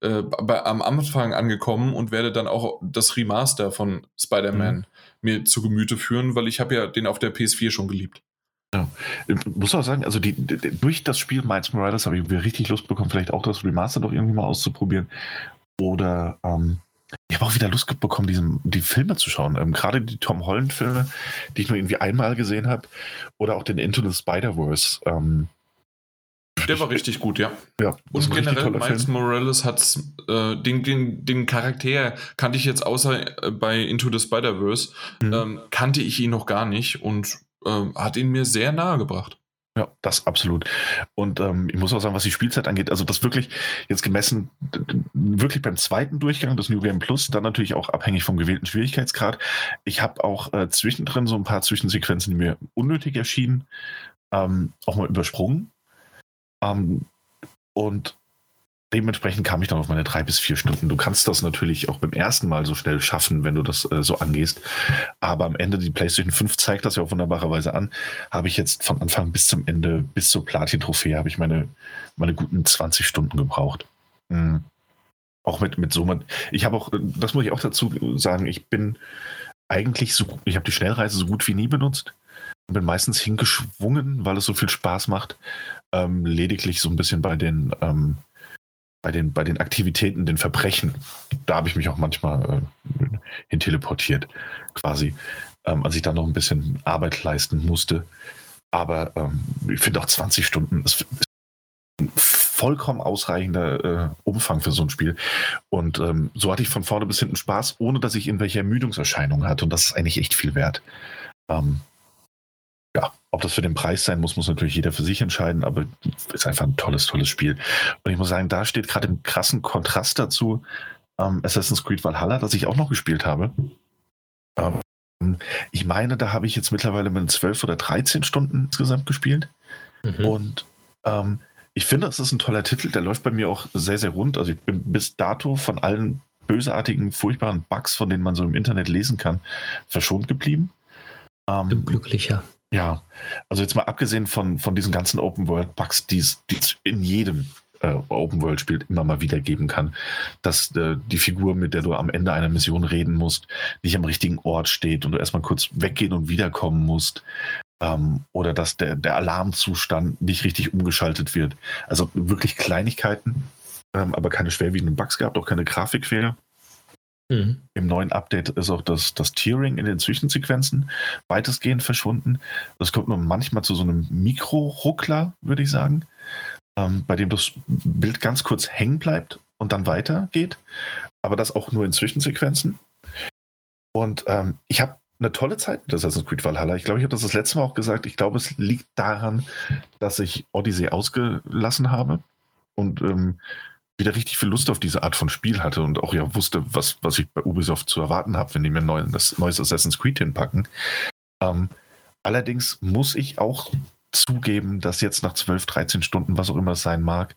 äh, bei, am Anfang angekommen und werde dann auch das Remaster von Spider-Man mhm. mir zu Gemüte führen, weil ich habe ja den auf der PS4 schon geliebt. Ja. Ich muss auch sagen, also die, die, durch das Spiel Miles Morales habe ich richtig Lust bekommen, vielleicht auch das Remaster doch irgendwie mal auszuprobieren. Oder ähm, ich habe auch wieder Lust bekommen, diesen, die Filme zu schauen. Ähm, Gerade die Tom Holland-Filme, die ich nur irgendwie einmal gesehen habe. Oder auch den Into the Spider-Verse. Ähm, der war richtig gut, ja. ja und generell Miles Film. Morales hat äh, den, den, den Charakter kannte ich jetzt außer äh, bei Into the Spider-Verse, mhm. ähm, kannte ich ihn noch gar nicht und äh, hat ihn mir sehr nahe gebracht. Ja, das absolut. Und ähm, ich muss auch sagen, was die Spielzeit angeht, also das wirklich jetzt gemessen, wirklich beim zweiten Durchgang, das New Game Plus, dann natürlich auch abhängig vom gewählten Schwierigkeitsgrad. Ich habe auch äh, zwischendrin so ein paar Zwischensequenzen, die mir unnötig erschienen, ähm, auch mal übersprungen. Ähm, und dementsprechend kam ich dann auf meine drei bis vier Stunden. Du kannst das natürlich auch beim ersten Mal so schnell schaffen, wenn du das äh, so angehst. Aber am Ende, die PlayStation 5 zeigt das ja auch wunderbarerweise an, habe ich jetzt von Anfang bis zum Ende, bis zur Platin-Trophäe, habe ich meine, meine guten 20 Stunden gebraucht. Mhm. Auch mit, mit so, ich habe auch, das muss ich auch dazu sagen, ich bin eigentlich so, ich habe die Schnellreise so gut wie nie benutzt bin meistens hingeschwungen, weil es so viel Spaß macht. Ähm, lediglich so ein bisschen bei den, ähm, bei den, bei den Aktivitäten, den Verbrechen. Da habe ich mich auch manchmal äh, hin teleportiert, quasi, ähm, als ich da noch ein bisschen Arbeit leisten musste. Aber ähm, ich finde auch 20 Stunden ist, ist ein vollkommen ausreichender äh, Umfang für so ein Spiel. Und ähm, so hatte ich von vorne bis hinten Spaß, ohne dass ich irgendwelche Ermüdungserscheinungen hatte. Und das ist eigentlich echt viel wert. Ähm, ja, ob das für den Preis sein muss, muss natürlich jeder für sich entscheiden, aber es ist einfach ein tolles, tolles Spiel. Und ich muss sagen, da steht gerade im krassen Kontrast dazu ähm, Assassin's Creed Valhalla, das ich auch noch gespielt habe. Ähm, ich meine, da habe ich jetzt mittlerweile mit 12 oder 13 Stunden insgesamt gespielt. Mhm. Und ähm, ich finde, es ist ein toller Titel, der läuft bei mir auch sehr, sehr rund. Also ich bin bis dato von allen bösartigen, furchtbaren Bugs, von denen man so im Internet lesen kann, verschont geblieben. Ähm, glücklicher. Ja, also jetzt mal abgesehen von, von diesen ganzen Open-World-Bugs, die es in jedem äh, Open-World-Spiel immer mal wieder geben kann, dass äh, die Figur, mit der du am Ende einer Mission reden musst, nicht am richtigen Ort steht und du erstmal kurz weggehen und wiederkommen musst. Ähm, oder dass der, der Alarmzustand nicht richtig umgeschaltet wird. Also wirklich Kleinigkeiten, ähm, aber keine schwerwiegenden Bugs gehabt, auch keine Grafikfehler. Mhm. Im neuen Update ist auch das, das Tiering in den Zwischensequenzen weitestgehend verschwunden. Das kommt nur manchmal zu so einem Mikro-Ruckler, würde ich sagen, ähm, bei dem das Bild ganz kurz hängen bleibt und dann weitergeht. Aber das auch nur in Zwischensequenzen. Und ähm, ich habe eine tolle Zeit mit Assassin's Creed Valhalla. Ich glaube, ich habe das das letzte Mal auch gesagt. Ich glaube, es liegt daran, dass ich Odyssey ausgelassen habe und ähm, wieder richtig viel Lust auf diese Art von Spiel hatte und auch ja wusste, was, was ich bei Ubisoft zu erwarten habe, wenn die mir neu, das neues Assassin's Creed hinpacken. Ähm, allerdings muss ich auch zugeben, dass jetzt nach 12, 13 Stunden, was auch immer es sein mag,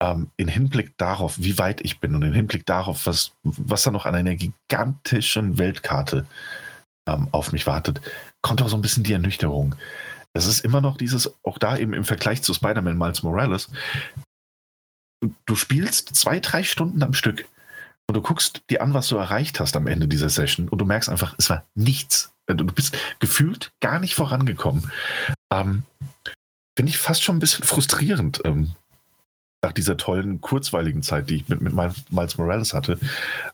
ähm, in Hinblick darauf, wie weit ich bin und in Hinblick darauf, was, was da noch an einer gigantischen Weltkarte ähm, auf mich wartet, kommt auch so ein bisschen die Ernüchterung. Es ist immer noch dieses, auch da eben im Vergleich zu Spider-Man Miles Morales, du spielst zwei, drei Stunden am Stück und du guckst dir an, was du erreicht hast am Ende dieser Session und du merkst einfach, es war nichts. Äh, du bist gefühlt gar nicht vorangekommen. Ähm, Finde ich fast schon ein bisschen frustrierend. Ähm, nach dieser tollen, kurzweiligen Zeit, die ich mit, mit Miles Morales hatte.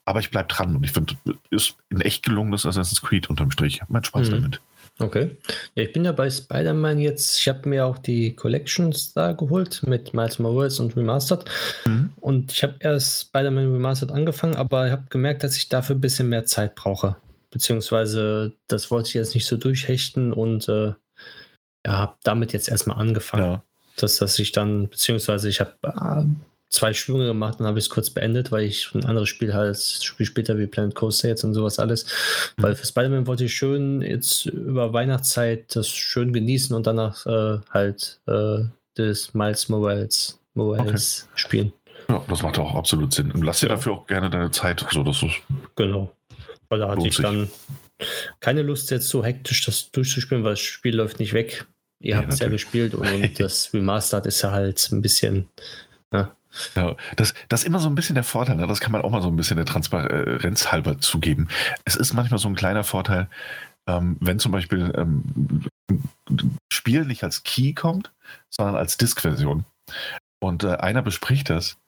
Aber ich bleibe dran und ich finde, ist ein echt gelungenes Assassin's Creed unterm Strich. Ich Mein Spaß mhm. damit. Okay. Ja, ich bin ja bei Spider-Man jetzt, ich habe mir auch die Collections da geholt mit Miles Morales und Remastered. Mhm. Und ich habe erst Spider-Man Remastered angefangen, aber ich habe gemerkt, dass ich dafür ein bisschen mehr Zeit brauche. Beziehungsweise, das wollte ich jetzt nicht so durchhechten und äh, ja, habe damit jetzt erstmal angefangen. Ja. Dass, dass ich dann, beziehungsweise ich habe äh, zwei Schwünge gemacht, dann habe ich es kurz beendet, weil ich ein anderes Spiel halt, Spiel später wie Planet Coaster jetzt und sowas alles. Mhm. Weil für Spider-Man wollte ich schön jetzt über Weihnachtszeit das schön genießen und danach äh, halt äh, das Miles Morales, Morales okay. spielen. Ja, das macht auch absolut Sinn. Und lass dir dafür auch gerne deine Zeit. So, das ist genau. Weil da hatte ich dann keine Lust, jetzt so hektisch das durchzuspielen, weil das Spiel läuft nicht weg. Ihr ja, habt es ja gespielt und, und das Remastered ist ja halt ein bisschen. Ja. Ja, das, das ist immer so ein bisschen der Vorteil, ne? das kann man auch mal so ein bisschen der Transparenz halber zugeben. Es ist manchmal so ein kleiner Vorteil, ähm, wenn zum Beispiel ähm, ein Spiel nicht als Key kommt, sondern als Disk-Version. Und äh, einer bespricht das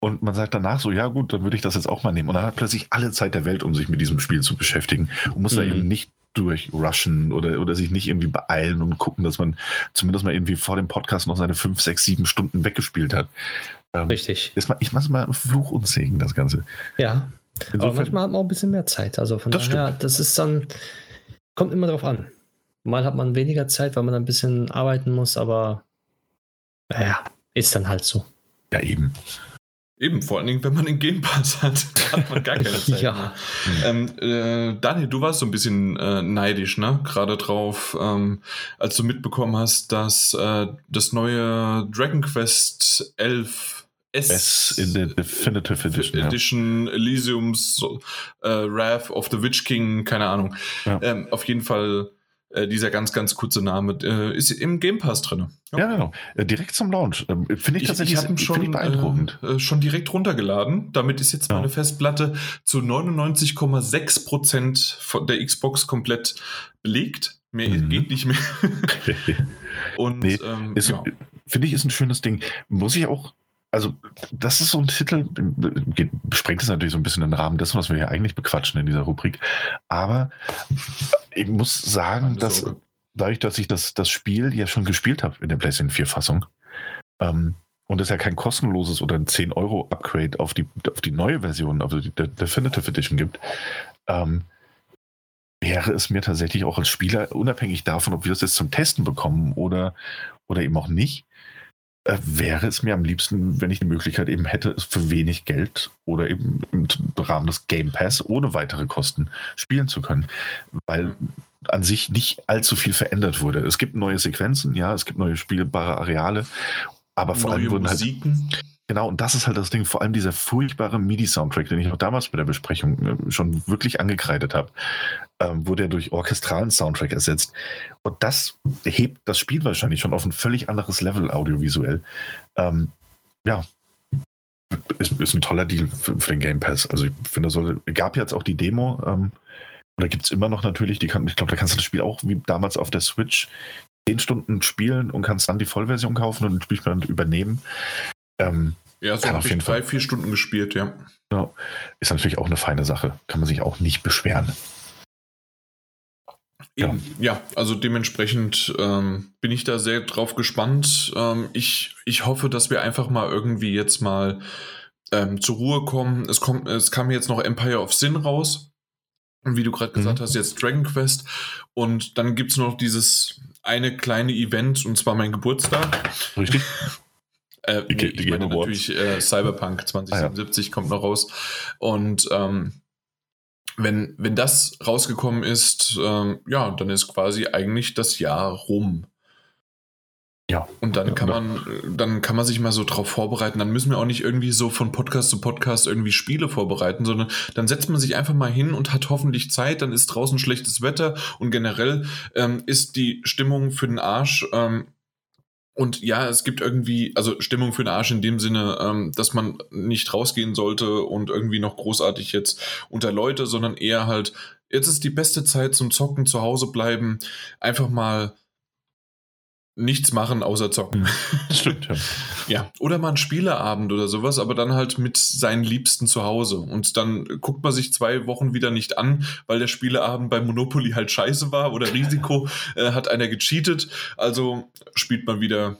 und man sagt danach so, ja gut, dann würde ich das jetzt auch mal nehmen. Und dann hat plötzlich alle Zeit der Welt, um sich mit diesem Spiel zu beschäftigen und muss mhm. da eben nicht durchrushen oder, oder sich nicht irgendwie beeilen und gucken, dass man zumindest mal irgendwie vor dem Podcast noch seine fünf, sechs, sieben Stunden weggespielt hat. Ähm, Richtig. Ist mal, ich mache es mal Fluch und Segen, das Ganze. Ja. Insofern, aber manchmal hat man auch ein bisschen mehr Zeit. Also von das daher, stimmt. das ist dann, kommt immer drauf an. Mal hat man weniger Zeit, weil man ein bisschen arbeiten muss, aber naja, ist dann halt so. Ja, eben. Eben, vor allen Dingen, wenn man den Game Pass hat, hat man gar keine Zeit ja. Ähm, äh, Daniel, du warst so ein bisschen äh, neidisch, ne? Gerade drauf, ähm, als du mitbekommen hast, dass äh, das neue Dragon Quest 11 S, S in der Definitive Edition, Edition ja. Elysiums, äh, Wrath of the Witch King, keine Ahnung. Ja. Ähm, auf jeden Fall äh, dieser ganz, ganz kurze Name, äh, ist im Game Pass drin. Ja, ja genau. Äh, direkt zum Launch. Ähm, Finde ich, ich tatsächlich ich hab schon, ich beeindruckend. Äh, schon direkt runtergeladen. Damit ist jetzt meine Festplatte zu 99,6 Prozent der Xbox komplett belegt. Mehr mhm. geht nicht mehr. Und nee, ähm, ja. finde ich, ist ein schönes Ding. Muss ich auch also das ist so ein Titel, sprengt es natürlich so ein bisschen den Rahmen dessen, was wir hier eigentlich bequatschen in dieser Rubrik. Aber ich muss sagen, dass dadurch, dass ich das, das Spiel ja schon gespielt habe in der PlayStation 4 Fassung ähm, und es ja kein kostenloses oder ein 10 Euro Upgrade auf die, auf die neue Version, auf die Definitive Edition gibt, ähm, wäre es mir tatsächlich auch als Spieler, unabhängig davon, ob wir das jetzt zum Testen bekommen oder, oder eben auch nicht, wäre es mir am liebsten, wenn ich die Möglichkeit eben hätte, es für wenig Geld oder eben im Rahmen des Game Pass ohne weitere Kosten spielen zu können. Weil an sich nicht allzu viel verändert wurde. Es gibt neue Sequenzen, ja, es gibt neue spielbare Areale, aber vor neue allem wurden halt Musiken. halt. Genau, und das ist halt das Ding, vor allem dieser furchtbare MIDI-Soundtrack, den ich auch damals bei der Besprechung äh, schon wirklich angekreidet habe, ähm, wurde er durch orchestralen Soundtrack ersetzt. Und das hebt das Spiel wahrscheinlich schon auf ein völlig anderes Level audiovisuell. Ähm, ja, ist, ist, ein toller Deal für, für, den Game Pass. Also ich finde, es gab jetzt auch die Demo, ähm, oder gibt es immer noch natürlich, die kann, ich glaube, da kannst du das Spiel auch wie damals auf der Switch zehn Stunden spielen und kannst dann die Vollversion kaufen und den dann übernehmen. Ähm, ja, so habe ich drei, vier Stunden gespielt, ja. ja. Ist natürlich auch eine feine Sache. Kann man sich auch nicht beschweren. Eben, ja. ja, also dementsprechend ähm, bin ich da sehr drauf gespannt. Ähm, ich, ich hoffe, dass wir einfach mal irgendwie jetzt mal ähm, zur Ruhe kommen. Es, kommt, es kam jetzt noch Empire of Sin raus. Und wie du gerade gesagt mhm. hast, jetzt Dragon Quest. Und dann gibt es noch dieses eine kleine Event, und zwar mein Geburtstag. Richtig. Äh, nee, ich meine natürlich äh, Cyberpunk 2077 ah, ja. kommt noch raus. Und ähm, wenn, wenn das rausgekommen ist, ähm, ja, dann ist quasi eigentlich das Jahr rum. Ja. Und dann kann man, dann kann man sich mal so drauf vorbereiten. Dann müssen wir auch nicht irgendwie so von Podcast zu Podcast irgendwie Spiele vorbereiten, sondern dann setzt man sich einfach mal hin und hat hoffentlich Zeit. Dann ist draußen schlechtes Wetter und generell ähm, ist die Stimmung für den Arsch. Ähm, und ja, es gibt irgendwie, also Stimmung für den Arsch in dem Sinne, ähm, dass man nicht rausgehen sollte und irgendwie noch großartig jetzt unter Leute, sondern eher halt, jetzt ist die beste Zeit zum Zocken, zu Hause bleiben, einfach mal nichts machen außer zocken. Stimmt, ja. Ja, oder mal ein Spieleabend oder sowas, aber dann halt mit seinen Liebsten zu Hause. Und dann guckt man sich zwei Wochen wieder nicht an, weil der Spieleabend bei Monopoly halt scheiße war oder Risiko äh, hat einer gecheatet. Also spielt man wieder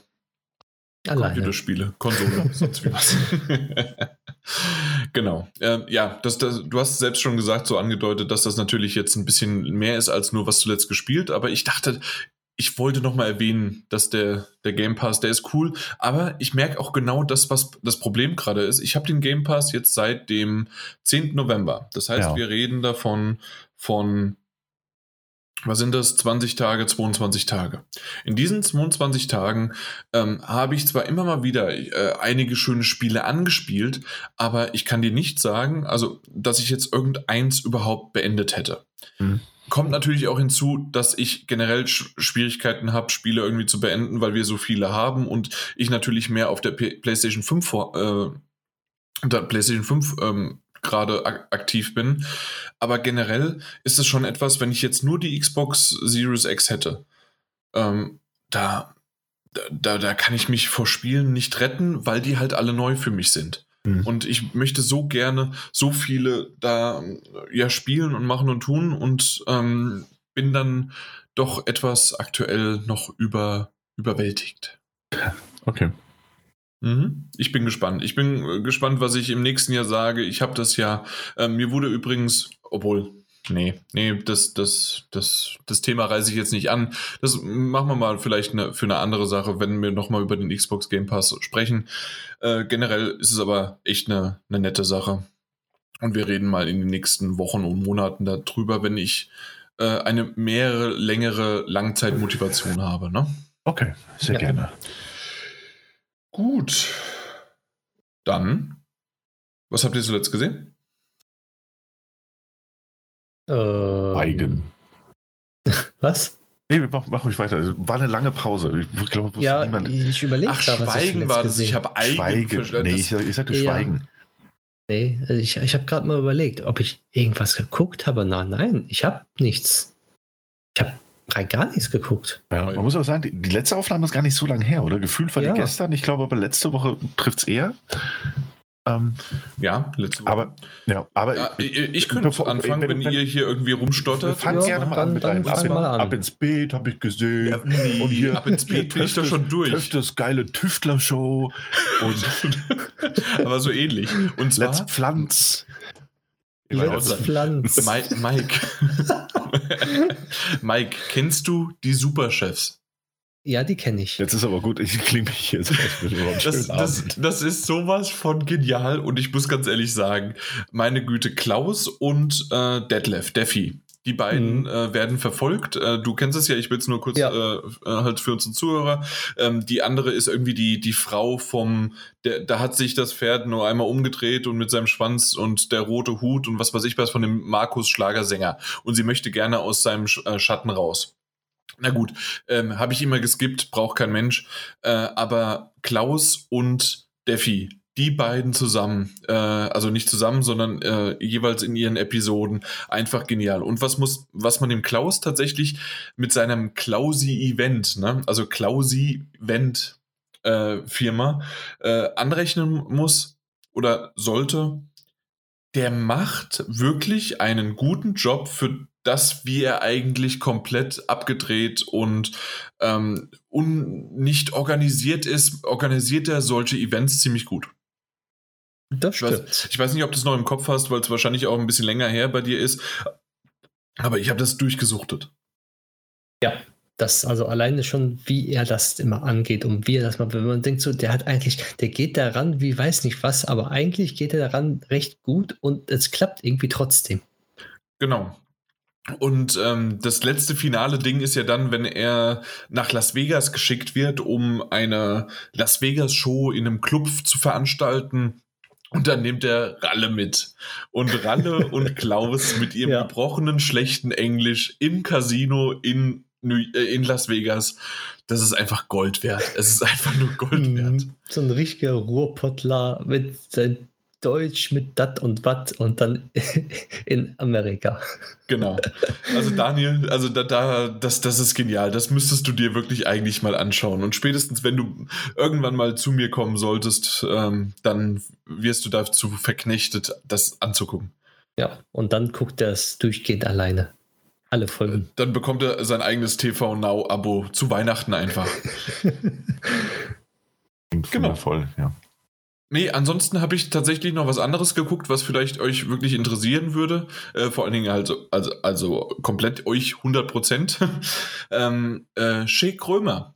Alleine. Computerspiele, Konsole, sonst wie was. genau. Ähm, ja, das, das, du hast selbst schon gesagt, so angedeutet, dass das natürlich jetzt ein bisschen mehr ist als nur was zuletzt gespielt, aber ich dachte, ich wollte noch mal erwähnen, dass der, der Game Pass, der ist cool, aber ich merke auch genau das, was das Problem gerade ist. Ich habe den Game Pass jetzt seit dem 10. November. Das heißt, Ja. wir reden davon von, was sind das, 20 Tage, 22 Tage. In diesen 22 Tagen ähm, habe ich zwar immer mal wieder äh, einige schöne Spiele angespielt, aber ich kann dir nicht sagen, also, dass ich jetzt irgendeins überhaupt beendet hätte. Mhm. Kommt natürlich auch hinzu, dass ich generell Sch Schwierigkeiten habe, Spiele irgendwie zu beenden, weil wir so viele haben und ich natürlich mehr auf der P PlayStation 5 vor, äh, der PlayStation 5 ähm, gerade ak aktiv bin. Aber generell ist es schon etwas, wenn ich jetzt nur die Xbox Series X hätte, ähm, da, da, da kann ich mich vor Spielen nicht retten, weil die halt alle neu für mich sind. Mhm. Und ich möchte so gerne so viele da ja spielen und machen und tun und ähm, bin dann doch etwas aktuell noch über, überwältigt. Okay. Mhm. Ich bin gespannt. Ich bin äh, gespannt, was ich im nächsten Jahr sage. Ich habe das ja, äh, mir wurde übrigens, obwohl, nee, nee, das, das, das, das Thema reiße ich jetzt nicht an. Das machen wir mal vielleicht eine, für eine andere Sache, wenn wir nochmal über den Xbox Game Pass sprechen. Äh, generell ist es aber echt eine, eine nette Sache. Und wir reden mal in den nächsten Wochen und Monaten darüber, wenn ich äh, eine mehrere, längere Langzeitmotivation habe. Ne? Okay, sehr Ja. gerne. Gut. Dann, was habt ihr zuletzt gesehen? Ähm, Schweigen. Was? Nee, mach, mach ruhig weiter. Also, War eine lange Pause. Ich glaube, Ja, niemand. ich überlege Ach, gerade, was ich Schweigen zuletzt war das. Ich habe Eigen Schweigen. Nee, ich, ich sagte Ja. Schweigen. Nee, also ich, ich habe gerade mal überlegt, ob ich irgendwas geguckt habe. Nein, nein, ich habe nichts. Ich habe rein gar nichts geguckt. Ja, man muss aber sagen, die, die letzte Aufnahme ist gar nicht so lange her, oder? Gefühlt war Ja. die gestern. Ich glaube aber letzte Woche trifft es eher. Ähm, ja, letzte Woche. aber, ja, aber ja, ich, ich könnte Bevor- anfangen, wenn, wenn- wenn- ihr hier irgendwie rumstottert. fangen Ja, gerne mal dann- an mit dann ab, in- mal an. ab ins Beet, habe ich gesehen. Ja, nee, und hier ab ins Beet bin ich doch Töftes- schon durch. Töftes geile Tüftler-Show und aber so ähnlich. Und zwar, Let's Pflanz. Let's. Pflanz. Mike, Mike. Mike, kennst du die Superchefs? Ja, die kenne ich. Jetzt ist aber gut, ich klinge mich hier so aus Das, das, das ist sowas von genial und ich muss ganz ehrlich sagen, meine Güte, Klaus und äh, Detlef, Deffi, die beiden Mhm. äh, werden verfolgt. Äh, du kennst es ja, ich will es nur kurz Ja. äh, äh, halt für unsere Zuhörer. Ähm, die andere ist irgendwie die, die Frau vom, der, da hat sich das Pferd nur einmal umgedreht und mit seinem Schwanz und der rote Hut und was weiß ich was von dem Markus Schlagersänger. Und sie möchte gerne aus seinem Sch äh, Schatten raus. Na gut, ähm, habe ich immer geskippt, braucht kein Mensch. Äh, aber Klaus und Deffi, die beiden zusammen, äh, also nicht zusammen, sondern äh, jeweils in ihren Episoden, einfach genial. Und was muss, was man dem Klaus tatsächlich mit seinem Klausi-Event, ne, also Klausi-Event äh, äh, anrechnen muss oder sollte, der macht wirklich einen guten Job für das, wie er eigentlich komplett abgedreht und ähm, un nicht organisiert ist, organisiert er solche Events ziemlich gut. Das Ich weiß, stimmt. ich weiß nicht, ob du es noch im Kopf hast, weil es wahrscheinlich auch ein bisschen länger her bei dir ist. Aber ich habe das durchgesuchtet. Das also alleine schon, wie er das immer angeht und wie er das macht. Wenn man denkt so, der hat eigentlich, der geht daran, wie weiß nicht was, aber eigentlich geht er daran recht gut und es klappt irgendwie trotzdem. Genau. Und ähm, das letzte finale Ding ist ja dann, wenn er nach Las Vegas geschickt wird, um eine Las Vegas Show in einem Club zu veranstalten. Und dann nimmt er Ralle mit. Und Ralle und Klaus mit ihrem Ja. gebrochenen, schlechten Englisch im Casino in, äh, in Las Vegas. Das ist einfach Gold wert. Es ist einfach nur Gold wert. Mhm. So ein richtiger Ruhrpottler mit seinen Deutsch mit dat und wat und dann in Amerika. Genau. Also Daniel, also da, da, das, das ist genial. Das müsstest du dir wirklich eigentlich mal anschauen. Und spätestens, wenn du irgendwann mal zu mir kommen solltest, ähm, dann wirst du dazu verknechtet, das anzugucken. Ja, und dann guckt er es durchgehend alleine. Alle Folgen. Dann bekommt er sein eigenes TV Now-Abo zu Weihnachten einfach. genau. Voll, ja. Nee, ansonsten habe ich tatsächlich noch was anderes geguckt, was vielleicht euch wirklich interessieren würde. Äh, vor allen Dingen also, also, also komplett euch 100 Prozent. ähm, äh, Shea Krömer.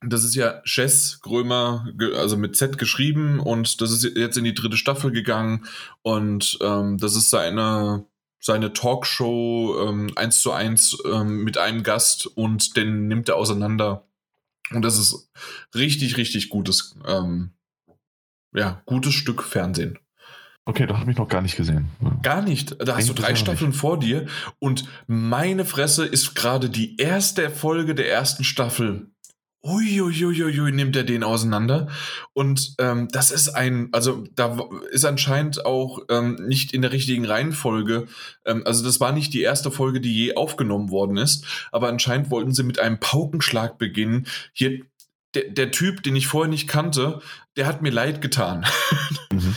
Das ist ja Chess Krömer, also mit Z geschrieben und das ist jetzt in die dritte Staffel gegangen und ähm, das ist seine, seine Talkshow ähm, eins zu eins ähm, mit einem Gast und den nimmt er auseinander. Und das ist richtig, richtig gutes ähm, ja, gutes Stück Fernsehen. Okay, da habe ich noch gar nicht gesehen. Gar nicht. Da hast du drei Staffeln nicht. vor dir und meine Fresse ist gerade die erste Folge der ersten Staffel. Uiuiuiui, nimmt er den auseinander. Und ähm, das ist ein, also da ist anscheinend auch ähm, nicht in der richtigen Reihenfolge. Ähm, also das war nicht die erste Folge, die je aufgenommen worden ist. Aber anscheinend wollten sie mit einem Paukenschlag beginnen. Hier der, der Typ, den ich vorher nicht kannte, der hat mir leid getan. Mhm.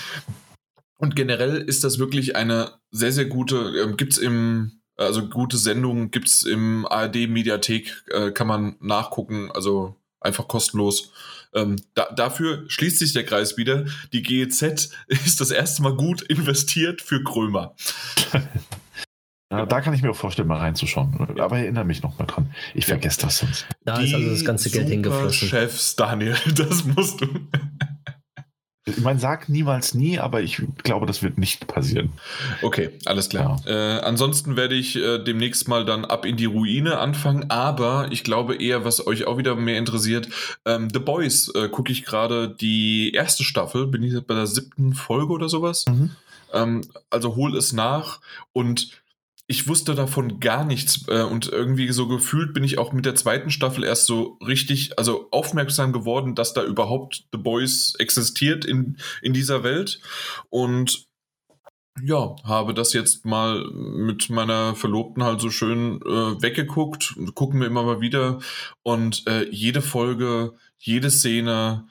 Und generell ist das wirklich eine sehr, sehr gute, äh, gibt's im, also gute Sendung gibt's im ARD-Mediathek, äh, kann man nachgucken, also einfach kostenlos. Ähm, da, dafür schließt sich der Kreis wieder. Die GEZ ist das erste Mal gut investiert für Krömer. Ja, da kann ich mir auch vorstellen, mal reinzuschauen. Aber erinnere mich noch mal dran. Ich vergesse das sonst. Da Die ist also das ganze Geld hingeflossen. Chefs, Daniel, das musst du. Ich meine, sag niemals nie, aber ich glaube, das wird nicht passieren. Okay, alles klar. Ja. Äh, ansonsten werde ich äh, demnächst mal dann ab in die Ruine anfangen, aber ich glaube eher, was euch auch wieder mehr interessiert, ähm, The Boys äh, gucke ich gerade die erste Staffel, bin ich bei der siebten Folge oder sowas. Mhm. Ähm, also hol es nach und ich wusste davon gar nichts äh, und irgendwie so gefühlt bin ich auch mit der zweiten Staffel erst so richtig, also aufmerksam geworden, dass da überhaupt The Boys existiert in, in dieser Welt. Und ja, habe das jetzt mal mit meiner Verlobten halt so schön äh, weggeguckt, gucken wir immer mal wieder. Und äh, jede Folge, jede Szene,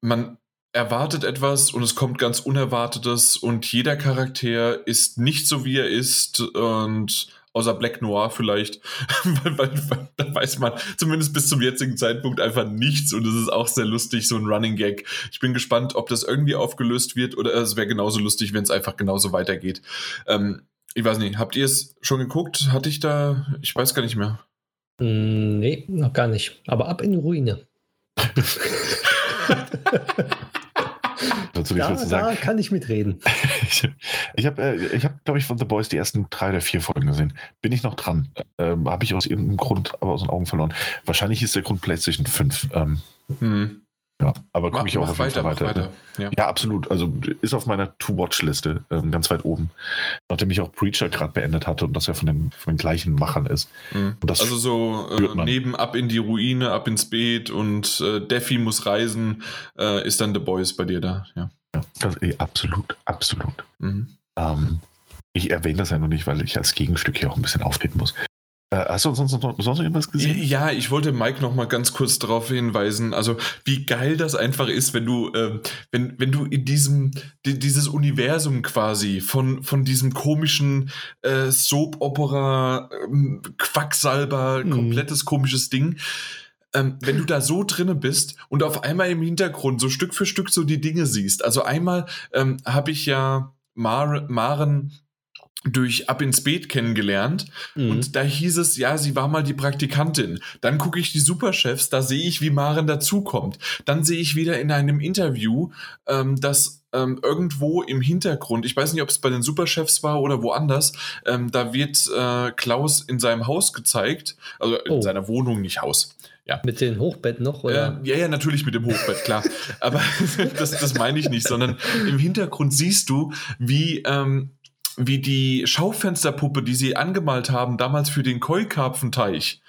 man erwartet etwas und es kommt ganz Unerwartetes und jeder Charakter ist nicht so, wie er ist und außer Black Noir vielleicht, weil, weil, weil, da weiß man zumindest bis zum jetzigen Zeitpunkt einfach nichts und es ist auch sehr lustig, so ein Running Gag. Ich bin gespannt, ob das irgendwie aufgelöst wird oder es wäre genauso lustig, wenn es einfach genauso weitergeht. Ähm, ich weiß nicht, habt ihr es schon geguckt? Hatte ich da, ich weiß gar nicht mehr. Mm, nee, noch gar nicht. Aber ab in die Ruine. dazu da, da kann ich mitreden. ich ich habe, äh, hab, glaube ich, von The Boys die ersten drei oder vier Folgen gesehen. Bin ich noch dran? Ähm, habe ich aus irgendeinem Grund aber aus den Augen verloren. Wahrscheinlich ist der Grund PlayStation 5. Ähm, hm. Ja, aber gucke ich auch auf weiter, weiter. weiter. Ja. ja. absolut. Also ist auf meiner To-Watch-Liste ähm, ganz weit oben. Nachdem ich auch Preacher gerade beendet hatte und das ja von den, von den gleichen Machern ist. Mhm. also so äh, neben Ab in die Ruine, Ab ins Beet und äh, Defi muss reisen, äh, ist dann The Boys bei dir da. Ja, ja das, ey, absolut, absolut. Mhm. Ähm, ich erwähne das ja nur nicht, weil ich als Gegenstück hier auch ein bisschen auftreten muss. Äh, hast du sonst noch, sonst irgendwas gesehen? Ja, ich wollte Mike noch mal ganz kurz darauf hinweisen, also wie geil das einfach ist, wenn du, äh, wenn, wenn du in diesem, die, dieses Universum quasi von, von diesem komischen äh, Soap-Opera, ähm, Quacksalber, mhm. komplettes komisches Ding, ähm, wenn du da so drinne bist und auf einmal im Hintergrund so Stück für Stück so die Dinge siehst. Also einmal ähm, habe ich ja Mar Maren durch Ab ins Beet kennengelernt mhm. und da hieß es, ja, sie war mal die Praktikantin. Dann gucke ich die Superchefs, da sehe ich, wie Maren dazukommt. Dann sehe ich wieder in einem Interview, ähm, dass ähm, irgendwo im Hintergrund, ich weiß nicht, ob es bei den Superchefs war oder woanders, ähm, da wird äh, Klaus in seinem Haus gezeigt, also in oh. seiner Wohnung, nicht Haus. Ja. Mit dem Hochbett noch? Oder? Äh, ja, ja, natürlich mit dem Hochbett, klar. Aber das, das meine ich nicht, sondern im Hintergrund siehst du, wie ähm, wie die Schaufensterpuppe, die sie angemalt haben, damals für den Keukarpfenteich,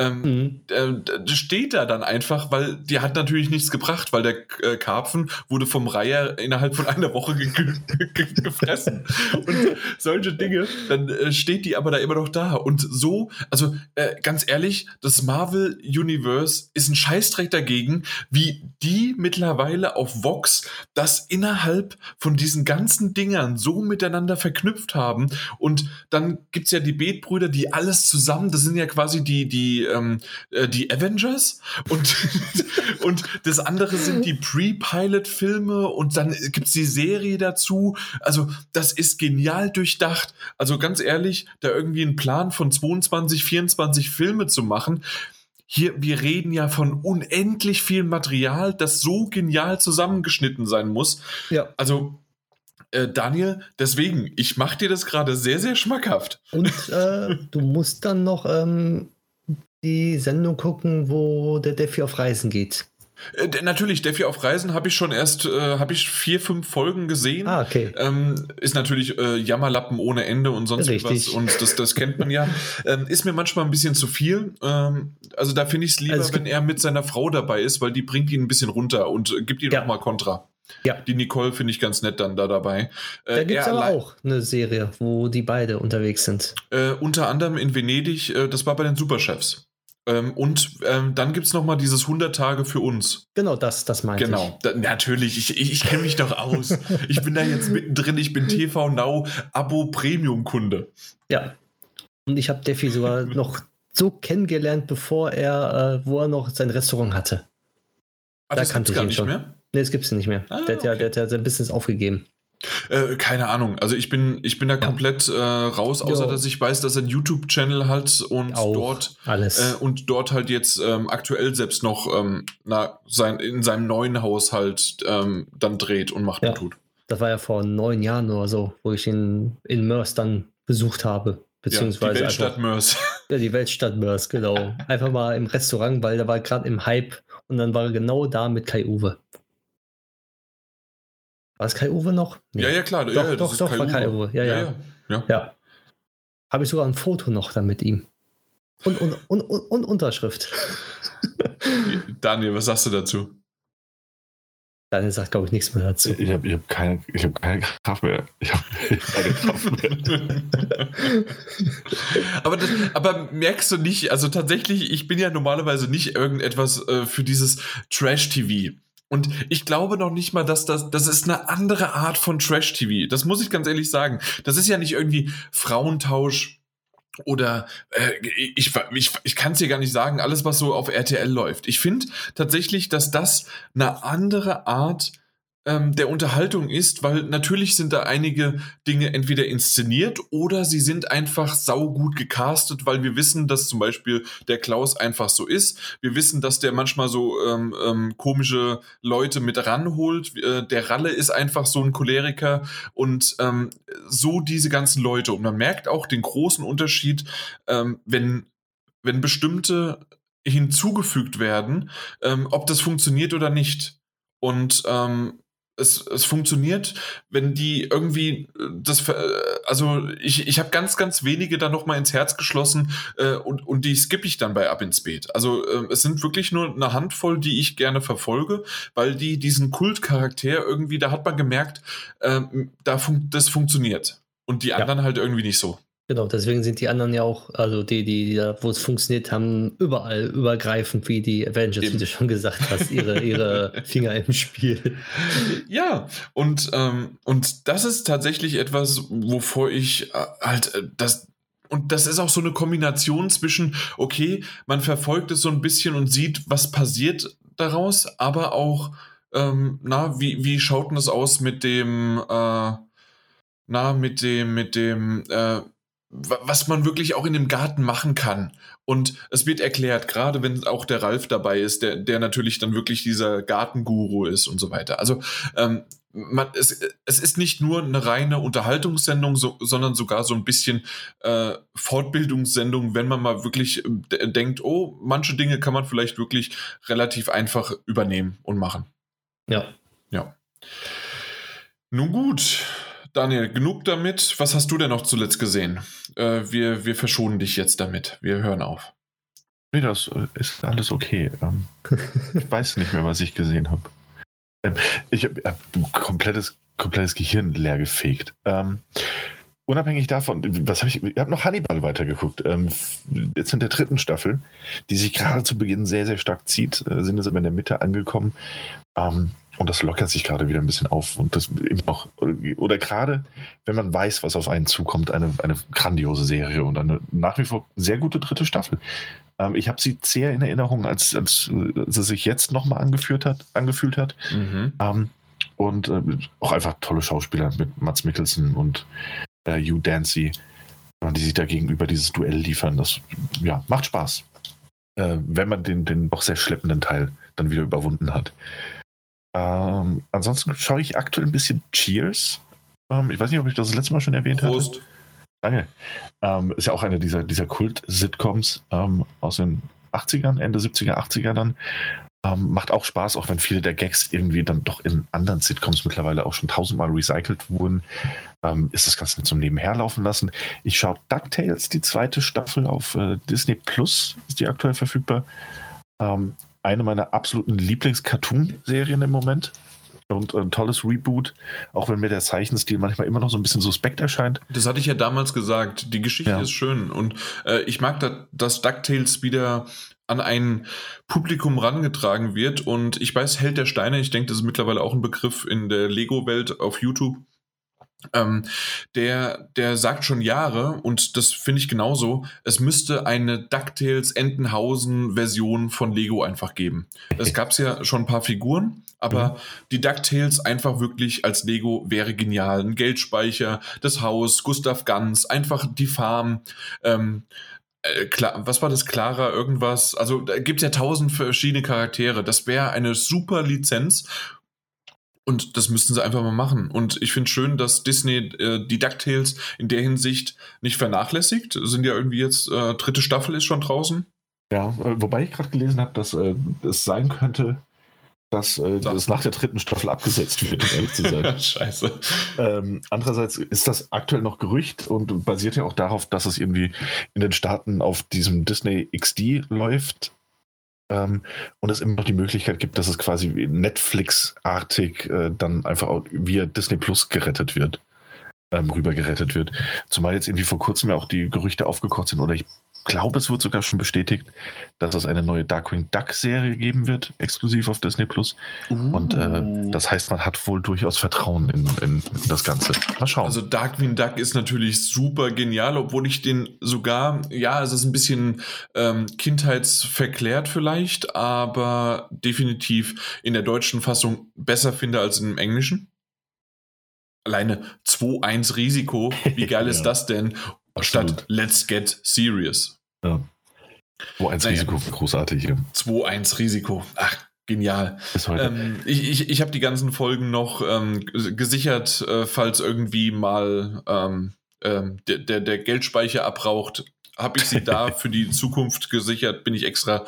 ähm, Mhm. äh, steht da dann einfach, weil die hat natürlich nichts gebracht, weil der äh, Karpfen wurde vom Reiher innerhalb von einer Woche ge ge ge gefressen. Und solche Dinge, dann äh, steht die aber da immer noch da. Und so, also äh, ganz ehrlich, das Marvel Universe ist ein Scheißdreck dagegen, wie die mittlerweile auf Vox das innerhalb von diesen ganzen Dingern so miteinander verknüpft haben. Und dann gibt's ja die Betbrüder, die alles zusammen, das sind ja quasi die, die, ähm, äh, die Avengers und, und das andere sind die Pre-Pilot-Filme und dann gibt's die Serie dazu. Also das ist genial durchdacht. Also ganz ehrlich, da irgendwie einen Plan von 22, 24 Filme zu machen, hier, wir reden ja von unendlich viel Material, das so genial zusammengeschnitten sein muss. Ja. Also, äh, Daniel, deswegen, ich mache dir das gerade sehr, sehr schmackhaft. Und äh, du musst dann noch ähm, die Sendung gucken, wo der Defi auf Reisen geht. Äh, natürlich, Defi auf Reisen habe ich schon erst, äh, habe ich vier, fünf Folgen gesehen. Ah, okay. Ähm, ist natürlich äh, Jammerlappen ohne Ende und sonst Richtig. was. Und das, das kennt man ja. ähm, ist mir manchmal ein bisschen zu viel. Ähm, also da finde ich es lieber, Also es wenn er mit seiner Frau dabei ist, weil die bringt ihn ein bisschen runter und äh, gibt ihm Ja. noch mal Kontra. Ja. Die Nicole finde ich ganz nett dann da dabei. Da Äh, gibt es er aber auch eine Serie, wo die beide unterwegs sind. Äh, unter anderem in Venedig, das war bei den Superchefs. Ähm, und ähm, dann gibt es nochmal dieses 100 Tage für uns. Genau, das, das meinte Genau, da, natürlich, ich, ich, ich kenne mich doch aus. ich bin da jetzt mittendrin, ich bin TV Now Abo Premium Kunde. ich. Ja. Und ich habe Defi sogar noch so kennengelernt, bevor er, äh, wo er noch sein Restaurant hatte. Ah, Da das kannte ich ihn nicht schon. mehr. Ne, das gibt's nicht mehr. Ah, der, hat ja, okay. der hat ja sein Business aufgegeben. Äh, keine Ahnung. Also ich bin, ich bin da komplett äh, raus, außer Ja. dass ich weiß, dass er einen YouTube-Channel hat und Auch dort alles. äh, und dort halt jetzt ähm, aktuell selbst noch ähm, na, sein, in seinem neuen Haushalt ähm, dann dreht und macht Ja. und tut. das war ja vor neun Jahren oder so, wo ich ihn in Mörs dann besucht habe. Ja, die Beziehungsweise Weltstadt einfach, Mörs. ja, die Weltstadt Mörs, genau. Einfach mal im Restaurant, weil der war gerade im Hype und dann war er genau da mit Kai Uwe. War es Kai Uwe noch? Nee. Ja, ja, klar. Doch, ja, das doch, ist doch, war Kai Uwe. Ja, ja. ja. ja. Ja. Habe ich sogar ein Foto noch dann mit ihm. Und, und, und, und, und Unterschrift. Daniel, was sagst du dazu? Daniel sagt, glaube ich, nichts mehr dazu. Ich habe ich hab keine, ich hab keine Kraft mehr. Ich habe keine Kraft mehr. aber, das, aber merkst du nicht, also tatsächlich, ich bin ja normalerweise nicht irgendetwas äh, für dieses Trash-TV. Und ich glaube noch nicht mal, dass das, das ist eine andere Art von Trash-TV. Das muss ich ganz ehrlich sagen. Das ist ja nicht irgendwie Frauentausch oder äh, ich, ich, ich kann es dir gar nicht sagen, alles, was so auf RTL läuft. Ich finde tatsächlich, dass das eine andere Art ähm, der Unterhaltung ist, weil natürlich sind da einige Dinge entweder inszeniert oder sie sind einfach saugut gecastet, weil wir wissen, dass zum Beispiel der Klaus einfach so ist. Wir wissen, dass der manchmal so ähm, ähm, komische Leute mit ranholt. Äh, der Ralle ist einfach so ein Choleriker und ähm, so diese ganzen Leute. Und man merkt auch den großen Unterschied, ähm, wenn, wenn bestimmte hinzugefügt werden, ähm, ob das funktioniert oder nicht. Und ähm, es, es funktioniert, wenn die irgendwie äh, das, ver- äh, also ich, ich habe ganz, ganz wenige da noch mal ins Herz geschlossen äh, und, und die skippe ich dann bei Ab ins Beet. Also äh, es sind wirklich nur eine Handvoll, die ich gerne verfolge, weil die diesen Kultcharakter irgendwie, da hat man gemerkt, ähm, da fun das funktioniert. Und die anderen halt irgendwie nicht so. Genau, deswegen sind die anderen ja auch, also die, die, die da, wo es funktioniert haben, überall übergreifend wie die Avengers, Eben. wie du schon gesagt hast, ihre, ihre Finger im Spiel. Ja, und, ähm, und das ist tatsächlich etwas, wovor ich äh, halt äh, das. Und das ist auch so eine Kombination zwischen, okay, man verfolgt es so ein bisschen und sieht, was passiert daraus, aber auch, ähm, na, wie, wie schaut denn das aus mit dem, äh, na, mit dem, mit dem, äh, was man wirklich auch in dem Garten machen kann. Und es wird erklärt, gerade wenn auch der Ralf dabei ist, der, der natürlich dann wirklich dieser Gartenguru ist und so weiter. Also ähm, man, es, es ist nicht nur eine reine Unterhaltungssendung, so, sondern sogar so ein bisschen äh, Fortbildungssendung, wenn man mal wirklich äh, d- denkt, oh, manche Dinge kann man vielleicht wirklich relativ einfach übernehmen und machen. Ja. Ja. Nun gut, Daniel, genug damit. Was hast du denn noch zuletzt gesehen? Äh, wir, wir verschonen dich jetzt damit. Wir hören auf. Nee, das äh, ist alles okay. Ähm, ich weiß nicht mehr, was ich gesehen habe. Ähm, ich habe äh, komplettes, komplettes Gehirn leer gefegt. Ähm, unabhängig davon, was habe ich, ich habe noch Hannibal weitergeguckt. Ähm, jetzt in der dritten Staffel, die sich gerade zu Beginn sehr, sehr stark zieht, äh, sind jetzt aber in der Mitte angekommen. Und das lockert sich gerade wieder ein bisschen auf. Und das eben auch, oder gerade, wenn man weiß, was auf einen zukommt, eine, eine grandiose Serie und eine nach wie vor sehr gute dritte Staffel. Ähm, ich habe sie sehr in Erinnerung, als, als, als sie sich jetzt nochmal angeführt hat, angefühlt hat. Mhm. Ähm, und äh, auch einfach tolle Schauspieler mit Mats Mikkelsen und äh, Hugh Dancy, die sich da gegenüber dieses Duell liefern. Das ja, macht Spaß. Äh, wenn man den, den doch sehr schleppenden Teil dann wieder überwunden hat. Ähm, ansonsten schaue ich aktuell ein bisschen Cheers. Ähm, ich weiß nicht, ob ich das, das letzte Mal schon erwähnt habe. Prost. Danke. Ähm, ist ja auch eine dieser, dieser Kult-Sitcoms ähm, aus den 80ern, Ende 70er, 80er dann. Ähm, macht auch Spaß, auch wenn viele der Gags irgendwie dann doch in anderen Sitcoms mittlerweile auch schon tausendmal recycelt wurden. Ähm, ist das Ganze zum Nebenher laufen lassen. Ich schaue DuckTales, die zweite Staffel auf äh, Disney Plus, ist die aktuell verfügbar. Ähm, eine meiner absoluten Lieblings-Cartoon-Serien im Moment. Und ein tolles Reboot, auch wenn mir der Zeichenstil manchmal immer noch so ein bisschen suspekt erscheint. Das hatte ich ja damals gesagt. Die Geschichte Ja. ist schön. Und äh, ich mag, da, dass DuckTales wieder an ein Publikum rangetragen wird. Und ich weiß, Held der Steine, ich denke, das ist mittlerweile auch ein Begriff in der Lego-Welt auf YouTube. Ähm, der, der sagt schon Jahre, und das finde ich genauso, es müsste eine DuckTales Entenhausen-Version von Lego einfach geben. Es gab ja schon ein paar Figuren, aber die DuckTales einfach wirklich als Lego wäre genial. Ein Geldspeicher, das Haus, Gustav Ganz, einfach die Farm. Ähm, äh, klar, was war das? Clara, irgendwas? Also da gibt es ja tausend verschiedene Charaktere. Das wäre eine super Lizenz. Und das müssten sie einfach mal machen. Und ich finde schön, dass Disney äh, die DuckTales in der Hinsicht nicht vernachlässigt. Sind ja irgendwie jetzt, äh, dritte Staffel ist schon draußen. Ja, äh, wobei ich gerade gelesen habe, dass äh, es sein könnte, dass äh, das nach der dritten Staffel abgesetzt wird, um ehrlich zu sein. Scheiße. ähm, andererseits ist das aktuell noch Gerücht und basiert ja auch darauf, dass es irgendwie in den Staaten auf diesem Disney XD läuft. Ähm, und es immer noch die Möglichkeit gibt, dass es quasi Netflix-artig äh, dann einfach auch via Disney Plus gerettet wird. Ähm, rüber gerettet wird. Zumal jetzt irgendwie vor kurzem ja auch die Gerüchte aufgekocht sind, oder ich glaube, es wird sogar schon bestätigt, dass es eine neue Darkwing Duck-Serie geben wird, exklusiv auf Disney Plus. Und äh, das heißt, man hat wohl durchaus Vertrauen in, in das Ganze. Mal schauen. Also Darkwing Duck ist natürlich super genial, obwohl ich den sogar, ja, es ist ein bisschen ähm, kindheitsverklärt vielleicht, aber definitiv in der deutschen Fassung besser finde als im Englischen. Alleine 2-1 Risiko, wie geil ist Ja. das denn? Absolut. Statt Let's Get Serious. Wo eins Naja. Risiko großartig ja. 2-1 Risiko. Ach, genial. Ähm, ich ich, ich habe die ganzen Folgen noch ähm, gesichert, äh, falls irgendwie mal ähm, ähm, der, der, der Geldspeicher abraucht. Habe ich sie da für die Zukunft gesichert, bin ich extra,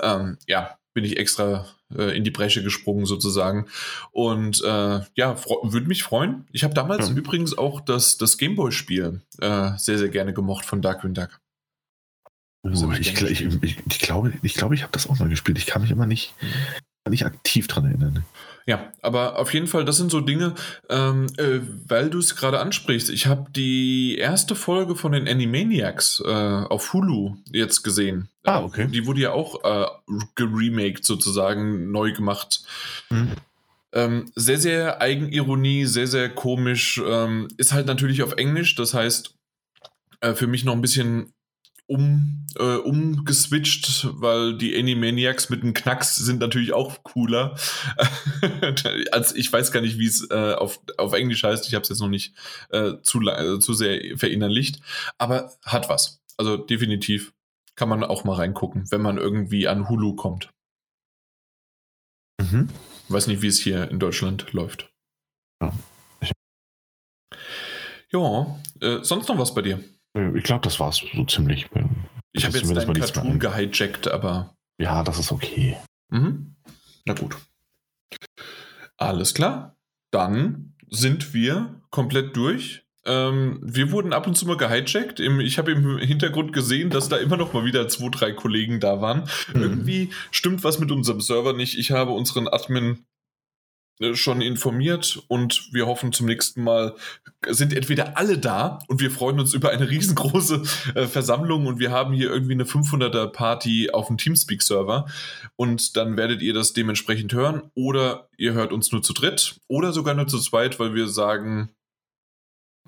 ähm, ja, bin ich extra äh, in die Bresche gesprungen sozusagen. Und äh, ja, würde mich freuen. Ich habe damals Ja. übrigens auch das, das Gameboy-Spiel äh, sehr, sehr gerne gemocht von Darkwing Duck. Oh, ich gl- ich, ich, ich glaube, ich, glaube, ich habe das auch mal gespielt. Ich kann mich immer nicht, nicht aktiv dran erinnern. Ja, aber auf jeden Fall, das sind so Dinge, ähm, äh, weil du es gerade ansprichst. Ich habe die erste Folge von den Animaniacs äh, auf Hulu jetzt gesehen. Ah, okay. Die wurde ja auch äh, geremaked sozusagen, neu gemacht. Mhm. Ähm, sehr, sehr Eigenironie, sehr, sehr komisch. Ähm, ist halt natürlich auf Englisch, das heißt, äh, für mich noch ein bisschen um, äh, umgeswitcht, weil die Animaniacs mit einem Knacks sind natürlich auch cooler. Als ich weiß gar nicht, wie es äh, auf, auf Englisch heißt. Ich habe es jetzt noch nicht äh, zu, la- äh, zu sehr verinnerlicht, aber hat was. Also definitiv kann man auch mal reingucken, wenn man irgendwie an Hulu kommt. Mhm. Weiß nicht, wie es hier in Deutschland läuft. Ja. Ja, äh, sonst noch was bei dir? Äh, Ich glaube, das war's so ziemlich. Ich Das habe jetzt deinen Cartoon gehijackt, aber Ja, das ist okay. mhm. na gut. Alles klar. Dann sind wir komplett durch. Ähm, wir wurden ab und zu mal gehijackt. Im, ich habe im Hintergrund gesehen, dass da immer noch mal wieder zwei, drei Kollegen da waren. Mhm. Irgendwie stimmt was mit unserem Server nicht. Ich habe unseren Admin schon informiert und wir hoffen zum nächsten Mal sind entweder alle da und wir freuen uns über eine riesengroße äh, Versammlung und wir haben hier irgendwie eine 500er Party auf dem Teamspeak-Server und dann werdet ihr das dementsprechend hören oder ihr hört uns nur zu dritt oder sogar nur zu zweit, weil wir sagen,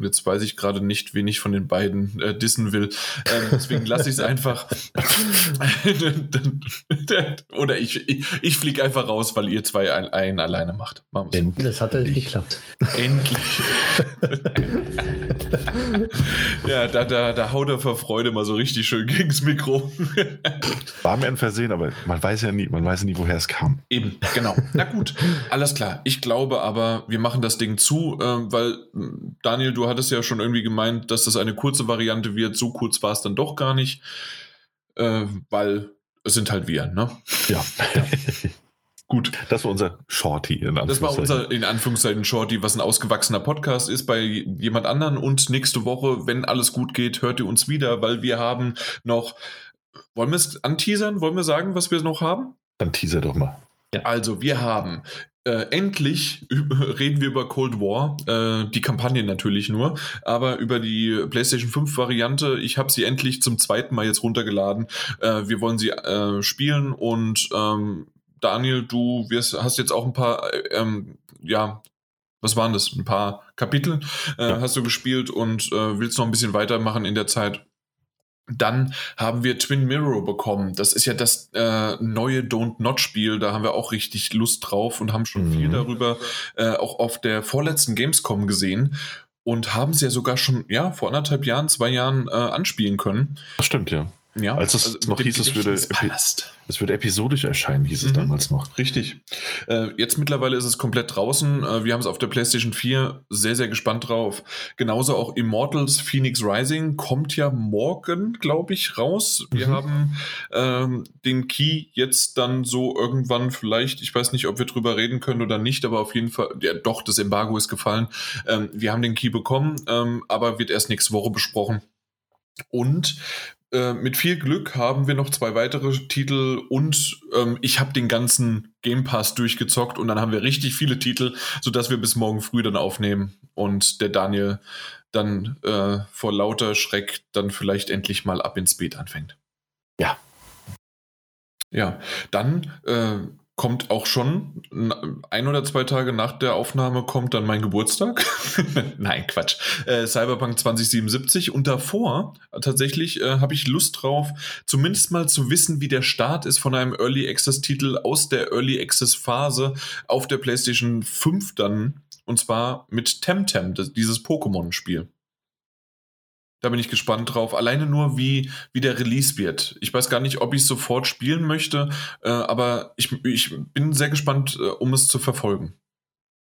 Jetzt weiß ich gerade nicht, wen ich von den beiden äh, dissen will. Ähm, deswegen lasse ich es einfach. Oder ich, ich, ich fliege einfach raus, weil ihr zwei ein, einen alleine macht. Endlich. Das hat ja nicht geklappt. Endlich. ja, da, da, da haut er vor Freude mal so richtig schön gegens Mikro. War mir ein Versehen, aber man weiß ja nie, man weiß nie, woher es kam. Eben, genau. Na gut, alles klar. Ich glaube aber, wir machen das Ding zu, äh, weil Daniel, du hattest ja schon irgendwie gemeint, dass das eine kurze Variante wird. So kurz war es dann doch gar nicht, äh, weil es sind halt wir, ne? Ja. Gut, das war unser Shorty in Das war unser, in Anführungszeichen, Shorty, was ein ausgewachsener Podcast ist bei jemand anderen. Und nächste Woche, wenn alles gut geht, hört ihr uns wieder, weil wir haben noch, wollen wir es anteasern? Wollen wir sagen, was wir noch haben? Dann teaser doch mal. Also, wir haben äh, endlich reden wir über Cold War, äh, die Kampagne natürlich nur, aber über die PlayStation 5 Variante. Ich habe sie endlich zum zweiten Mal jetzt runtergeladen. Äh, wir wollen sie äh, spielen und ähm, Daniel, du wirst, hast jetzt auch ein paar, äh, ähm, ja, was waren das? Ein paar Kapitel äh, Ja. hast du gespielt und willst noch ein bisschen weitermachen in der Zeit. Dann haben wir Twin Mirror bekommen. Das ist ja das äh, neue Don't Not Spiel. Da haben wir auch richtig Lust drauf und haben schon Mhm. viel darüber äh, auch auf der vorletzten Gamescom gesehen und haben es ja sogar schon ja vor anderthalb Jahren, zwei Jahren äh, anspielen können. Das stimmt, ja. Ja, Als es mit noch hieß, es würde-. Es wird episodisch erscheinen, hieß es Mhm. damals noch. Richtig. Äh, jetzt mittlerweile ist es komplett draußen. Äh, wir haben es auf der PlayStation 4 sehr, sehr gespannt drauf. Genauso auch Immortals Phoenix Rising kommt ja morgen, glaube ich, raus. Wir Mhm. haben ähm, den Key jetzt dann so irgendwann vielleicht, ich weiß nicht, ob wir drüber reden können oder nicht, aber auf jeden Fall, ja doch, das Embargo ist gefallen. Ähm, wir haben den Key bekommen, ähm, aber wird erst nächste Woche besprochen. Und äh, mit viel Glück haben wir noch zwei weitere Titel und ähm, ich habe den ganzen Game Pass durchgezockt und dann haben wir richtig viele Titel, sodass wir bis morgen früh dann aufnehmen und der Daniel dann äh, vor lauter Schreck dann vielleicht endlich mal ab ins Bett anfängt. Ja. Ja, dann äh, kommt auch schon ein oder zwei Tage nach der Aufnahme kommt dann mein Geburtstag. Nein, Quatsch. Äh, Cyberpunk 2077 und davor äh, tatsächlich äh, habe ich Lust drauf, zumindest mal zu wissen, wie der Start ist von einem Early Access Titel aus der Early Access Phase auf der PlayStation 5 dann und zwar mit Temtem, das, dieses Pokémon-Spiel. Da bin ich gespannt drauf. Alleine nur, wie, wie der Release wird. Ich weiß gar nicht, ob ich sofort spielen möchte, äh, aber ich, ich bin sehr gespannt, äh, um es zu verfolgen.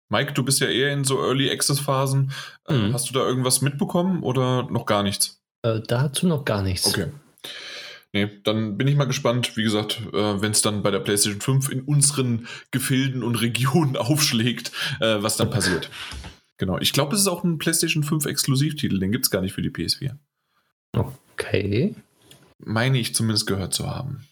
Mike, du bist ja eher in so Early Access Phasen. Äh, Mhm. Hast du da irgendwas mitbekommen oder noch gar nichts? Äh, dazu noch gar nichts. Okay. Nee, dann bin ich mal gespannt, wie gesagt, äh, wenn es dann bei der PlayStation 5 in unseren Gefilden und Regionen aufschlägt, äh, was dann passiert. Genau. Ich glaube, es ist auch ein PlayStation 5 Exklusivtitel, den gibt es gar nicht für die PS4. Okay. Meine ich zumindest gehört zu haben.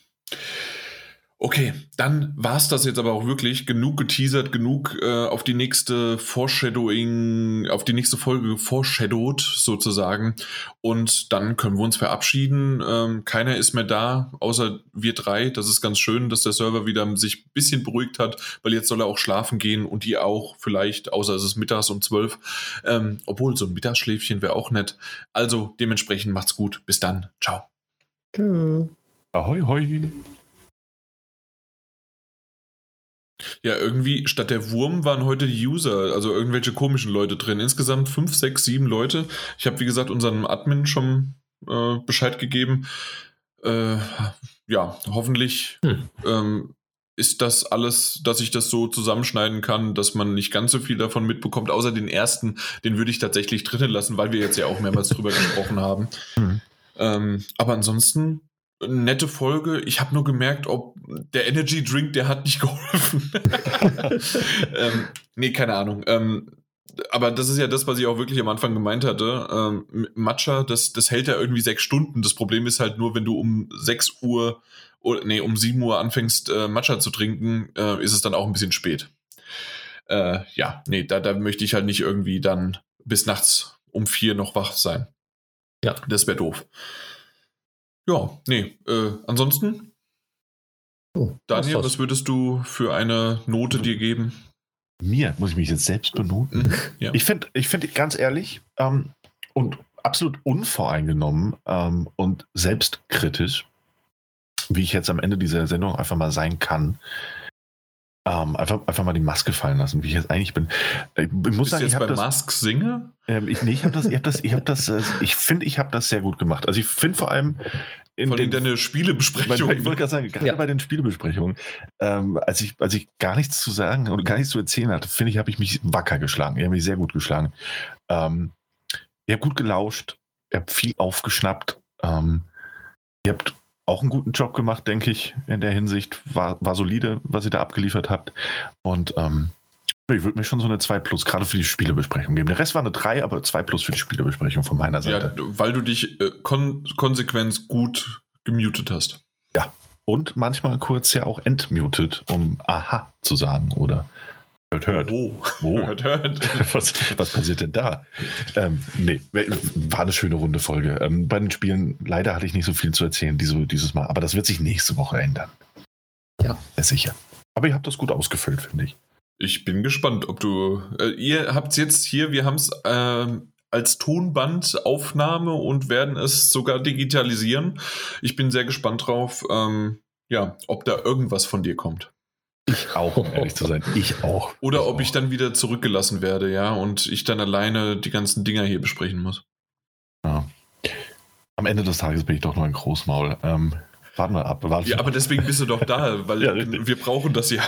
Okay, dann war es das jetzt aber auch wirklich. Genug geteasert, genug äh, auf die nächste Foreshadowing, auf die nächste Folge foreshadowed sozusagen. Und dann können wir uns verabschieden. Ähm, keiner ist mehr da, außer wir drei. Das ist ganz schön, dass der Server wieder sich ein bisschen beruhigt hat, weil jetzt soll er auch schlafen gehen und die auch vielleicht, außer es ist mittags um zwölf. Ähm, obwohl, so ein Mittagsschläfchen wäre auch nett. Also dementsprechend macht's gut. Bis dann. Ciao. Ahoi, hoi. Ja, irgendwie statt der Wurm waren heute die User, also irgendwelche komischen Leute drin. Insgesamt fünf, sechs, sieben Leute. Ich habe, wie gesagt, unserem Admin schon äh, Bescheid gegeben. Äh, ja, hoffentlich Hm. ähm, ist das alles, dass ich das so zusammenschneiden kann, dass man nicht ganz so viel davon mitbekommt, außer den ersten, den würde ich tatsächlich drinnen lassen, weil wir jetzt ja auch mehrmals drüber gesprochen haben. Hm. Ähm, aber ansonsten nette Folge. Ich habe nur gemerkt, ob der Energy Drink, der hat nicht geholfen. ähm, nee, keine Ahnung. Ähm, aber das ist ja das, was ich auch wirklich am Anfang gemeint hatte. Ähm, Matcha, das, das hält ja irgendwie sechs Stunden. Das Problem ist halt nur, wenn du um 6 Uhr oder nee, um 7 Uhr anfängst, äh, Matcha zu trinken, äh, ist es dann auch ein bisschen spät. Äh, ja, nee, da, da möchte ich halt nicht irgendwie dann bis nachts um vier noch wach sein. Ja. Das wäre doof. Ja, nee, äh, ansonsten, Oh, Daniel, was würdest du für eine Note dir geben? Mir muss ich mich jetzt selbst benoten. Mhm, Ja. Ich finde, ich finde ganz ehrlich ähm, und absolut unvoreingenommen ähm, und selbstkritisch, wie ich jetzt am Ende dieser Sendung einfach mal sein kann. Ähm, einfach, einfach mal die Maske fallen lassen, wie ich jetzt eigentlich bin. Äh, Ich muss Bist du sagen, ich jetzt bei habe das, Mask Singer? ähm, ich, nee, ich habe das, ich habe das, ich habe das, äh, ich finde, ich habe das sehr gut gemacht. Also ich finde vor allem in Von den, deine bei, Spielebesprechung. ich wollte gerade sagen, gerade Ja. bei den Spielebesprechungen, ähm, als, ich, als ich gar nichts zu sagen oder gar nichts zu erzählen hatte, finde ich, habe ich mich wacker geschlagen. Ich habe mich sehr gut geschlagen. Ähm, ihr habt gut gelauscht, ihr habt viel aufgeschnappt. Ähm, ihr habt auch einen guten Job gemacht, denke ich, in der Hinsicht. War, war solide, was ihr da abgeliefert habt. Und ähm, ich würde mir schon so eine 2 Plus gerade für die Spielebesprechung geben. Der Rest war eine 3, aber 2 Plus für die Spielebesprechung von meiner Ja, Seite. weil du dich äh, kon konsequent gut gemutet hast. Und manchmal kurz ja auch entmutet, um Aha zu sagen oder hört, hört. Oh. Wo? Hört, hört. Was, was passiert denn da? Ähm, nee, war eine schöne runde Folge. Ähm, bei den Spielen, leider hatte ich nicht so viel zu erzählen diese, dieses Mal, aber das wird sich nächste Woche ändern. Ja. Sehr sicher. Aber ihr habt das gut ausgefüllt, finde ich. Ich bin gespannt, ob du. Äh, ihr habt es jetzt hier, wir haben es ähm, als Tonbandaufnahme und werden es sogar digitalisieren. Ich bin sehr gespannt drauf, ähm, ja, ob da irgendwas von dir kommt. Ich auch, um ehrlich zu sein. Ich auch. Oder ob auch. ich dann wieder zurückgelassen werde, ja, und ich dann alleine die ganzen Dinger hier besprechen muss. Ja. Am Ende des Tages bin ich doch nur ein Großmaul. Ähm, warten wir ab. Warten Ja, aber deswegen bist du doch da, weil Ja, wir brauchen das ja.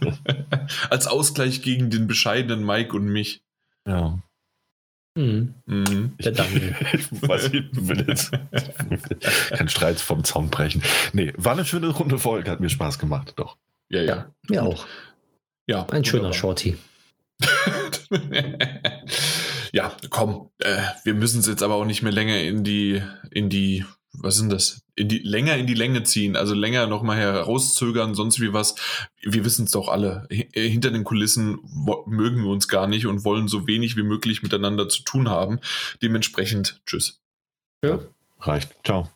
Als Ausgleich gegen den bescheidenen Mike und mich. ja. Mhm. Mhm. Der Daniel. Ich weiß nicht, ich will jetzt kein Streit vom Zaun brechen. Nee, war eine schöne runde Folge, hat mir Spaß gemacht, doch. Ja, ja. Ja, mir auch. ja Ein schöner. Shorty. ja, komm, äh, wir müssen es jetzt aber auch nicht mehr länger in die, in die, was sind das? In die, länger in die Länge ziehen, also länger nochmal herauszögern, sonst wie was. Wir wissen es doch alle. H äh, hinter den Kulissen mögen wir uns gar nicht und wollen so wenig wie möglich miteinander zu tun haben. Dementsprechend, tschüss. Ja. Reicht. Ciao.